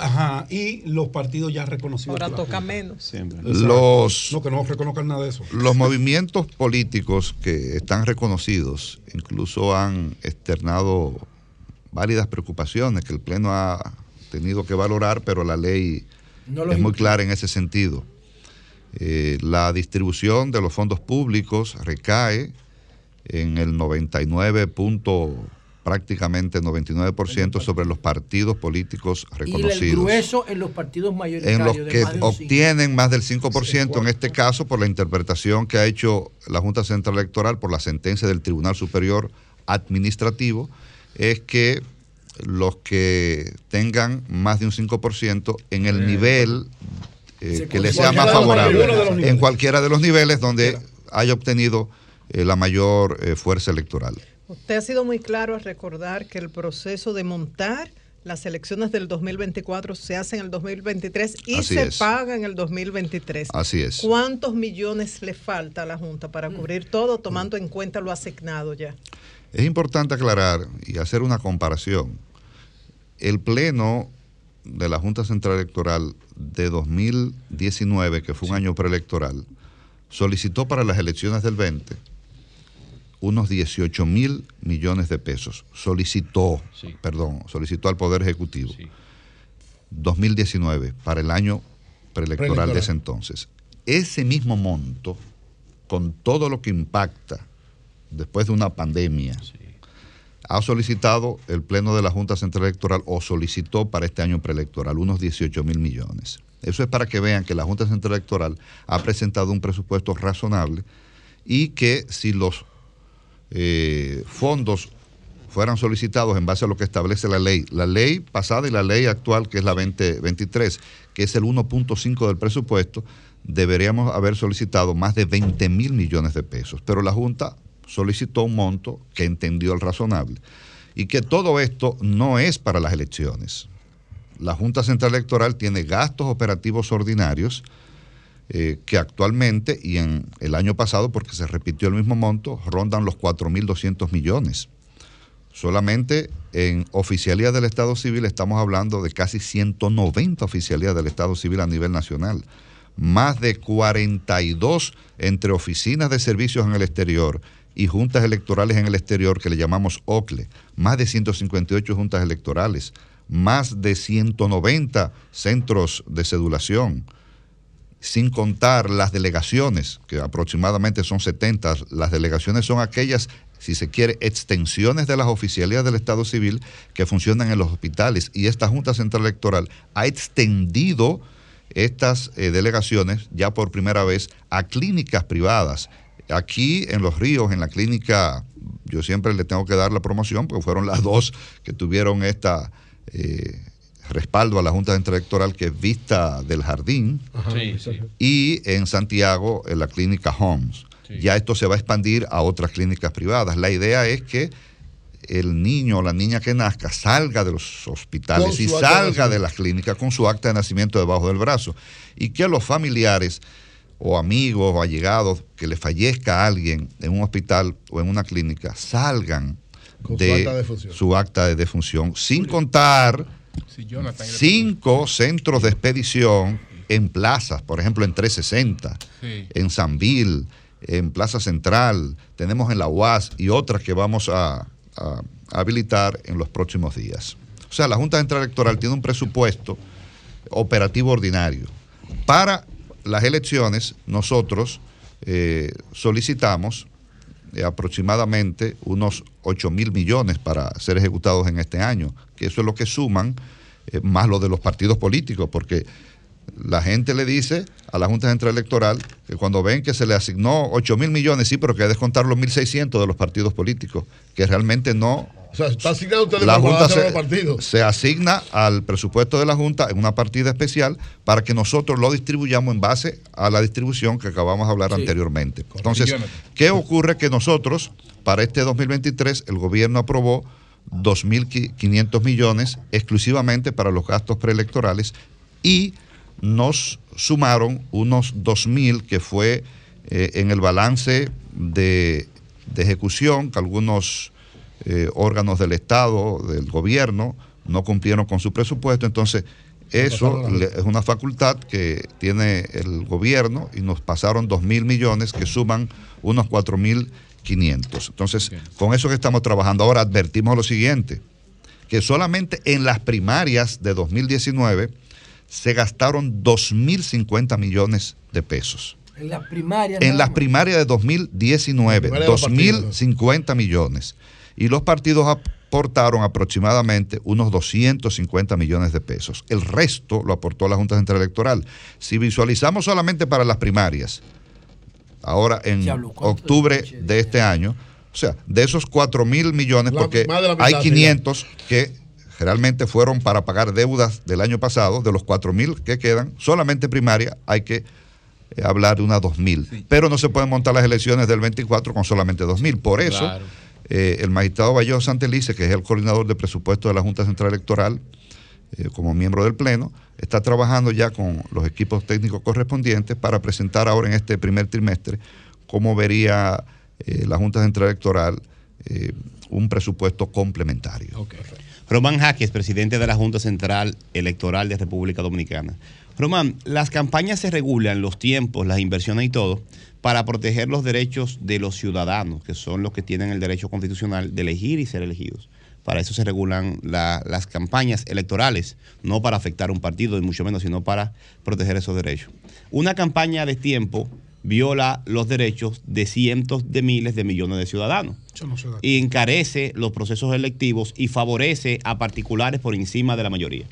ajá, y los partidos ya reconocidos? Ahora toca Junta? menos. Los- No, que no reconozcan nada de eso. Los movimientos políticos que están reconocidos incluso han externado válidas preocupaciones que el Pleno ha tenido que valorar, pero la ley No es muy clara en ese sentido. Eh, la distribución de los fondos públicos recae en el 99 punto, prácticamente 99% sobre los partidos políticos Y el reconocidos. grueso en los partidos en mayoritarios. los de que más obtienen más del 5%, en este caso por la interpretación que ha hecho la Junta Central Electoral por la sentencia del Tribunal Superior Administrativo, es que los que tengan más de un 5% en el nivel eh, que les sea más los favorable, en cualquiera de los niveles. donde haya obtenido eh, la mayor eh, fuerza electoral. Usted ha sido muy claro al recordar que el proceso de montar las elecciones del 2024 se hace en el 2023 y Así se es. paga en el 2023. Así es. ¿Cuántos millones le falta a la Junta para cubrir todo, tomando en cuenta lo asignado ya? Es importante aclarar y hacer una comparación. El Pleno de la Junta Central Electoral de 2019, que fue un año preelectoral, solicitó para las elecciones del 20 unos 18 mil millones de pesos. Solicitó, perdón, solicitó al Poder Ejecutivo. 2019, para el año preelectoral Preelectoral. de ese entonces. Ese mismo monto, con todo lo que impacta después de una pandemia, ha solicitado el Pleno de la Junta Central Electoral o solicitó para este año preelectoral unos 18 mil millones. Eso es para que vean que la Junta Central Electoral ha presentado un presupuesto razonable y que si los eh, fondos fueran solicitados en base a lo que establece la ley, la ley pasada y la ley actual, que es la 2023, que es el 1.5 del presupuesto, deberíamos haber solicitado más de 20 mil millones de pesos. Pero la Junta solicitó un monto que entendió el razonable. Y que todo esto no es para las elecciones. La Junta Central Electoral tiene gastos operativos ordinarios eh, que actualmente y en el año pasado, porque se repitió el mismo monto, rondan los 4.200 millones. Solamente en oficialía del Estado Civil estamos hablando de casi 190 oficialías del Estado Civil a nivel nacional. Más de 42 entre oficinas de servicios en el exterior y juntas electorales en el exterior que le llamamos OCLE, más de 158 juntas electorales, más de 190 centros de cedulación, sin contar las delegaciones, que aproximadamente son 70. Las delegaciones son aquellas, si se quiere, extensiones de las oficialías del Estado Civil que funcionan en los hospitales. Y esta Junta Central Electoral ha extendido estas eh, delegaciones ya por primera vez a clínicas privadas. Aquí en Los Ríos, en la clínica, yo siempre le tengo que dar la promoción porque fueron las dos que tuvieron esta... eh, respaldo a la Junta Central Electoral que es Vista del Jardín Sí, sí. y en Santiago en la clínica Homes. Ya esto se va a expandir a otras clínicas privadas. La idea es que el niño o la niña que nazca salga de los hospitales y de salga de las clínicas con su acta de nacimiento debajo del brazo. Y que los familiares o amigos o allegados que le fallezca a alguien en un hospital o en una clínica salgan Con su de acta de defunción. su acta de defunción, sin contar Cinco centros de expedición en plazas, por ejemplo en 360, Sí. en Sanville, en Plaza Central, tenemos en la UAS y otras que vamos a, a habilitar en los próximos días. O sea, la Junta Central Electoral tiene un presupuesto operativo ordinario. Para las elecciones, nosotros eh, solicitamos eh, aproximadamente unos 8 mil millones para ser ejecutados en este año, que eso es lo que suman eh, más lo de los partidos políticos, porque la gente le dice a la Junta Central Electoral que cuando ven que se le asignó 8 mil millones, sí, pero que hay que descontar los 1.600 de los partidos políticos, que realmente no O sea, está asignado usted la Junta a los se, partidos. se asigna al presupuesto de la Junta en una partida especial para que nosotros lo distribuyamos en base a la distribución que acabamos de hablar Sí. anteriormente. Entonces. ¿qué ocurre? Que nosotros, para este 2023, el gobierno aprobó 2.500 millones exclusivamente para los gastos preelectorales y nos sumaron unos 2.000 que fue eh, en el balance de, de ejecución que algunos eh, órganos del Estado, del gobierno, no cumplieron con su presupuesto. Entonces, eso es una facultad que tiene el gobierno y nos pasaron 2 mil millones que suman unos 4 mil 500. Entonces, con eso que estamos trabajando ahora, advertimos lo siguiente, que solamente en las primarias de 2019 se gastaron 2.050 millones de pesos. En las primarias. En las primarias de 2019, primaria de los 2.050 millones. Y los partidos aportaron aproximadamente unos 250 millones de pesos. El resto lo aportó la Junta Central Electoral. Si visualizamos solamente para las primarias, ahora en Diablo, ¿cuánto octubre de este año, o sea, de esos 4 mil millones, porque hay sí, 500 que realmente fueron para pagar deudas del año pasado, de los 4 mil que quedan, solamente primaria hay que eh, hablar de unas 2 mil. Pero no se pueden montar las elecciones del 24 con solamente 2 mil. Por eso, Claro. eh, el magistrado Vallejo Santelice, que es el coordinador de presupuesto de la Junta Central Electoral, eh, como miembro del Pleno, está trabajando ya con los equipos técnicos correspondientes para presentar ahora en este primer trimestre cómo vería eh, la Junta Central Electoral eh, un presupuesto complementario. Román Jaques, presidente de la Junta Central Electoral de República Dominicana. Román, las campañas se regulan, los tiempos, las inversiones y todo, para proteger los derechos de los ciudadanos, que son los que tienen el derecho constitucional de elegir y ser elegidos. Para eso se regulan la- las campañas electorales, no para afectar a un partido, ni mucho menos, sino para proteger esos derechos. Una campaña de tiempo viola los derechos de cientos de miles de millones de ciudadanos no y encarece los procesos electivos y favorece a particulares por encima de la mayoría.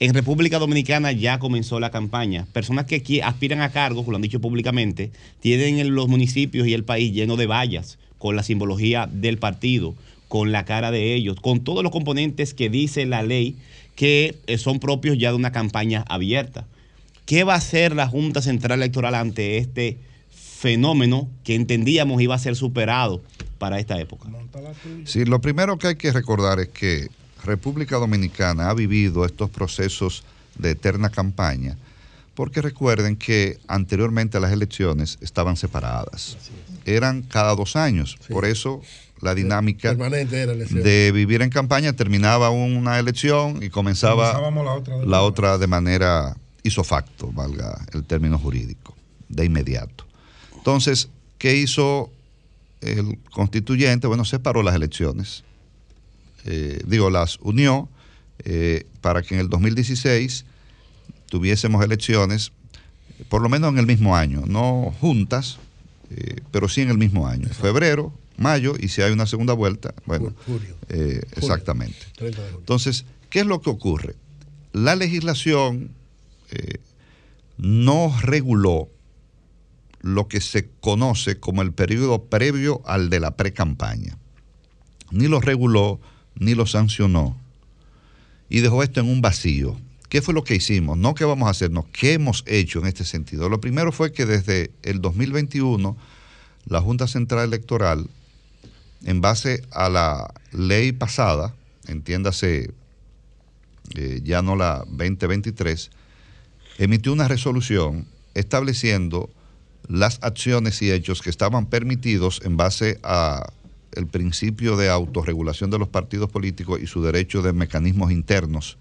En República Dominicana ya comenzó la campaña. Personas que aspiran a cargos, lo han dicho públicamente, tienen en los municipios y el país lleno de vallas con la simbología del partido, con la cara de ellos, con todos los componentes que dice la ley que eh, son propios ya de una campaña abierta. ¿Qué va a hacer la Junta Central Electoral ante este fenómeno que entendíamos iba a ser superado para esta época? Sí, lo primero que hay que recordar es que República Dominicana ha vivido estos procesos de eterna campaña, porque recuerden que anteriormente las elecciones estaban separadas. Eran cada dos años. Por eso la dinámica era de vivir en campaña terminaba una elección y comenzaba Comenzábamos la otra de la otra de manera isofacto, valga el término jurídico, de inmediato. Entonces, ¿qué hizo el constituyente, bueno, separó las elecciones, eh, digo, las unió eh, para que en el 2016 tuviésemos elecciones, por lo menos en el mismo año, no juntas, eh, pero sí en el mismo año, febrero, mayo, y si hay una segunda vuelta, bueno, eh, exactamente. Entonces, ¿qué es lo que ocurre? La legislación eh, no reguló lo que se conoce como el periodo previo al de la pre-campaña. Ni lo reguló, ni lo sancionó. Y dejó esto en un vacío. ¿Qué fue lo que hicimos? No qué vamos a hacernos, qué hemos hecho en este sentido. Lo primero fue que desde el 2021 la Junta Central Electoral, en base a la ley pasada, entiéndase eh, ya no la 2023, emitió una resolución estableciendo las acciones y hechos que estaban permitidos en base a el principio de autorregulación de los partidos políticos y su derecho de mecanismos internos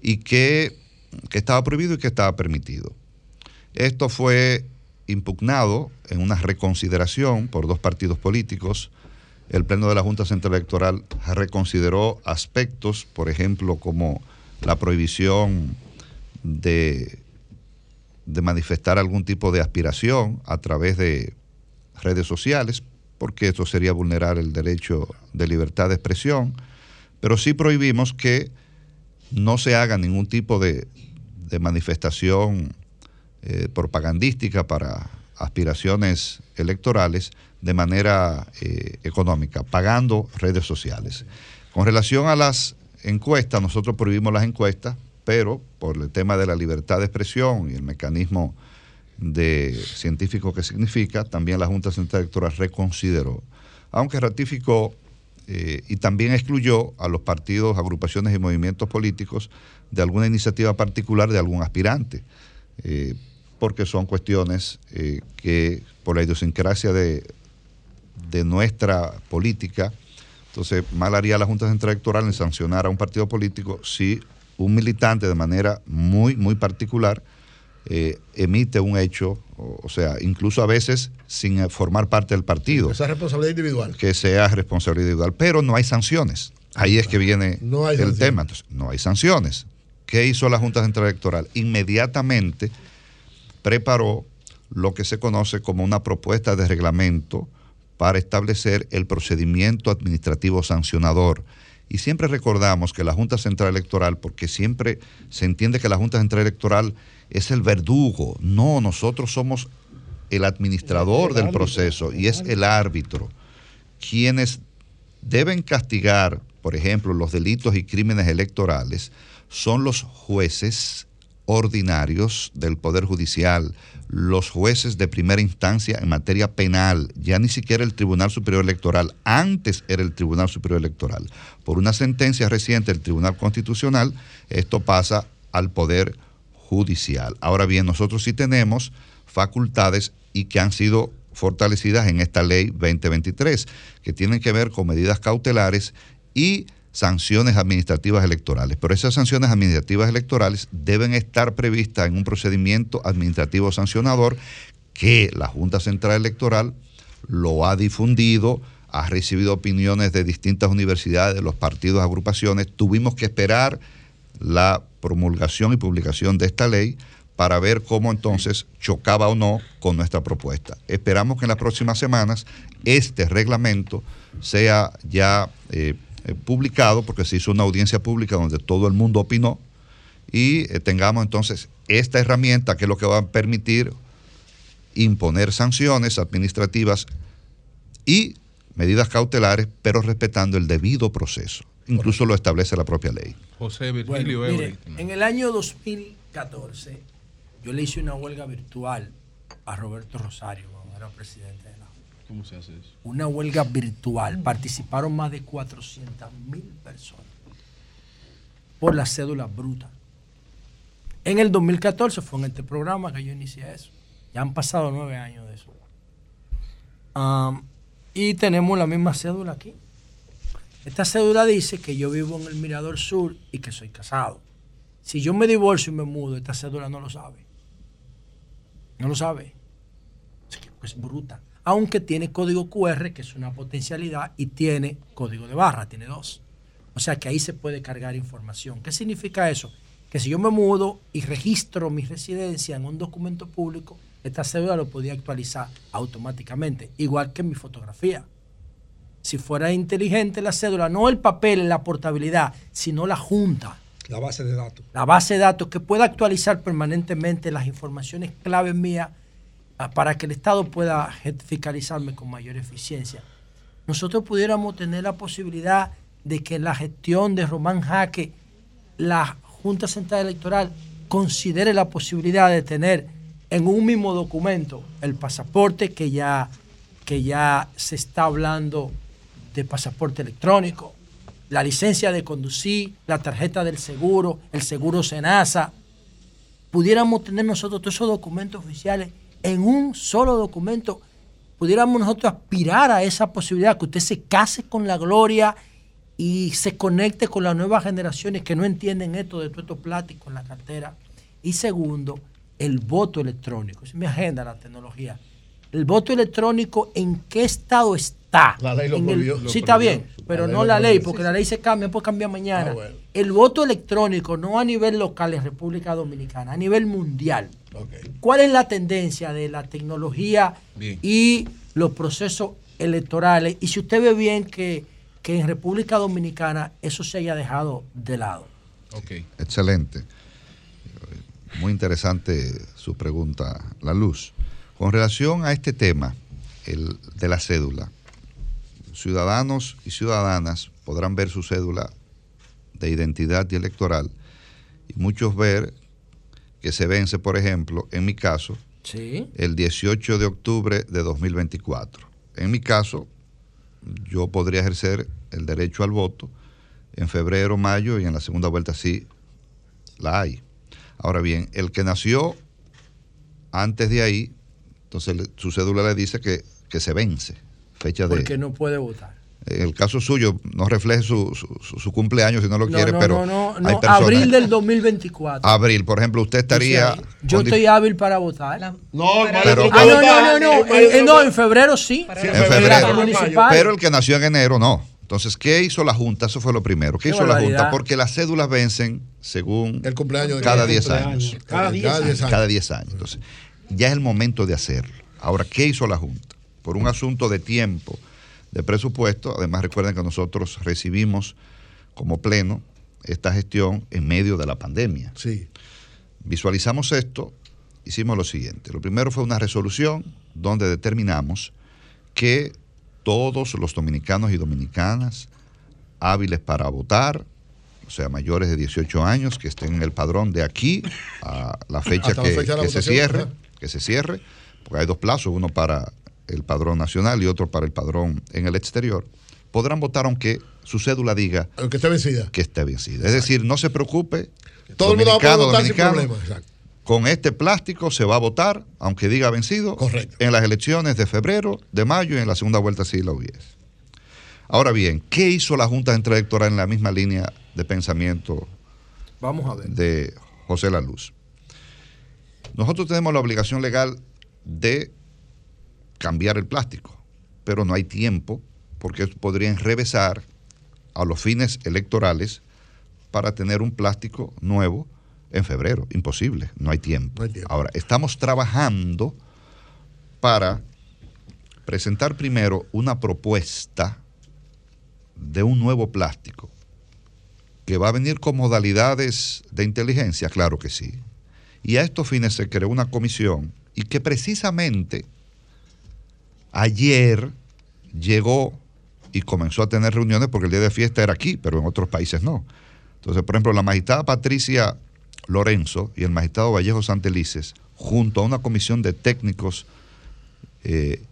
y que, que estaba prohibido y que estaba permitido. Esto fue impugnado en una reconsideración por dos partidos políticos. El Pleno de la Junta Central Electoral reconsideró aspectos, por ejemplo, como la prohibición de, manifestar algún tipo de aspiración a través de redes sociales, porque esto sería vulnerar el derecho de libertad de expresión, pero sí prohibimos que no se haga ningún tipo de, de manifestación eh, propagandística para aspiraciones electorales de manera eh, económica, pagando redes sociales. Con relación a las encuestas, nosotros prohibimos las encuestas, pero por el tema de la libertad de expresión y el mecanismo de científico que significa, también la Junta Central Electoral reconsideró, aunque ratificó eh, y también excluyó a los partidos, agrupaciones y movimientos políticos de alguna iniciativa particular de algún aspirante, eh, porque son cuestiones que por la idiosincrasia de, de nuestra política, entonces mal haría la Junta Central Electoral en sancionar a un partido político si un militante de manera muy, muy particular eh, emite un hecho, o, o sea, incluso a veces sin eh, formar parte del partido, Esa responsabilidad individual. que sea responsabilidad individual, pero no hay sanciones. Ahí es que viene No hay el sanciones. tema. Entonces, no hay sanciones. ¿Qué hizo la Junta Central Electoral? Inmediatamente preparó lo que se conoce como una propuesta de reglamento para establecer el procedimiento administrativo sancionador. Y siempre recordamos que la Junta Central Electoral, porque siempre se entiende que la Junta Central Electoral es el verdugo. No, nosotros somos el administrador del proceso y es el árbitro. Quienes deben castigar, por ejemplo, los delitos y crímenes electorales son los jueces ordinarios del Poder Judicial, los jueces de primera instancia en materia penal, ya ni siquiera el Tribunal Superior Electoral, antes era el Tribunal Superior Electoral. Por una sentencia reciente del Tribunal Constitucional, esto pasa al Poder Judicial. Ahora bien, nosotros sí tenemos facultades y que han sido fortalecidas en esta ley 2023, que tienen que ver con medidas cautelares y sanciones administrativas electorales. Pero esas sanciones administrativas electorales deben estar previstas en un procedimiento administrativo sancionador que la Junta Central Electoral lo ha difundido, ha recibido opiniones de distintas universidades, de los partidos, agrupaciones. Tuvimos que esperar la promulgación y publicación de esta ley para ver cómo entonces chocaba o no con nuestra propuesta. Esperamos que en las próximas semanas este reglamento sea ya eh, eh, publicado, porque se hizo una audiencia pública donde todo el mundo opinó, y eh, tengamos entonces esta herramienta que es lo que va a permitir imponer sanciones administrativas y medidas cautelares, pero respetando el debido proceso. Incluso lo establece la propia ley. José Bueno, Virgilio mire, en el año 2014, yo le hice una huelga virtual a Roberto Rosario, cuando era presidente ¿Cómo se hace eso? Una huelga virtual. Participaron más de 400 mil personas por la cédula bruta. En el 2014 fue en este programa que yo inicié eso. Ya han pasado nueve años de eso. Y tenemos la misma cédula aquí. Esta cédula dice que yo vivo en el Mirador Sur y que soy casado. Si yo me divorcio y me mudo, esta cédula no lo sabe. No lo sabe. Es bruta. Aunque tiene código QR, que es una potencialidad, y tiene código de barra, tiene dos. O sea que ahí se puede cargar información. ¿Qué significa eso? Que si yo me mudo y registro mi residencia en un documento público, esta cédula lo podía actualizar automáticamente, igual que mi fotografía. Si fuera inteligente la cédula, no el papel, la portabilidad, sino la junta. La base de datos. La base de datos que pueda actualizar permanentemente las informaciones claves mías para que el Estado pueda fiscalizarme con mayor eficiencia. Nosotros pudiéramos tener la posibilidad de que la gestión de Román Jaque, la Junta Central Electoral, considere la posibilidad de tener en un mismo documento el pasaporte que ya, que ya se está hablando de pasaporte electrónico, la licencia de conducir, la tarjeta del seguro, el seguro Senasa. Pudiéramos tener nosotros todos esos documentos oficiales en un solo documento. Pudiéramos nosotros aspirar a esa posibilidad, que usted se case con la gloria y se conecte con las nuevas generaciones que no entienden esto de todo estos plásticos en la cartera. Y segundo, el voto electrónico. Es mi agenda, la tecnología. El voto electrónico, ¿en qué estado está? La ley lo prohibió. Lo sí, está bien, pero La no la ley, porque Sí, la ley se cambia, puede cambiar mañana. Ah, bueno. El voto electrónico, no a nivel local en República Dominicana, a nivel mundial. ¿Cuál es la tendencia de la tecnología Bien. y los procesos electorales? Y si usted ve bien que, que en República Dominicana eso se haya dejado de lado. Excelente. Muy interesante su pregunta, La Luz. Con relación a este tema el, de la cédula, ciudadanos y ciudadanas podrán ver su cédula de identidad y electoral y muchos ver que se vence, por ejemplo, en mi caso, Sí. el 18 de octubre de 2024. En mi caso, yo podría ejercer el derecho al voto en febrero, mayo y en la segunda vuelta sí la hay. Ahora bien, el que nació antes de ahí, entonces su cédula le dice que, que se vence, fecha de... Porque no puede votar. En el caso suyo, no refleje su, su- cumpleaños si no lo No, quiere, no, pero no, no, hay no, personas- abril del 2024. Abril, por ejemplo, usted estaría... Yo estoy hábil para votar. No, ah, pero- no, no, no, no, en, no, en febrero sí. en febrero. Pero el que nació en enero no. Entonces, ¿qué hizo la Junta? Eso fue lo primero. ¿Qué, Qué hizo la. Junta? Porque las cédulas vencen según El cumpleaños de cada cada 10 cumpleaños. años. Cada 10 Cada 10 años. Cada 10 años. Entonces, ya es el momento de hacerlo. Ahora, ¿qué hizo la Junta? Por un asunto de tiempo, de presupuesto, además recuerden que nosotros recibimos como pleno esta gestión en medio de la pandemia. Sí. Visualizamos esto, hicimos lo siguiente. Lo primero fue una resolución donde determinamos que todos los dominicanos y dominicanas hábiles para votar, o sea, mayores de 18 años, que estén en el padrón de aquí a la fecha Hasta la que, fecha se cierre. Que se cierre, porque hay dos plazos, uno para el padrón nacional y otro para el padrón en el exterior, podrán votar aunque su cédula diga Aunque esté vencida. que esté vencida. Es decir, no se preocupe, Todo el mundo va a votar sin dominicano, problema. Exacto. con este plástico se va a votar, aunque diga vencido, en las elecciones de febrero, de mayo y en la segunda vuelta si la hubiese. Ahora bien, ¿qué hizo la Junta Central Electoral en la misma línea de pensamiento Vamos a ver. de José La Luz? Nosotros tenemos la obligación legal de cambiar el plástico, pero no hay tiempo porque podrían revesar a los fines electorales para tener un plástico nuevo en febrero. Imposible, no hay tiempo. Ahora, estamos trabajando para presentar primero una propuesta de un nuevo plástico que va a venir con modalidades de inteligencia, claro que sí. Y a estos fines se creó una comisión y que precisamente ayer llegó y comenzó a tener reuniones porque el día de fiesta era aquí, pero en otros países no. Entonces, por ejemplo, la magistrada Patricia Lorenzo y el magistrado Vallejo Santelices, junto a una comisión de técnicos eh,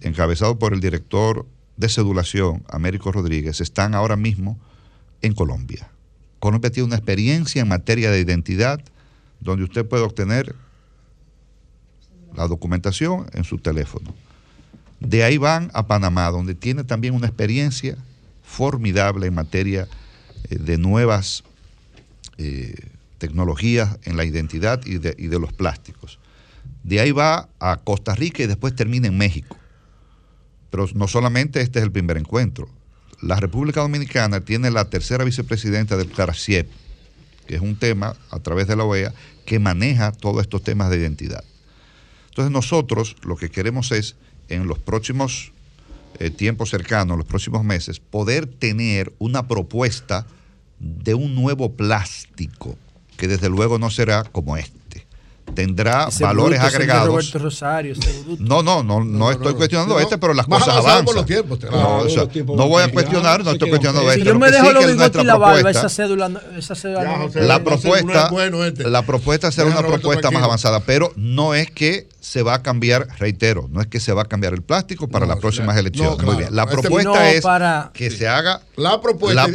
encabezado por el director de cedulación, Américo Rodríguez, están ahora mismo en Colombia. Colombia tiene una experiencia en materia de identidad donde usted puede obtener la documentación en su teléfono. De ahí van a Panamá, donde tiene también una experiencia formidable en materia eh, de nuevas eh, tecnologías en la identidad y de, y de los plásticos. de ahí va a Costa Rica y después termina en México. Pero no solamente este es el primer encuentro. La República Dominicana tiene la tercera vicepresidenta del CARCIEP, que es un tema a través de la OEA que maneja todos estos temas de identidad. Entonces nosotros lo que queremos es, en los próximos eh, tiempos cercanos, los próximos meses, poder tener una propuesta de un nuevo plástico, que desde luego no será como este. Tendrá Ese valores bruto, agregados. Roberto Rosario, ese bruto. No, no, no, no, estoy cuestionando No, este, pero las cosas avanzan. por los tiempos, No, claro, o sea, los tiempos no van voy a cuestionar, no estoy cuestionando Si esto. yo me dejo sí los bigotes nuestra y la barba, propuesta- esa cédula, no- esa cédula no- la no propuesta, es bueno este. la propuesta será una propuesta más avanzada, pero no es que se va a cambiar, reitero, no es que se va a cambiar el plástico para las próximas claro. elecciones. No, Muy bien. La Este- propuesta No, es para- que se haga La propuesta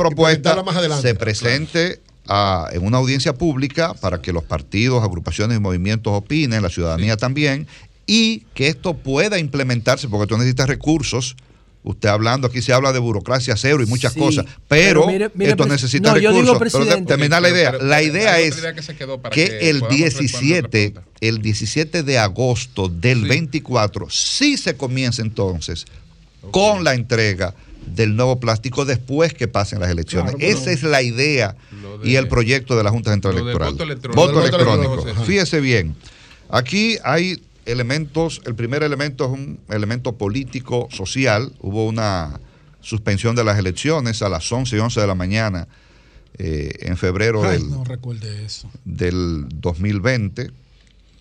la se presente a- en una audiencia pública para que los partidos, agrupaciones y movimientos opinen, la ciudadanía también, y que esto pueda implementarse, porque tú necesitas recursos. Usted hablando, aquí se habla de burocracia cero y muchas Sí, cosas, pero, pero mire- mire, esto pres- necesita no, recursos. Pero terminar la idea. pero- la idea es idea que se quedó para que, que el podamos 17, el 17 de agosto del 24 sí se comienza entonces con la entrega del nuevo plástico después que pasen las elecciones. Claro, Esa es la idea y el proyecto de la Junta Central Electoral. voto electrónico. Voto electrónico. electrónico. Fíjese bien. Aquí hay elementos, el primer elemento es un elemento político, social. Hubo una suspensión de las elecciones a las 11 y 11 de la mañana eh, en febrero Ay, del, no eso. del 2020.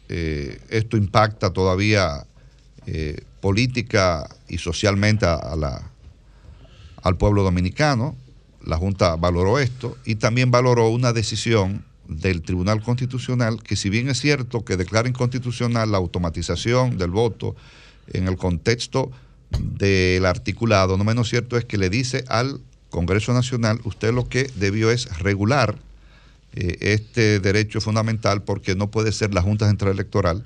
Eh, esto impacta todavía eh, política y socialmente a, a la, al pueblo dominicano. La Junta valoró esto y también valoró una decisión del Tribunal Constitucional que si bien es cierto que declara inconstitucional la automatización del voto en el contexto del articulado, no menos cierto es que le dice al Congreso Nacional, usted lo que debió es regular eh, este derecho fundamental porque no puede ser la Junta Central Electoral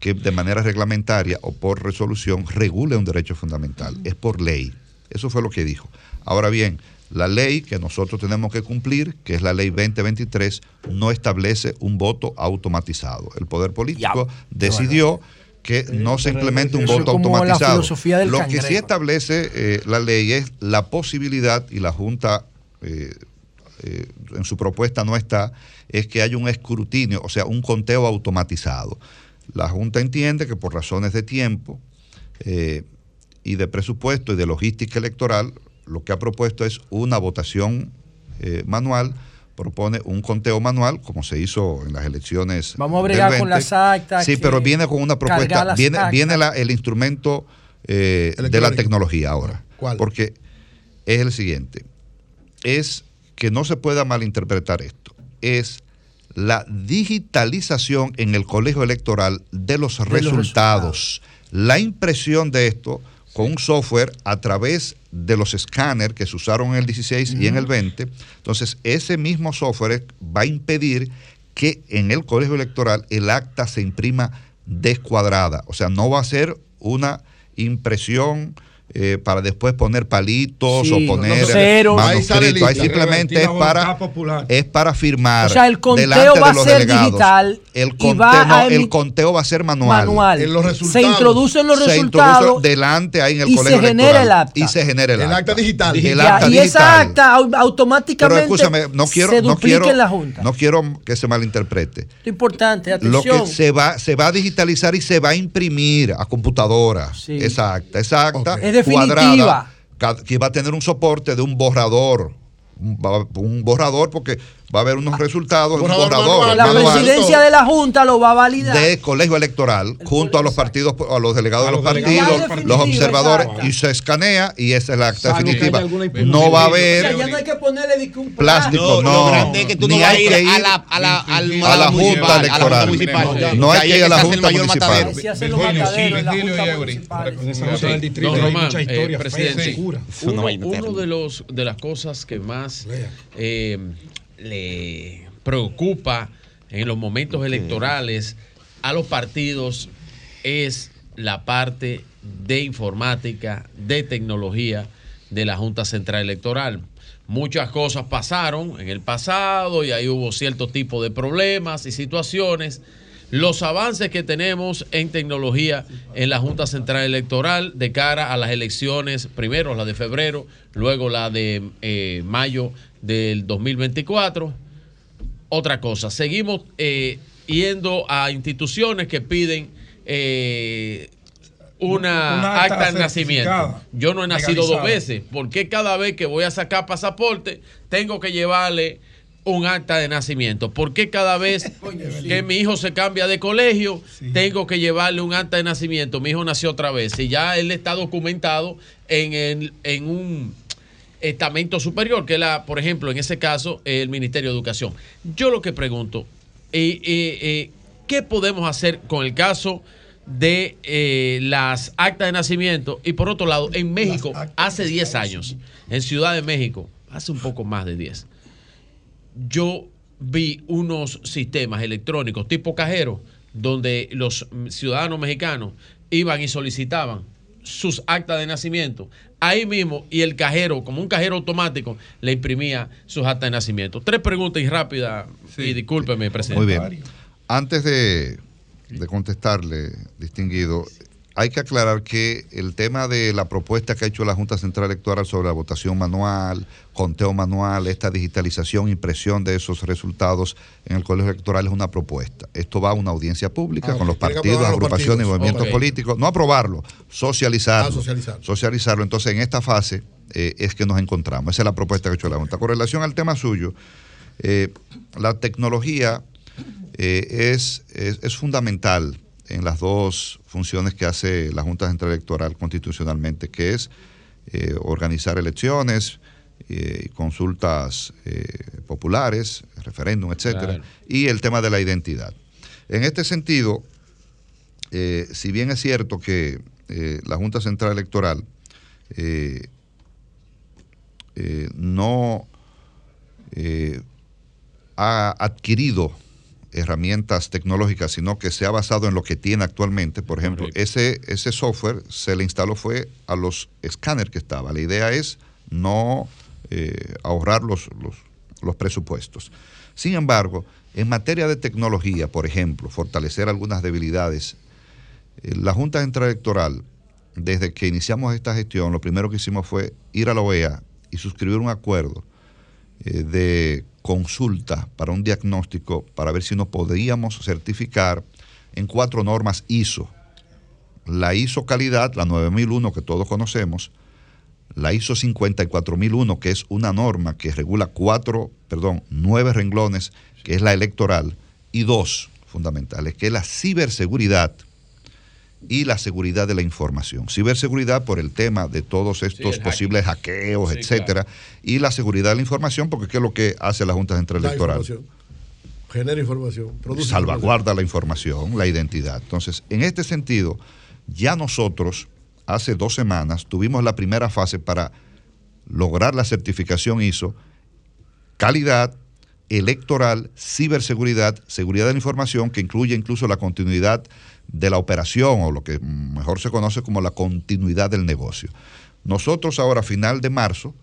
que de manera reglamentaria o por resolución regule un derecho fundamental. Es por ley. Eso fue lo que dijo. Ahora bien, la ley que nosotros tenemos que cumplir, que es la ley 2023, no establece un voto automatizado. El poder político decidió que no se implemente un voto automatizado. Lo que sí establece eh, la ley es la posibilidad, y la Junta eh, eh, en su propuesta no está, es que haya un escrutinio, o sea, un conteo automatizado. La Junta entiende que por razones de tiempo eh, y de presupuesto y de logística electoral, lo que ha propuesto es una votación eh, manual, propone un conteo manual, como se hizo en las elecciones. Vamos a bregar con 20. las actas, Sí, pero viene con una propuesta, viene, actas. viene la- el instrumento eh, de la tecnología ahora. ¿Cuál? Porque es el siguiente, es que no se pueda malinterpretar esto, es la digitalización en el colegio electoral de los, los resultados. La impresión de esto con un software a través de los escáneres que se usaron en el 16 y en el 20. Entonces, ese mismo software va a impedir que en el colegio electoral el acta se imprima descuadrada. O sea, no va a ser una impresión eh, para después poner palitos Sí, o poner sale manuscritos. Ahí simplemente es para, es para firmar. O sea, el conteo delante va de a ser delegados. digital El y conteo, va no, a el conteo va a ser manual. manual. En los se resultados. introducen los Se resultados introduce delante ahí en el y colegio se genera el acta. Y se genera el, El acta digital. El Ya, acta y esa digital. acta au- Pero automáticamente escúchame, no quiero, se no quiero, en la Junta. no quiero que se malinterprete. Es importante, Lo atención. que se va, se va a digitalizar y se va a imprimir a computadora. Sí. Esa acta. Esa acta definitiva. Cuadrada, que va a tener un soporte de un borrador. Un borrador porque va a haber unos resultados, un Borrador la presidencia de la Junta lo va a validar. de colegio electoral junto a los partidos, a los delegados A de los los delegados partidos, de los los partidos. observadores, Exacto. y se escanea y esa es la acta definitiva. No va a o sea, haber ya no hay que ponerle un plástico, No, no. lo grande es que tú no Ni vas a hay ir que a ir la, a la, a la a la Junta Electoral. municipal. No hay que ir a la Junta municipal. los en. En presidente, Uno, de los de las cosas que más eh, le preocupa en los momentos electorales a los partidos es la parte de informática, de tecnología de la Junta Central Electoral. Muchas cosas pasaron en el pasado y ahí hubo cierto tipo de problemas y situaciones, los avances que tenemos en tecnología en la Junta Central Electoral de cara a las elecciones, primero la de febrero, luego la de eh, mayo del 2024. Otra cosa, seguimos eh, yendo a instituciones que piden eh, una, Una acta de nacimiento. Yo no he nacido dos veces. ¿Por qué cada vez que voy a sacar pasaporte tengo que llevarle un acta de nacimiento? ¿Por qué cada vez que mi hijo se cambia de colegio tengo que llevarle un acta de nacimiento? Mi hijo nació otra vez y ya él está documentado en, el- en un estamento superior, que es la, por ejemplo, en ese caso, el Ministerio de Educación. Yo lo que pregunto, eh, eh, eh, ¿qué podemos hacer con el caso de eh, las actas de nacimiento? Y por otro lado, en México, hace 10 años, en Ciudad de México, hace un poco más de 10, yo vi unos sistemas electrónicos tipo cajero, donde los ciudadanos mexicanos iban y solicitaban sus actas de nacimiento ahí mismo y el cajero, como un cajero automático, le imprimía sus actas de nacimiento. Tres preguntas y rápidas, y discúlpeme, presidente. Muy bien. Antes de, de contestarle, distinguido, hay que aclarar que el tema de la propuesta que ha hecho la Junta Central Electoral sobre la votación manual, conteo manual, esta digitalización, impresión de esos resultados en el colegio electoral es una propuesta. Esto va a una audiencia pública Ah, con los partidos, los agrupaciones y movimientos políticos. No aprobarlo, socializarlo. Ah, socializarlo. Socializarlo. Entonces, en esta fase eh, es que nos encontramos. Esa es la propuesta que ha hecho la Junta. Con relación al tema suyo, eh, la tecnología eh, es, es, es fundamental en las dos funciones que hace la Junta Central Electoral constitucionalmente, que es eh, organizar elecciones, eh, consultas eh, populares, referéndum, etcétera, Claro. y el tema de la identidad. En este sentido, si bien es cierto que la Junta Central Electoral no ha adquirido herramientas tecnológicas, sino que se ha basado en lo que tiene actualmente. Por ejemplo, ese, ese software se le instaló fue a los escáneres que estaba. La idea es no eh, ahorrar los, los, los presupuestos. Sin embargo, en materia de tecnología, por ejemplo, fortalecer algunas debilidades, eh, la Junta Electoral, desde que iniciamos esta gestión, lo primero que hicimos fue ir a la OEA y suscribir un acuerdo eh, de consulta para un diagnóstico para ver si nos podríamos certificar en cuatro normas ISO. La ISO calidad, la 9001 que todos conocemos, la ISO 54001 que es una norma que regula cuatro, perdón, nueve renglones, que es la electoral, y dos fundamentales, que es la ciberseguridad y la seguridad de la información. Ciberseguridad por el tema de todos estos posibles hackeos, Sí, etcétera, y la seguridad de la información, porque ¿qué es lo que hace la Junta Central Electoral? información. Genera información. Produce salvaguarda la información, la identidad. Entonces, en este sentido, ya nosotros hace dos semanas tuvimos la primera fase para lograr la certificación ISO, calidad electoral, ciberseguridad, seguridad de la información, que incluye incluso la continuidad de la operación o lo que mejor se conoce como la continuidad del negocio. Nosotros ahora, a final de marzo,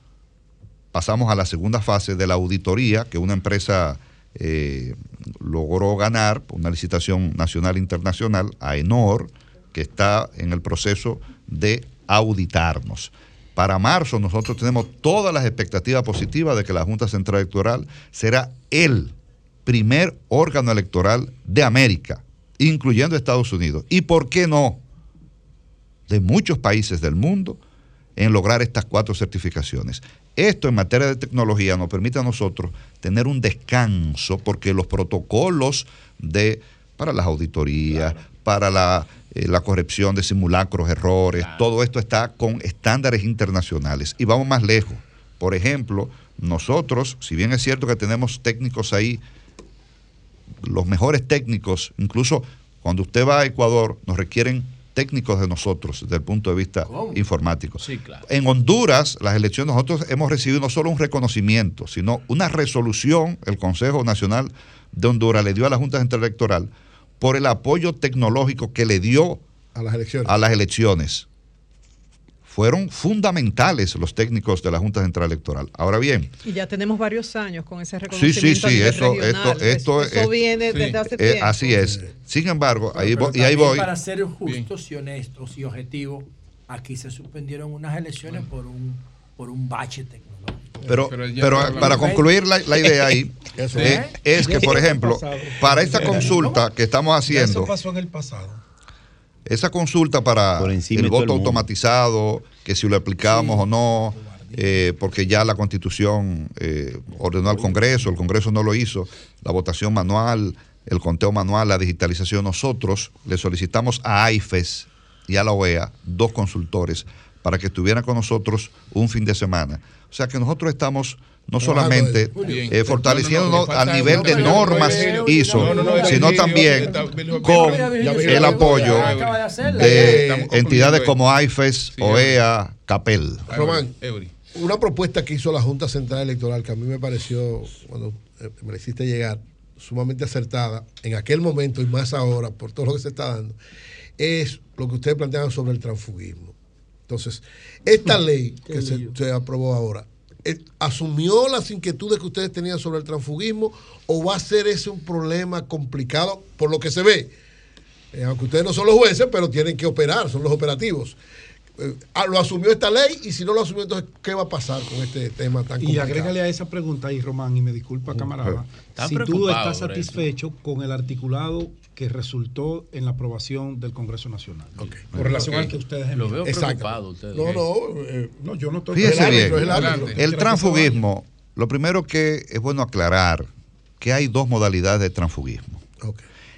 pasamos a la segunda fase de la auditoría que una empresa eh, logró ganar, una licitación nacional e internacional, a Enor, que está en el proceso de auditarnos. Para marzo nosotros tenemos todas las expectativas positivas de que la Junta Central Electoral será el primer órgano electoral de América, incluyendo Estados Unidos. ¿Y por qué no? De muchos países del mundo en lograr estas cuatro certificaciones. Esto en materia de tecnología nos permite a nosotros tener un descanso porque los protocolos de para las auditorías, para la, eh, la corrección de simulacros, errores, todo esto está con estándares internacionales. Y vamos más lejos. Por ejemplo, nosotros, si bien es cierto que tenemos técnicos ahí, los mejores técnicos, incluso cuando usted va a Ecuador, nos requieren técnicos de nosotros desde el punto de vista informático. Sí, claro. En Honduras, las elecciones, nosotros hemos recibido no solo un reconocimiento, sino una resolución, el Consejo Nacional de Honduras le dio a la Junta Central Electoral por el apoyo tecnológico que le dio a las elecciones. a las elecciones. Fueron fundamentales los técnicos de la Junta Central Electoral. Ahora bien, Y ya tenemos varios años con ese sí, reconocimiento. sí, a sí, nivel eso, regional. esto, esto, eso eh, viene sí, desde hace eh, tiempo. así es. Sin embargo, ahí Pero voy- y ahí voy. Para ser justos y honestos y objetivos, aquí se suspendieron unas elecciones por un por un bache tecnológico. Pero, pero para concluir la, la idea ahí, Eso eh, es. es que, por ejemplo, para esta consulta que estamos Eso haciendo, pasó en el pasado. Esa consulta para el voto el automatizado, que si lo aplicábamos o no, eh, porque ya la constitución eh, ordenó al Congreso, el Congreso no lo hizo, la votación manual, el conteo manual, la digitalización, nosotros le solicitamos a AIFES y a la OEA dos consultores para que estuvieran con nosotros un fin de semana. O sea que nosotros estamos no solamente eh, fortaleciéndonos No, no, no, a falta nivel de normas ISO, no, no, no, sino también con el apoyo de entidades como AIFES, OEA, CAPEL. Román, una propuesta que hizo la Junta Central Electoral que a mí me pareció, cuando eh, me la hiciste llegar, sumamente acertada en aquel momento y más ahora por todo lo que se está dando, es lo que ustedes plantean sobre el transfugismo. Entonces, esta ley que se, se aprobó ahora, eh, ¿asumió las inquietudes que ustedes tenían sobre el transfugismo o va a ser ese un problema complicado por lo que se ve? Eh, aunque ustedes no son los jueces, pero tienen que operar, son los operativos. Eh, ah, lo asumió esta ley y si no lo asumió, entonces, ¿qué va a pasar con este tema tan Y complicado? agrégale a esa pregunta ahí, Román, y me disculpa, camarada, si tú estás satisfecho con el articulado que resultó en la aprobación del Congreso Nacional. Con relación al que ustedes Lo veo preocupado ustedes. No, no, eh, no, yo no estoy Fíjese bien, el árbitro. el transfugismo, lo primero que es bueno aclarar que hay dos modalidades de transfugismo.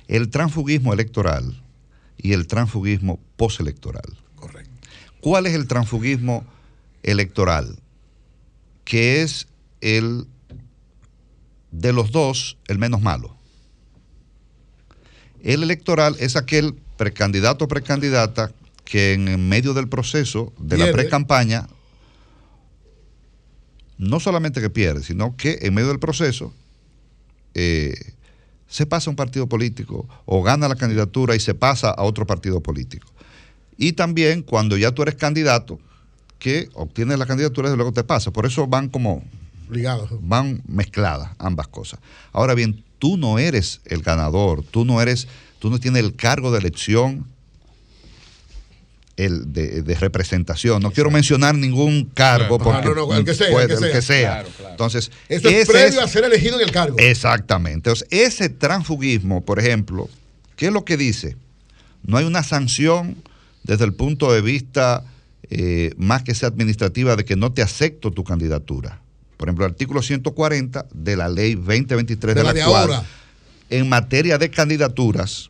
El transfugismo electoral y el transfugismo postelectoral. Correcto. ¿Cuál es el transfugismo electoral? Que es el de los dos el menos malo. El electoral es aquel precandidato o precandidata que en medio del proceso de la Pierde. precampaña no solamente que pierde, sino que en medio del proceso eh, se pasa a un partido político o gana la candidatura y se pasa a otro partido político. Y también cuando ya tú eres candidato, que obtienes la candidatura y luego te pasa. Por eso van como ligados. Van mezcladas ambas cosas. Ahora bien, tú no eres el ganador, tú no eres, tú no tienes el cargo de elección el de, de representación. No quiero mencionar ningún cargo Claro. porque no, no, el que sea, el puede- que el sea. que sea. Claro, claro. Entonces, es previo a ser elegido en el cargo. Exactamente. Entonces, ese transfugismo, por ejemplo, ¿qué es lo que dice? No hay una sanción desde el punto de vista eh, más que sea administrativa de que no te acepto tu candidatura. Por ejemplo, el artículo 140 de la ley 2023 de, De la la de actual, ahora. en materia de candidaturas,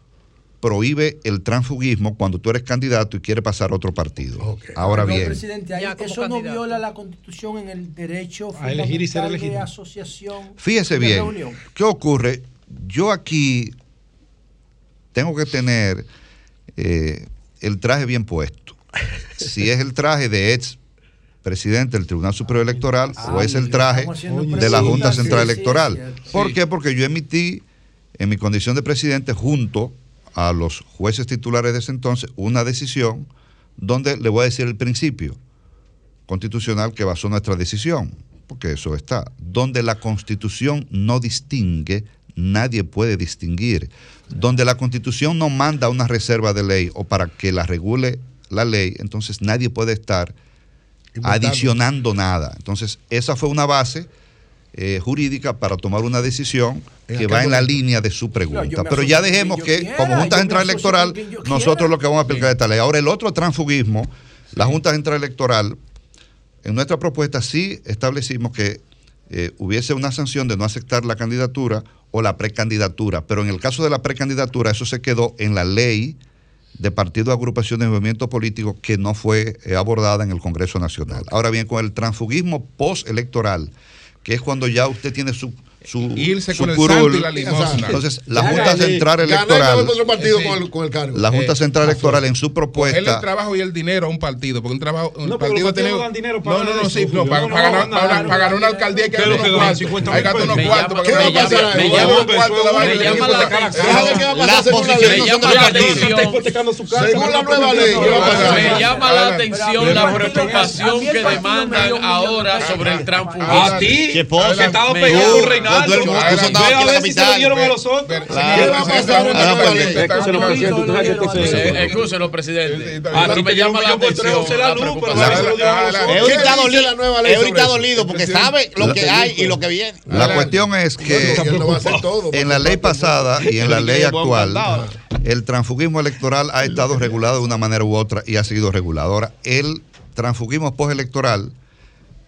prohíbe el transfugismo cuando tú eres candidato y quieres pasar a otro partido. Ahora bien, presidente, ahí Ya como eso no viola la constitución en el derecho A elegir y ser fundamental de elegido. asociación. Fíjese de bien, reunión. ¿qué ocurre? Yo aquí tengo que tener eh, el traje bien puesto. Si es el traje de ex presidente del Tribunal Superior Electoral o es el traje de la Junta Central Electoral. ¿Por qué? Porque yo emití en mi condición de presidente junto a los jueces titulares de ese entonces una decisión donde le voy a decir el principio constitucional que basó nuestra decisión, porque eso está, donde la constitución no distingue, nadie puede distinguir, donde la constitución no manda una reserva de ley o para que la regule la ley, entonces nadie puede estar. Adicionando nada. Entonces, esa fue una base eh, jurídica para tomar una decisión En que va en la línea de su pregunta. Pero ya dejemos que, quiera, como Junta Central Electoral, nosotros lo que vamos a aplicar esta ley. Ahora, el otro transfugismo, la Junta Central Electoral, en nuestra propuesta sí establecimos que eh, hubiese una sanción de no aceptar la candidatura o la precandidatura, pero en el caso de la precandidatura eso se quedó en la ley de partidos, agrupaciones y movimientos políticos que no fue eh, abordada en el Congreso Nacional. Ahora bien, con el transfugismo postelectoral, que es cuando ya usted tiene su su, Irse su con el curul. santo y la limosna. Entonces, la Ya Junta gané. Central Electoral. con otro partido con el- con el cargo. La Junta Eh, Central Electoral en su el propuesta. trabajo y el dinero a un partido, porque un trabajo, un No, partido tiene- no dan dinero para No, no, no, sí, no, para, ganar, no, para, no, para ganar una alcaldía hay que ¿Qué es ganar lo que unos ganan? cuartos. 50 Hay que unos cuartos. ¿Qué va a pasar? Me llama la vaina, llama tiene la que pagar. atención. ¿Sabe qué va a pasar La según la nueva ley, ¿qué va a pasar? Me llama la atención la preocupación el que demandan un ahora sobre el transfugismo. A ti, que estaba me pegado llama- Reinaldo. Todo el mundo Ve a aquí en la ver si se lo dieron a los otros. Claro. ¿Qué va a pasar? Escúchelo, presidente, sí, me llama la millón por tres, atención. a. Es ahorita dolido porque sabe lo que hay y lo que viene. La cuestión es que en la ley pasada y en la ley actual, el transfugismo electoral ha estado regulado de una manera u otra y ha sido regulado. Ahora, el transfugismo postelectoral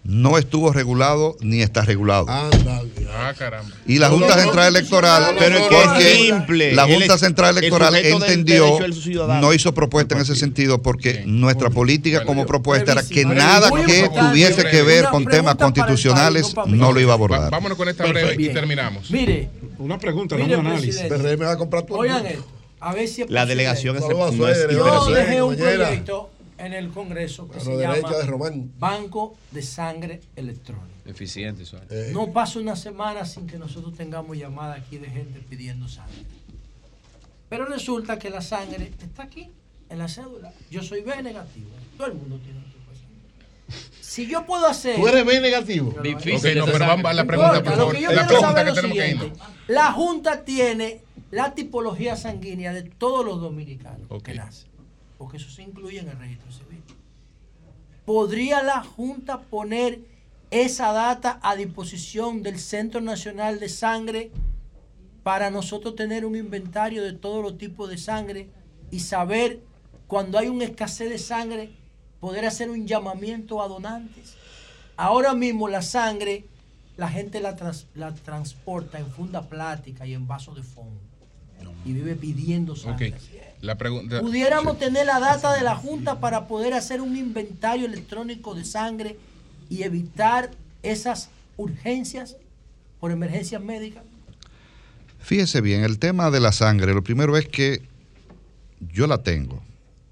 no estuvo regulado ni está regulado. Ah, caramba. Y la Junta Central Electoral, Pero es que es porque simple. la Junta Central el Electoral entendió, no hizo propuesta en ese sentido, porque nuestra política como propuesta era que nada que tuviese que ver con temas constitucionales no lo iba a abordar. Vámonos con esta breve y terminamos. Mire, Una pregunta, no un análisis. va a comprar todo. Oigan esto, a ver si La delegación es- Yo dejé un proyecto en el Congreso que Mano se llama de Román. Banco de Sangre Electrónica. Eficiente, Suárez. Eh. No pasa una semana sin que nosotros tengamos llamada aquí de gente pidiendo sangre. Pero resulta que la sangre está aquí, en la cédula. Yo soy B negativo. Todo el mundo tiene un tipo de sangre. Si yo puedo hacer. ¿Tú eres B negativo? Ok, no, pero vamos a la pregunta, por lo favor. que yo La quiero pregunta saber que es lo tenemos que irnos. La Junta tiene la tipología sanguínea de todos los dominicanos que nacen. Porque eso se incluye en el registro civil. ¿Podría la Junta poner esa data a disposición del Centro Nacional de Sangre para nosotros tener un inventario de todos los tipos de sangre y saber cuando hay una escasez de sangre, poder hacer un llamamiento a donantes? Ahora mismo la sangre, la gente la, trans- la transporta en funda plástica y en vasos de fondo. Y vive pidiendo sangre. La pregunta. Pudiéramos tener la data de la Junta para poder hacer un inventario electrónico de sangre y evitar esas urgencias por emergencias médicas. Fíjese bien, el tema de la sangre, lo primero es que yo la tengo.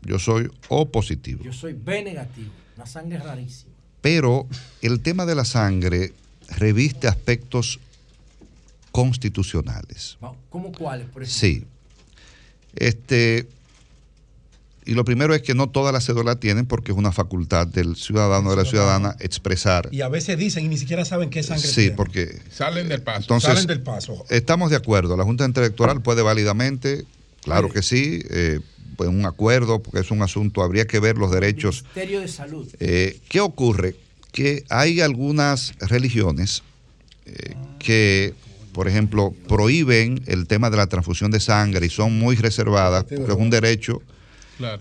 Yo soy O positivo. Yo soy B negativo. La sangre es rarísima. Pero el tema de la sangre reviste aspectos constitucionales. ¿Cómo cuáles, por ejemplo? Sí. Este, y lo primero es que no todas las cédulas tienen porque es una facultad del ciudadano o de la ciudadana expresar. Y a veces dicen y ni siquiera saben qué sangre Sí, porque Salen del paso. entonces Salen del paso. estamos de acuerdo. La Junta Intelectoral puede válidamente, claro que sí, eh, pues un acuerdo, porque es un asunto, habría que ver los derechos Ministerio de Salud. eh, ¿Qué ocurre? Que hay algunas religiones eh, que, por ejemplo, prohíben el tema de la transfusión de sangre y son muy reservadas, porque es un derecho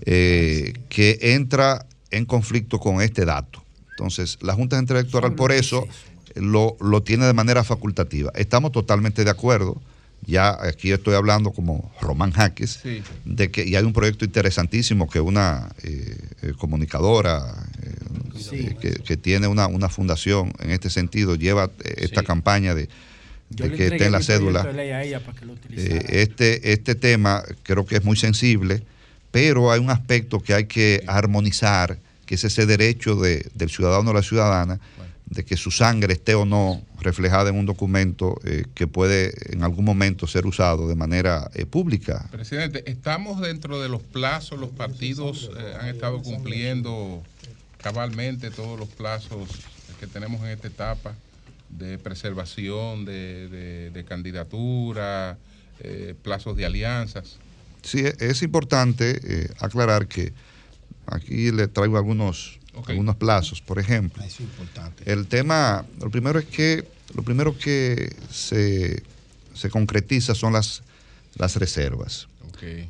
eh, que entra en conflicto con este dato. Entonces, la Junta Central Electoral por eso lo, lo tiene de manera facultativa. Estamos totalmente de acuerdo. Ya aquí estoy hablando como Román Jaques, Sí. de que y hay un proyecto interesantísimo que una eh, eh, comunicadora eh, que, que tiene una, una fundación en este sentido lleva esta Sí. campaña de, de que esté en la cédula. Eh, este, este tema creo que es muy sensible, pero hay un aspecto que hay que armonizar, que es ese derecho de- del ciudadano o la ciudadana de que su sangre esté o no reflejada en un documento eh, que puede en algún momento ser usado de manera eh, pública. Presidente, estamos dentro de los plazos, los partidos eh, han estado cumpliendo cabalmente todos los plazos que tenemos en esta etapa de preservación de, de- de candidatura, eh, plazos de alianzas. Sí, e- es importante eh, aclarar que aquí le traigo algunos, algunos plazos. Por ejemplo, el tema, lo primero es que lo primero que se, se concretiza son las, las reservas.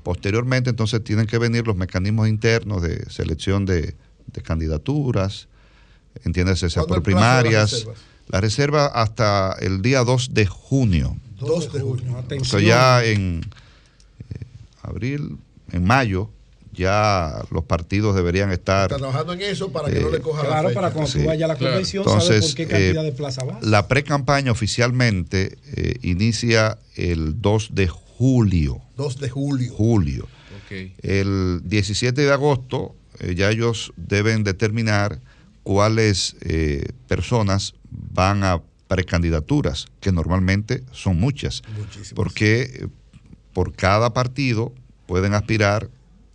Posteriormente, entonces, tienen que venir los mecanismos internos de selección de, de candidaturas, entiéndase, sea ¿Cuándo por primarias. La reserva hasta el día 2 de junio. 2 de junio. O sea, ya en eh, abril, en mayo ya los partidos deberían estar... Está trabajando en eso para que no le coja la Claro, fecha. para cuando tú vayas a la convención, Entonces, sabes por qué cantidad eh, de plaza va. La pre-campaña oficialmente eh, inicia el 2 de julio. 2 de julio. Julio. El 17 de agosto eh, ya ellos deben determinar cuáles eh, personas van a precandidaturas, que normalmente son muchas, porque eh, por cada partido pueden aspirar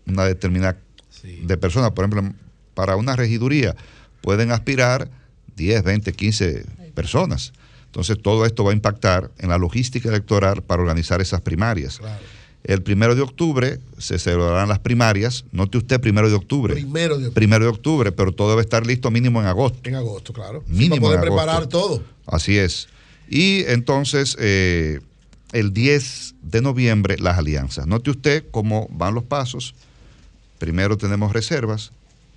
una determinada de personas. Por ejemplo, para una regiduría pueden aspirar 10, 20, 15 personas. Entonces todo esto va a impactar en la logística electoral para organizar esas primarias. El primero de octubre se celebrarán las primarias. Note usted primero de octubre. Primero de octubre. Primero de octubre, pero todo debe estar listo mínimo en agosto. En agosto, claro. Sí, Mínimo para poder en agosto. preparar todo. Así es. Y entonces, eh, el 10 de noviembre, las alianzas. Note usted cómo van los pasos. Primero tenemos reservas,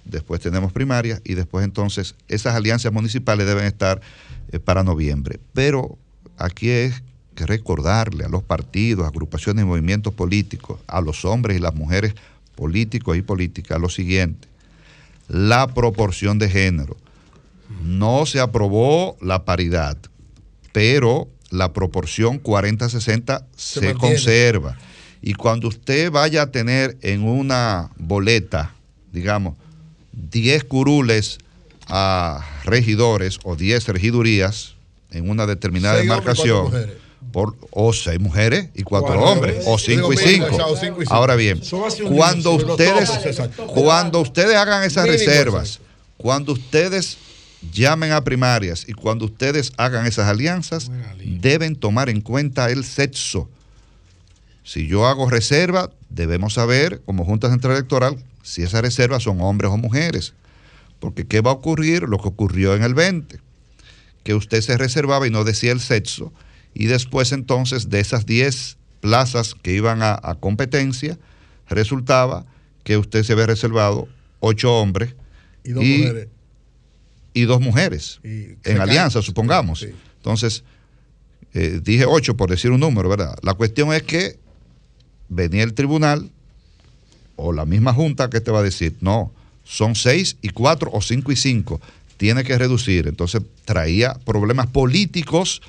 después tenemos primarias y después entonces esas alianzas municipales deben estar eh, para noviembre. Pero aquí es que recordarle a los partidos, agrupaciones y movimientos políticos, a los hombres y las mujeres políticos y políticas, lo siguiente. La proporción de género. No se aprobó la paridad, pero la proporción 40-60 se, conserva. Y cuando usted vaya a tener en una boleta, digamos, 10 curules a regidores o 10 regidurías en una determinada Seis demarcación. Por, o seis mujeres y cuatro hombres, o cinco y cinco. chao, cinco y cinco. Ahora bien, cuando ustedes, cuando ustedes hagan esas Mínimo reservas, cuando ustedes llamen a primarias y cuando ustedes hagan esas alianzas, deben tomar en cuenta el sexo. Si yo hago reserva, debemos saber, como Junta Central Electoral, si esas reservas son hombres o mujeres. Porque ¿qué va a ocurrir? Lo que ocurrió en el 20, que usted se reservaba y no decía el sexo, y después entonces de esas 10 plazas que iban a, a competencia, resultaba que usted se había reservado 8 hombres Y dos mujeres. y dos mujeres Y en alianza, supongamos. Entonces, eh, dije 8 por decir un número, ¿verdad? La cuestión es que venía el tribunal o la misma junta que te va a decir, no, son 6 y 4 o 5 y 5, tiene que reducir. Entonces traía problemas políticos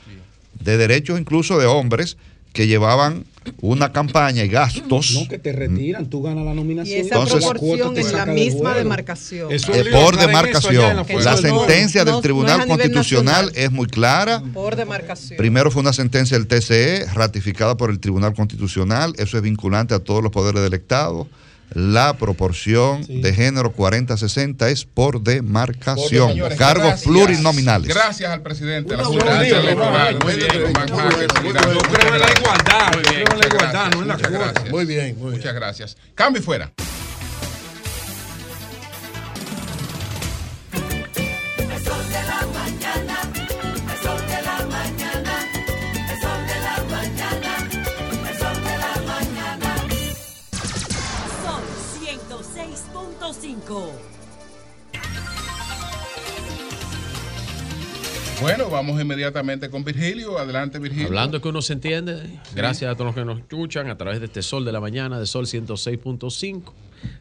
de derechos incluso de hombres que llevaban una campaña y gastos. No, que te retiran, tú ganas la Y nominación. esa Entonces- proporción te en la misma juego. demarcación. Eso Eh, es lío por demarcación. la sentencia no, del no Tribunal Constitucional es muy clara. Por demarcación. Primero fue una sentencia del TCE ratificada por el Tribunal Constitucional. Eso es vinculante a todos los poderes del Estado. La proporción de género 40-60 es por demarcación. Señores, Cargos gracias. plurinominales. Gracias al presidente de la Una Junta buena Electoral. Muy bien, la igualdad, Muy bien, la muchas la gracias. Muy bien, muy bien. Muchas gracias. Cambio y fuera. Bueno, vamos inmediatamente con Virgilio. Adelante, Virgilio. Hablando que uno se entiende, gracias a todos los que nos escuchan a través de este Sol de la Mañana, de Sol 106.5.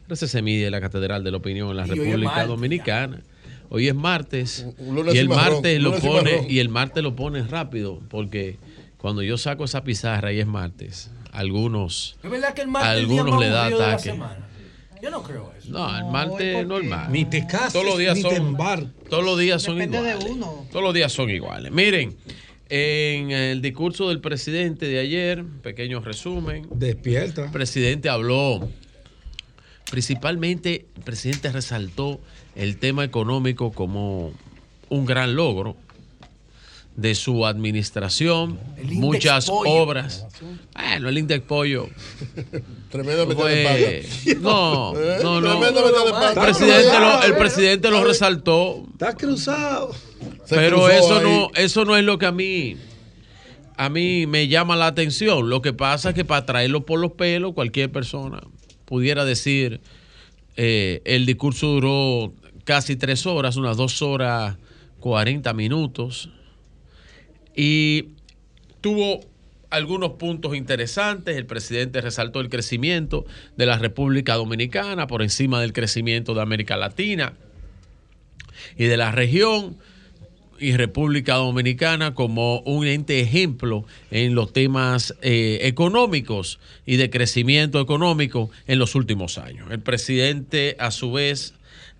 Gracias se mide la Catedral de la Opinión en la y República Dominicana. Hoy es martes y el martes lo pone y el martes lo pone rápido porque cuando yo saco esa pizarra y es martes, algunos, algunos le da ataque. Yo no creo eso. No, el martes es normal. Ni te Todos los días ni son te todos los días son Depende de uno. Todos los días son iguales. Miren, en el discurso del presidente de ayer, pequeño resumen, Despierta. el presidente habló, principalmente el presidente resaltó el tema económico como un gran logro de su administración, muchas Pollo. obras. Bueno, el Index Pollo. Tremendo meter fue- de pata. no, ¿Eh? no, no. De pata. El presidente lo, el presidente lo resaltó, Está cruzado. Se pero eso ahí. no, eso no es lo que a mí, a mí me llama la atención. Lo que pasa es que para traerlo por los pelos, cualquier persona pudiera decir, eh, el discurso duró casi tres horas, unas dos horas cuarenta minutos, y tuvo algunos puntos interesantes. El presidente resaltó el crecimiento de la República Dominicana por encima del crecimiento de América Latina y de la región y República Dominicana como un ente ejemplo en los temas eh, económicos y de crecimiento económico en los últimos años. El presidente a su vez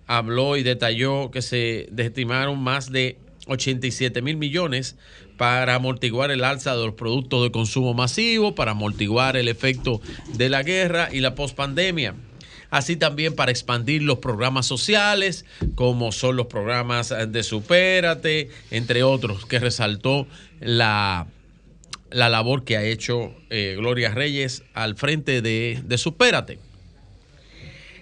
habló y detalló que se estimaron más de 87 mil millones para amortiguar el alza de los productos de consumo masivo, para amortiguar el efecto de la guerra y la pospandemia así también para expandir los programas sociales, como son los programas de Supérate, entre otros, que resaltó la, la labor que ha hecho eh, Gloria Reyes al frente de, de Supérate.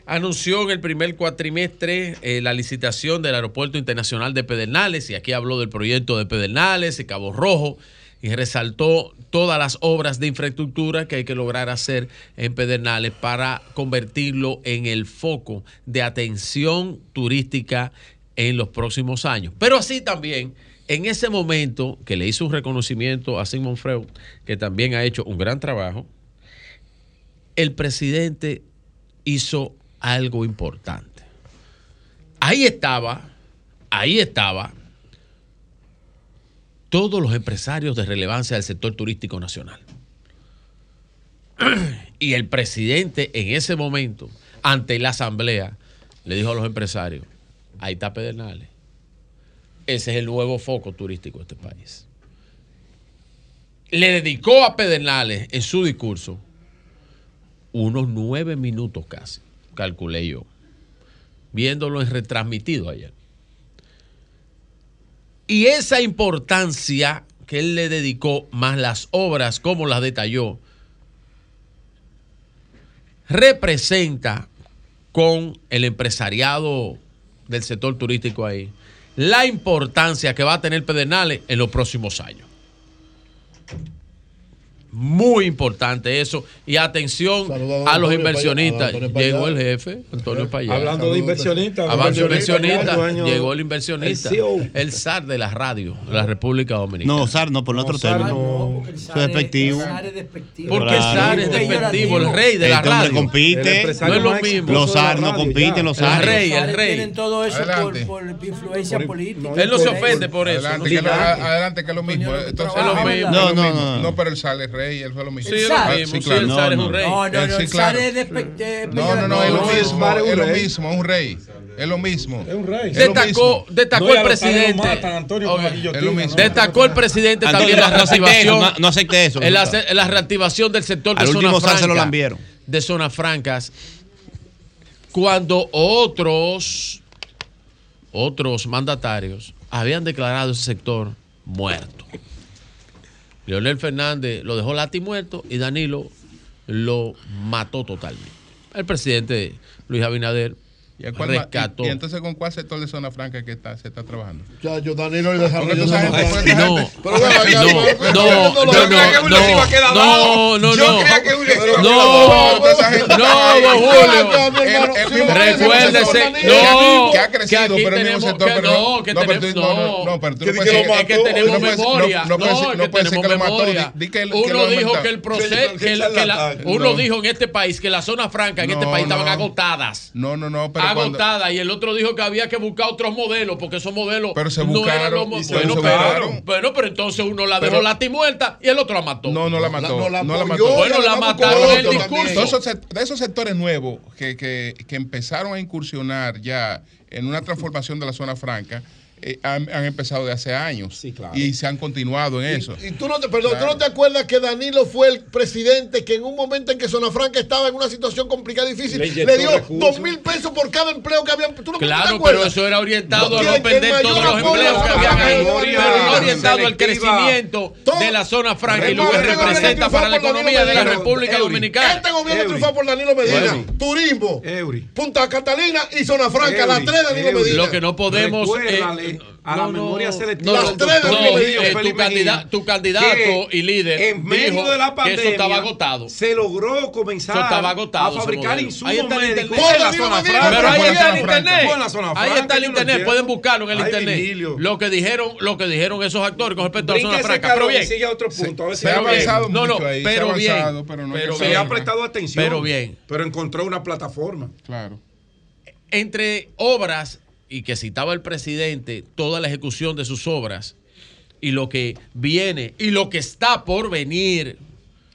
Anunció en el primer cuatrimestre eh, la licitación del Aeropuerto Internacional de Pedernales, y aquí habló del proyecto de Pedernales y Cabo Rojo, y resaltó todas las obras de infraestructura que hay que lograr hacer en Pedernales para convertirlo en el foco de atención turística en los próximos años. Pero así también, en ese momento que le hizo un reconocimiento a Simon Freud, que también ha hecho un gran trabajo, el presidente hizo algo importante. Ahí estaba, ahí estaba todos los empresarios de relevancia del sector turístico nacional. Y el presidente en ese momento, ante la asamblea, le dijo a los empresarios, ahí está Pedernales. Ese es el nuevo foco turístico de este país. Le dedicó a Pedernales en su discurso unos nueve minutos casi, calculé yo, viéndolo en retransmitido ayer. Y esa importancia que él le dedicó, más las obras como las detalló, representa con el empresariado del sector turístico ahí la importancia que va a tener Pedernales en los próximos años. Muy importante eso. Y atención a los inversionistas. Llegó el jefe, Antonio Payá. Hablando de inversionistas. Hablando de inversionistas, llegó el inversionista. El. El SAR de la radio de la República Dominicana. No, SAR no, por otro término. Eso es despectivo. ¿Por qué SAR es despectivo? El rey de la Este radio. compite. No es lo mismo. Los SAR no compiten, los El SAR. rey, el rey. Tienen todo eso por, influencia política. Él no se ofende por eso. Adelante, no que, es lo mismo. No, no, no. No, pero el sale es rey, él fue lo mismo. Sí, es lo Ah, mismo, sí, claro. el Sar es un rey. No, no, no, sí, claro. Es despect- No, no, no, es lo No, mismo, es lo mismo, es un rey. Es lo mismo. Es un rey. Destacó, destacó el presidente. Ok. Es lo mismo. Destacó el presidente Antonio, también la no acepte eso, reactivación. no- no acepte eso, en la, reactivación del sector de. De zonas francas. Cuando otros, otros mandatarios habían declarado ese sector muerto. Leonel Fernández lo dejó latimuerto y Danilo lo mató totalmente. El presidente Luis Abinader ¿Y, a cuál ma- rescató. y- y entonces con cuál sector de zona franca que está, se está trabajando? Ya, yo Danilo y desarrollo Zona Franca. No, no, no, no, no, no, no, Yo no. creía que Julio No, no, no Recuérdese, que no, que ha crecido, pero el mismo sector. no, no, pero tú- no, no, no, Que no tenemos no memoria. no- no puede No, ser- es no que tenemos mató. memoria. Uno dijo que el proceso, la- la- uno No. dijo en este país que las zonas francas en este No, país estaban no. agotadas. No, no, no, pero cuando, agotadas y el otro dijo que había que buscar otros modelos porque esos modelos Pero se no eran los y bueno, pero, entonces uno la dejó latimuerta y el otro la mató. No, no la mató. no la no la apoyó, mató. Bueno, la mataron en el discurso. de esos sectores nuevos que, que, que empezaron a incursionar ya en una transformación de la zona franca, eh, han, han empezado de hace años. Y se han continuado en eso. Y tú no te, perdón, ¿tú no te acuerdas que Danilo fue el presidente que en un momento en que Zona Franca estaba en una situación complicada y difícil, Le dio recursos. dos mil pesos por cada empleo que había? ¿Tú no Claro, pero eso era orientado No, a no perder todos los empleos que habían ahí, pero no orientado al crecimiento Todo- de la zona franca y lo que representa para la economía de la. República. Dominicana. Este gobierno triunfó por Danilo Medina. Turismo. Punta Catalina y Zona Franca, las tres Danilo. Medina. Lo que no podemos. A la No, memoria selectiva. no, no, eh, tu candida- tu candidato y líder en medio dijo de la pandemia eso estaba agotado. se logró comenzar agotado, a fabricar insumos está el médicos internet. en la zona franca. Pero ahí está el internet. Ahí está el internet. Pueden buscarlo en el internet. Lo que dijeron, lo que dijeron esos actores con respecto a la zona franca. Pero bien. sigue a otro punto. A ver si Se ha avanzado No, no, mucho ahí, pero bien. pero se ha prestado atención. Pero bien. Pero encontró una plataforma. Claro. entre obras y que citaba el presidente toda la ejecución de sus obras y lo que viene y lo que está por venir.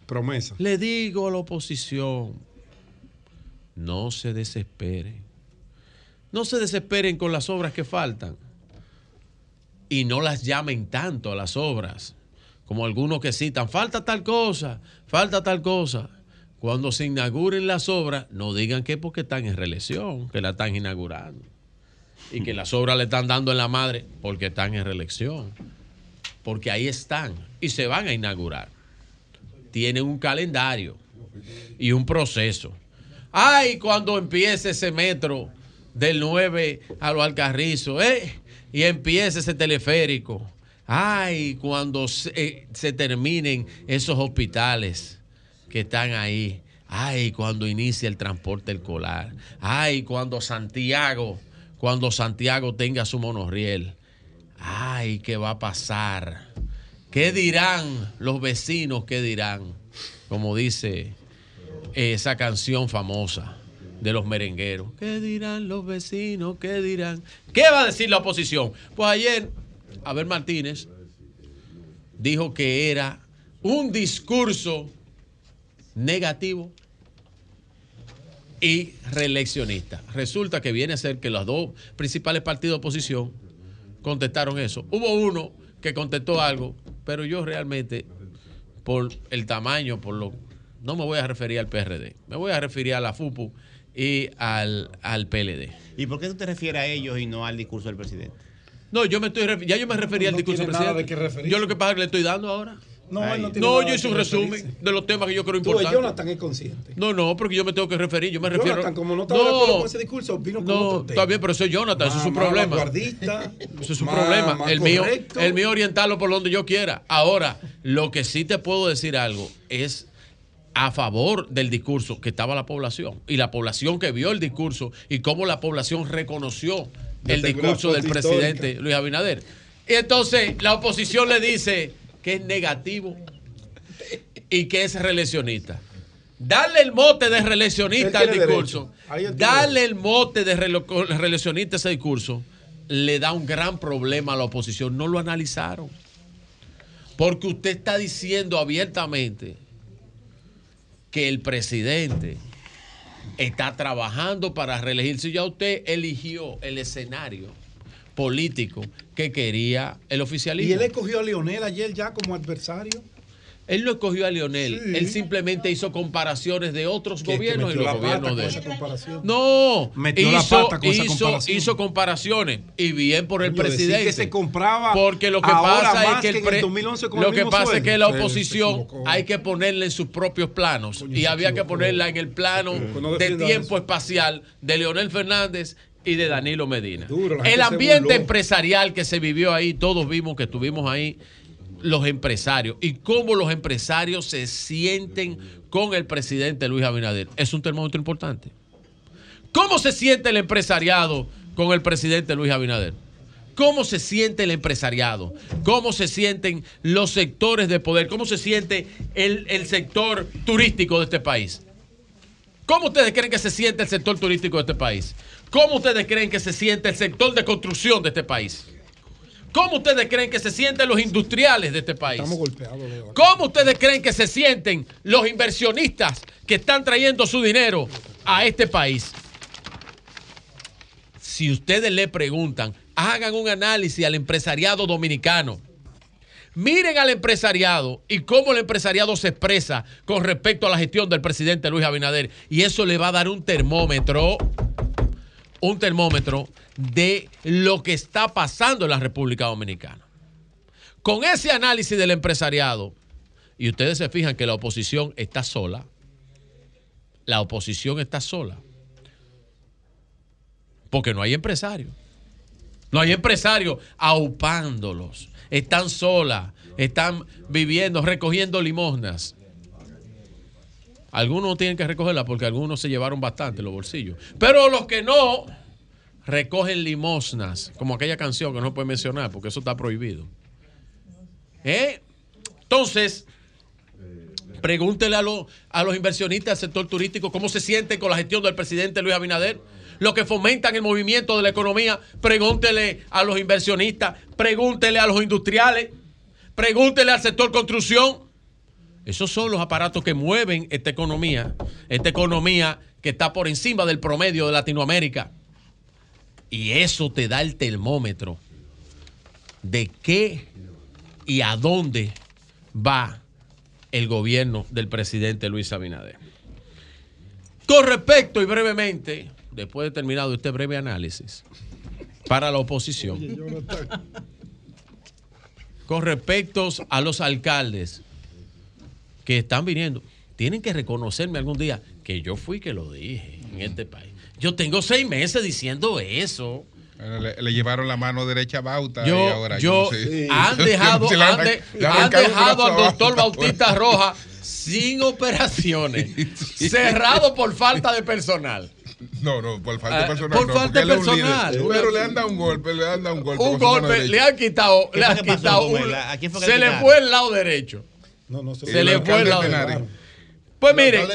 Promesa. Le digo a la oposición, no se desesperen. No se desesperen con las obras que faltan. Y no las llamen tanto a las obras, como algunos que citan, falta tal cosa, falta tal cosa. Cuando se inauguren las obras, no digan que es porque están en reelección, que la están inaugurando. Y que las obras le están dando en la madre porque están en reelección. Porque ahí están y se van a inaugurar. Tienen un calendario y un proceso. Ay, cuando empiece ese metro del 9 a los Alcarrizos, ¿eh? Y empiece ese teleférico. Ay, cuando se, eh, se terminen esos hospitales que están ahí. Ay, cuando inicie el transporte escolar. Ay, cuando Santiago, cuando Santiago tenga su monorriel. Ay, ¿qué va a pasar? ¿Qué dirán los vecinos? ¿Qué dirán? Como dice esa canción famosa de los merengueros. ¿Qué dirán los vecinos? ¿Qué dirán? ¿Qué va a decir la oposición? Pues ayer, Abel Martínez dijo que era un discurso negativo y reeleccionista. Resulta que viene a ser que los dos principales partidos de oposición contestaron eso. Hubo uno que contestó algo, pero yo realmente, por el tamaño, por lo no me voy a referir al PRD, me voy a referir a la FUPU y al, al PLD. ¿Y por qué tú te refieres a ellos y no al discurso del presidente? No, yo me estoy ya yo me referí al discurso del nada presidente. de qué yo lo que pasa es que le estoy dando ahora. No, no No, yo hice un resumen referirse. de los temas que yo creo Tú, importantes. Jonathan es consciente. No, no, porque yo me tengo que referir. Yo me refiero. Jonathan, como no estaba de acuerdo con ese discurso, vino con No, otro está bien, pero eso es Jonathan, eso es su problema. Eso es su problema. más el mío, el mío orientarlo por donde yo quiera. Ahora, lo que sí te puedo decir algo es a favor del discurso que estaba la población y la población que vio el discurso y cómo la población reconoció el discurso del presidente. Luis Abinader. Y entonces la oposición le dice que es negativo y que es reeleccionista. Darle el mote de reeleccionista al discurso, darle el mote de reeleccionista a ese discurso, le da un gran problema a la oposición. No lo analizaron. Porque usted está diciendo abiertamente que el presidente está trabajando para reelegirse. Ya usted eligió el escenario político que quería el oficialismo. Y él escogió a Leonel ayer ya como adversario. Él no escogió a Leonel, Sí. él simplemente hizo comparaciones de otros gobiernos y los gobiernos de él. No, Metió la hizo, pata con esa hizo- comparación. hizo comparaciones y bien por el presidente. que se compraba porque lo que pasa es que, el que en pre- el 2011 con lo el que pasa es que la oposición hay que ponerla en sus propios planos y había que ponerla en el plano no de tiempo eso. espacial de Leonel Fernández y de Danilo Medina. Duro, el ambiente empresarial que se vivió ahí, todos vimos que estuvimos ahí, los empresarios y cómo los empresarios se sienten con el presidente Luis Abinader. Es un termómetro importante. ¿Cómo se siente el empresariado con el presidente Luis Abinader? ¿Cómo se siente el empresariado? ¿Cómo se sienten los sectores de poder? ¿Cómo se siente el, el sector turístico de este país? ¿Cómo ustedes creen que se siente el sector turístico de este país? ¿Cómo ustedes creen que se siente el sector de construcción de este país? ¿Cómo ustedes creen que se sienten los industriales de este país? Estamos golpeados. ¿Cómo ustedes creen que se sienten los inversionistas que están trayendo su dinero a este país? Si ustedes le preguntan, hagan un análisis al empresariado dominicano. Miren al empresariado y cómo el empresariado se expresa con respecto a la gestión del presidente Luis Abinader. Y eso le va a dar un termómetro, un termómetro de lo que está pasando en la República Dominicana. Con ese análisis del empresariado, y ustedes se fijan que la oposición está sola, la oposición está sola, porque no hay empresarios. No hay empresarios aupándolos. Están solas, están viviendo, recogiendo limosnas. Algunos tienen que recogerla porque algunos se llevaron bastante los bolsillos. Pero los que no recogen limosnas, como aquella canción que no puede mencionar porque eso está prohibido. ¿Eh? Entonces, pregúntele a, los- a los inversionistas del sector turístico cómo se sienten con la gestión del presidente Luis Abinader. Los que fomentan el movimiento de la economía, pregúntele a los inversionistas, pregúntele a los industriales, pregúntele al sector construcción. Esos son los aparatos que mueven esta economía, esta economía que está por encima del promedio de Latinoamérica. Y eso te da el termómetro de qué y a dónde va el gobierno del presidente Luis Abinader. Con respecto y brevemente, después de terminado este breve análisis, para la oposición, con respecto a los alcaldes que están viniendo, tienen que reconocerme algún día que yo fui que lo dije en este país. Yo tengo seis meses diciendo eso. Le, le llevaron la mano derecha a Bauta Yo, y ahora yo, no sé. han dejado, han de- dejado al doctor. Bautista Roja sin operaciones, cerrado por falta de personal. No, no, por falta de Ah, personal. por no, falta de personal. Pero le han dado un golpe, le han dado un golpe. Un golpe, le han quitado, ¿Qué le han quitado, un- él? ¿A quién fue que se le fue el lado derecho. No, no, se Se le fue el lado derecho. Pues miren,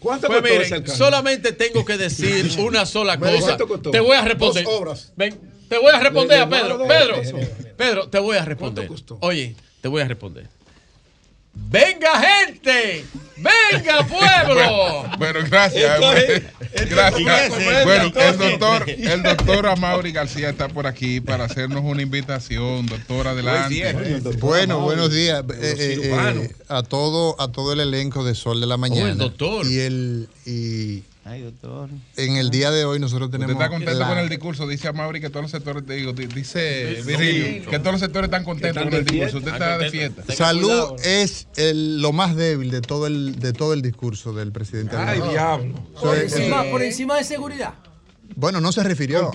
pues ese solamente tengo que decir una sola cosa. Te voy a responder. Dos obras. Ven, te voy a responder Le- a Pedro. Pedro. Pedro, te voy a responder. Oye, te voy a responder. ¡Venga, gente! ¡Venga, pueblo! Bueno, gracias. Entonces, gracias. entonces, Bueno, el doctor, el doctor Amaury García está por aquí para hacernos una invitación. Doctor, adelante. Bueno, buenos días eh, eh, eh, a todo a todo el elenco de Sol de la Mañana. el doctor. Y el y Ay, doctor. en el día de hoy nosotros ¿Usted tenemos está contento la- con el discurso? Dice Amaury que todos los sectores, digo, di- dice Virgilio, que todos los sectores están contentos están con el discurso. Usted está de fiesta. Salud es el- lo más débil de todo el de todo el discurso del presidente. Ay, diablo. Por encima, por encima de seguridad. Bueno, no se refirió.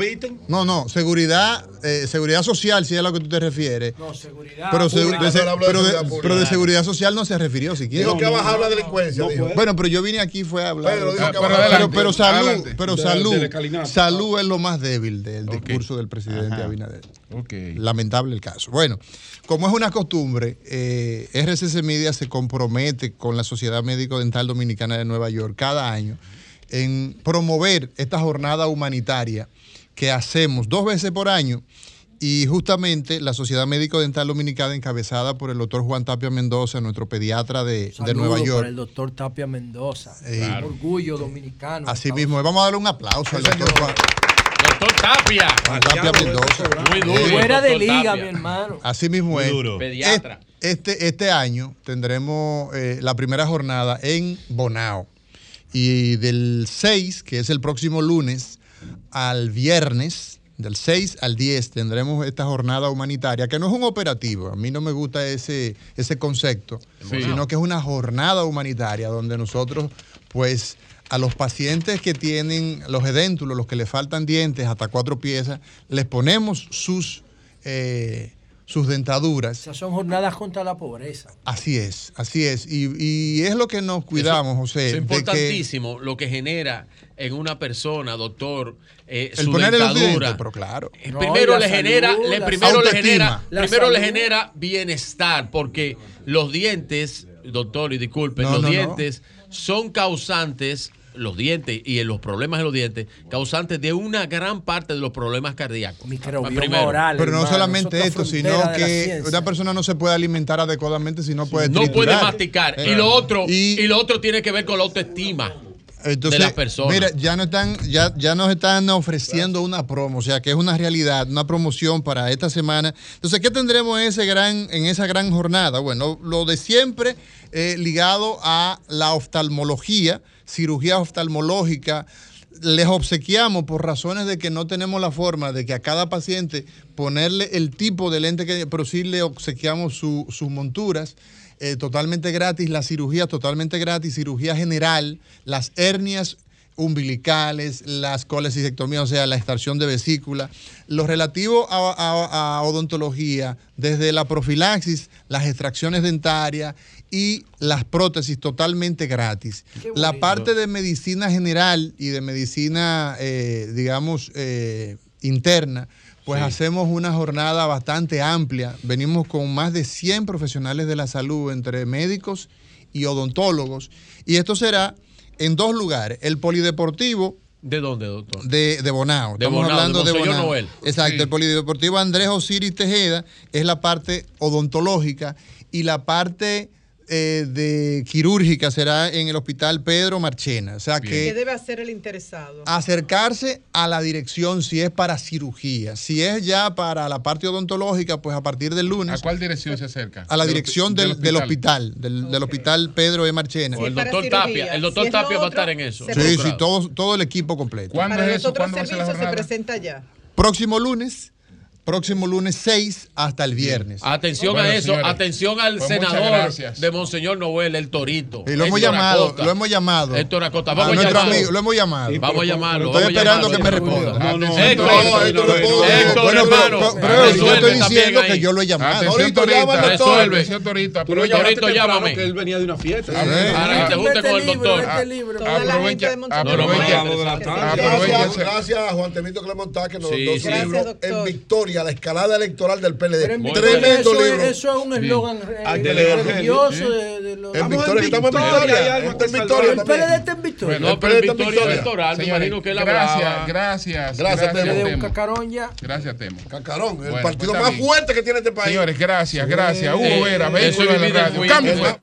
No, no, seguridad, eh, seguridad social, si es a lo que tú te refieres. No, seguridad. Pero, segu- pública. de, se- seguridad pública. pero de seguridad social no se refirió siquiera. Dijo que ha bajado la delincuencia, dijo. Bueno, pero yo vine aquí fue a hablar. Pedro dijo Ah, que ha pero, bajado- pero- pero salud, adelante. pero salud, salud es lo más débil del discurso del presidente Abinader. Lamentable el caso. Bueno, como es una costumbre, eh, RCC Media se compromete con la Sociedad Médico Dental Dominicana de Nueva York cada año en promover esta jornada humanitaria que hacemos dos veces por año y justamente la Sociedad Médico Dental Dominicana encabezada por el doctor Juan Tapia Mendoza, nuestro pediatra de, de Nueva para York. el doctor Tapia Mendoza. Eh, Claro. Orgullo dominicano. Así mismo, vamos a darle un aplauso al doctor Juan, Doctor Tapia. Juan Tapia Mendoza. Muy duro. Fuera de liga, Tapia. mi hermano. Así mismo Muy es. duro. Pediatra. Este, este año tendremos eh, la primera jornada en Bonao. Y del 6, que es el próximo lunes, al viernes, del 6 al 10, tendremos esta jornada humanitaria, que no es un operativo, a mí no me gusta ese, ese concepto, Sí. sino que es una jornada humanitaria donde nosotros, pues, a los pacientes que tienen los edéntulos, los que le faltan dientes, hasta cuatro piezas, les ponemos sus, eh, sus dentaduras. Esas son jornadas contra la pobreza. Así es, así es. Y, y es lo que nos cuidamos, José. Eso es de que- importantísimo lo que genera en una persona, doctor, eh, El su ponerle los dentadura. dientes, pero claro. Eh, No, primero le genera, le, primero le genera, La primero le genera bienestar, porque los dientes, doctor, y disculpe, No, los no, no. dientes son causantes, los dientes y los problemas de los dientes, causantes de una gran parte de los problemas cardíacos. Primero. Pero no solamente esto, sino que una persona no se puede alimentar adecuadamente si no puede no puede triturar. masticar. Eh, Y lo otro, y- y lo otro tiene que ver con la autoestima Entonces, de las personas. Mira, ya no están, ya, ya nos están ofreciendo una promo, o sea que es una realidad, una promoción para esta semana. Entonces, ¿qué tendremos en ese gran, en esa gran jornada? Bueno, lo de siempre eh, ligado a la oftalmología, cirugía oftalmológica. Les obsequiamos por razones de que no tenemos la forma de que a cada paciente ponerle el tipo de lente que, pero sí le obsequiamos su- sus monturas eh, totalmente gratis, la cirugía totalmente gratis, cirugía general, las hernias umbilicales, las colecistectomías, o sea, la extracción de vesícula, lo relativo a- a odontología, desde la profilaxis, las extracciones dentarias y las prótesis totalmente gratis. La parte de medicina general y de medicina, eh, digamos, eh, interna, pues Sí. hacemos una jornada bastante amplia. Venimos con más de 100 profesionales de la salud, entre médicos y odontólogos. Y esto será en dos lugares. El polideportivo ¿De dónde, doctor? de, de Bonao. De Estamos Bonao, hablando de de, Bonao. Noel. Exacto. Sí. El polideportivo Andrés Osiris Tejeda es la parte odontológica y la parte eh, de quirúrgica será en el hospital Pedro Marchena. O sea ¿Qué que debe hacer el interesado? acercarse a la dirección si es para cirugía. Si es ya para la parte odontológica, pues a partir del lunes. ¿A cuál dirección se acerca? A la dirección del, del hospital, del, del hospital Pedro E. Marchena. O el doctor Tapia. El doctor Tapia va a estar en eso. Sí, sí, todo, todo el equipo completo. Para los otros servicios se presenta ya. Próximo lunes, próximo lunes 6 hasta el viernes. Atención Bueno, a eso, señores, atención al pues senador de Monseñor Noel, el Torito. Y lo hemos llamado, Acosta. lo hemos llamado. Héctor Acosta, vamos a nuestro llamarlo. amigo, lo hemos llamado. Vamos a llamarlo. Estoy esperando llamarlo. que me responda. No, no, Héctor, Héctor, hermano, pero- yo estoy diciendo que yo lo he llamado. Doctor. resuelve. Temprano llámame. que él venía de una fiesta. Para que te junte con el doctor. Ah, Aprovecha, aprovecha, Gracias, a Juan Temito Clemontá que nos dio su libro doctor. En Victoria, la escalada electoral del PLD. Tremendo eso, libro. es, eso es un eslogan eh, que leer. religioso Sí. de, de los... En Victoria, estamos en Victoria. Está en Victoria El. PLD está en Victoria. No, pero en Victoria electoral, me Señores, imagino que él gracias, gracias, Gracias, Temo. cacarón ya. Gracias, Temo. Cacarón, el Bueno, partido pues más fuerte que tiene este país. Señores, gracias, gracias. Hugo Eh, Vera, eso vehículo de la radio. Cambio.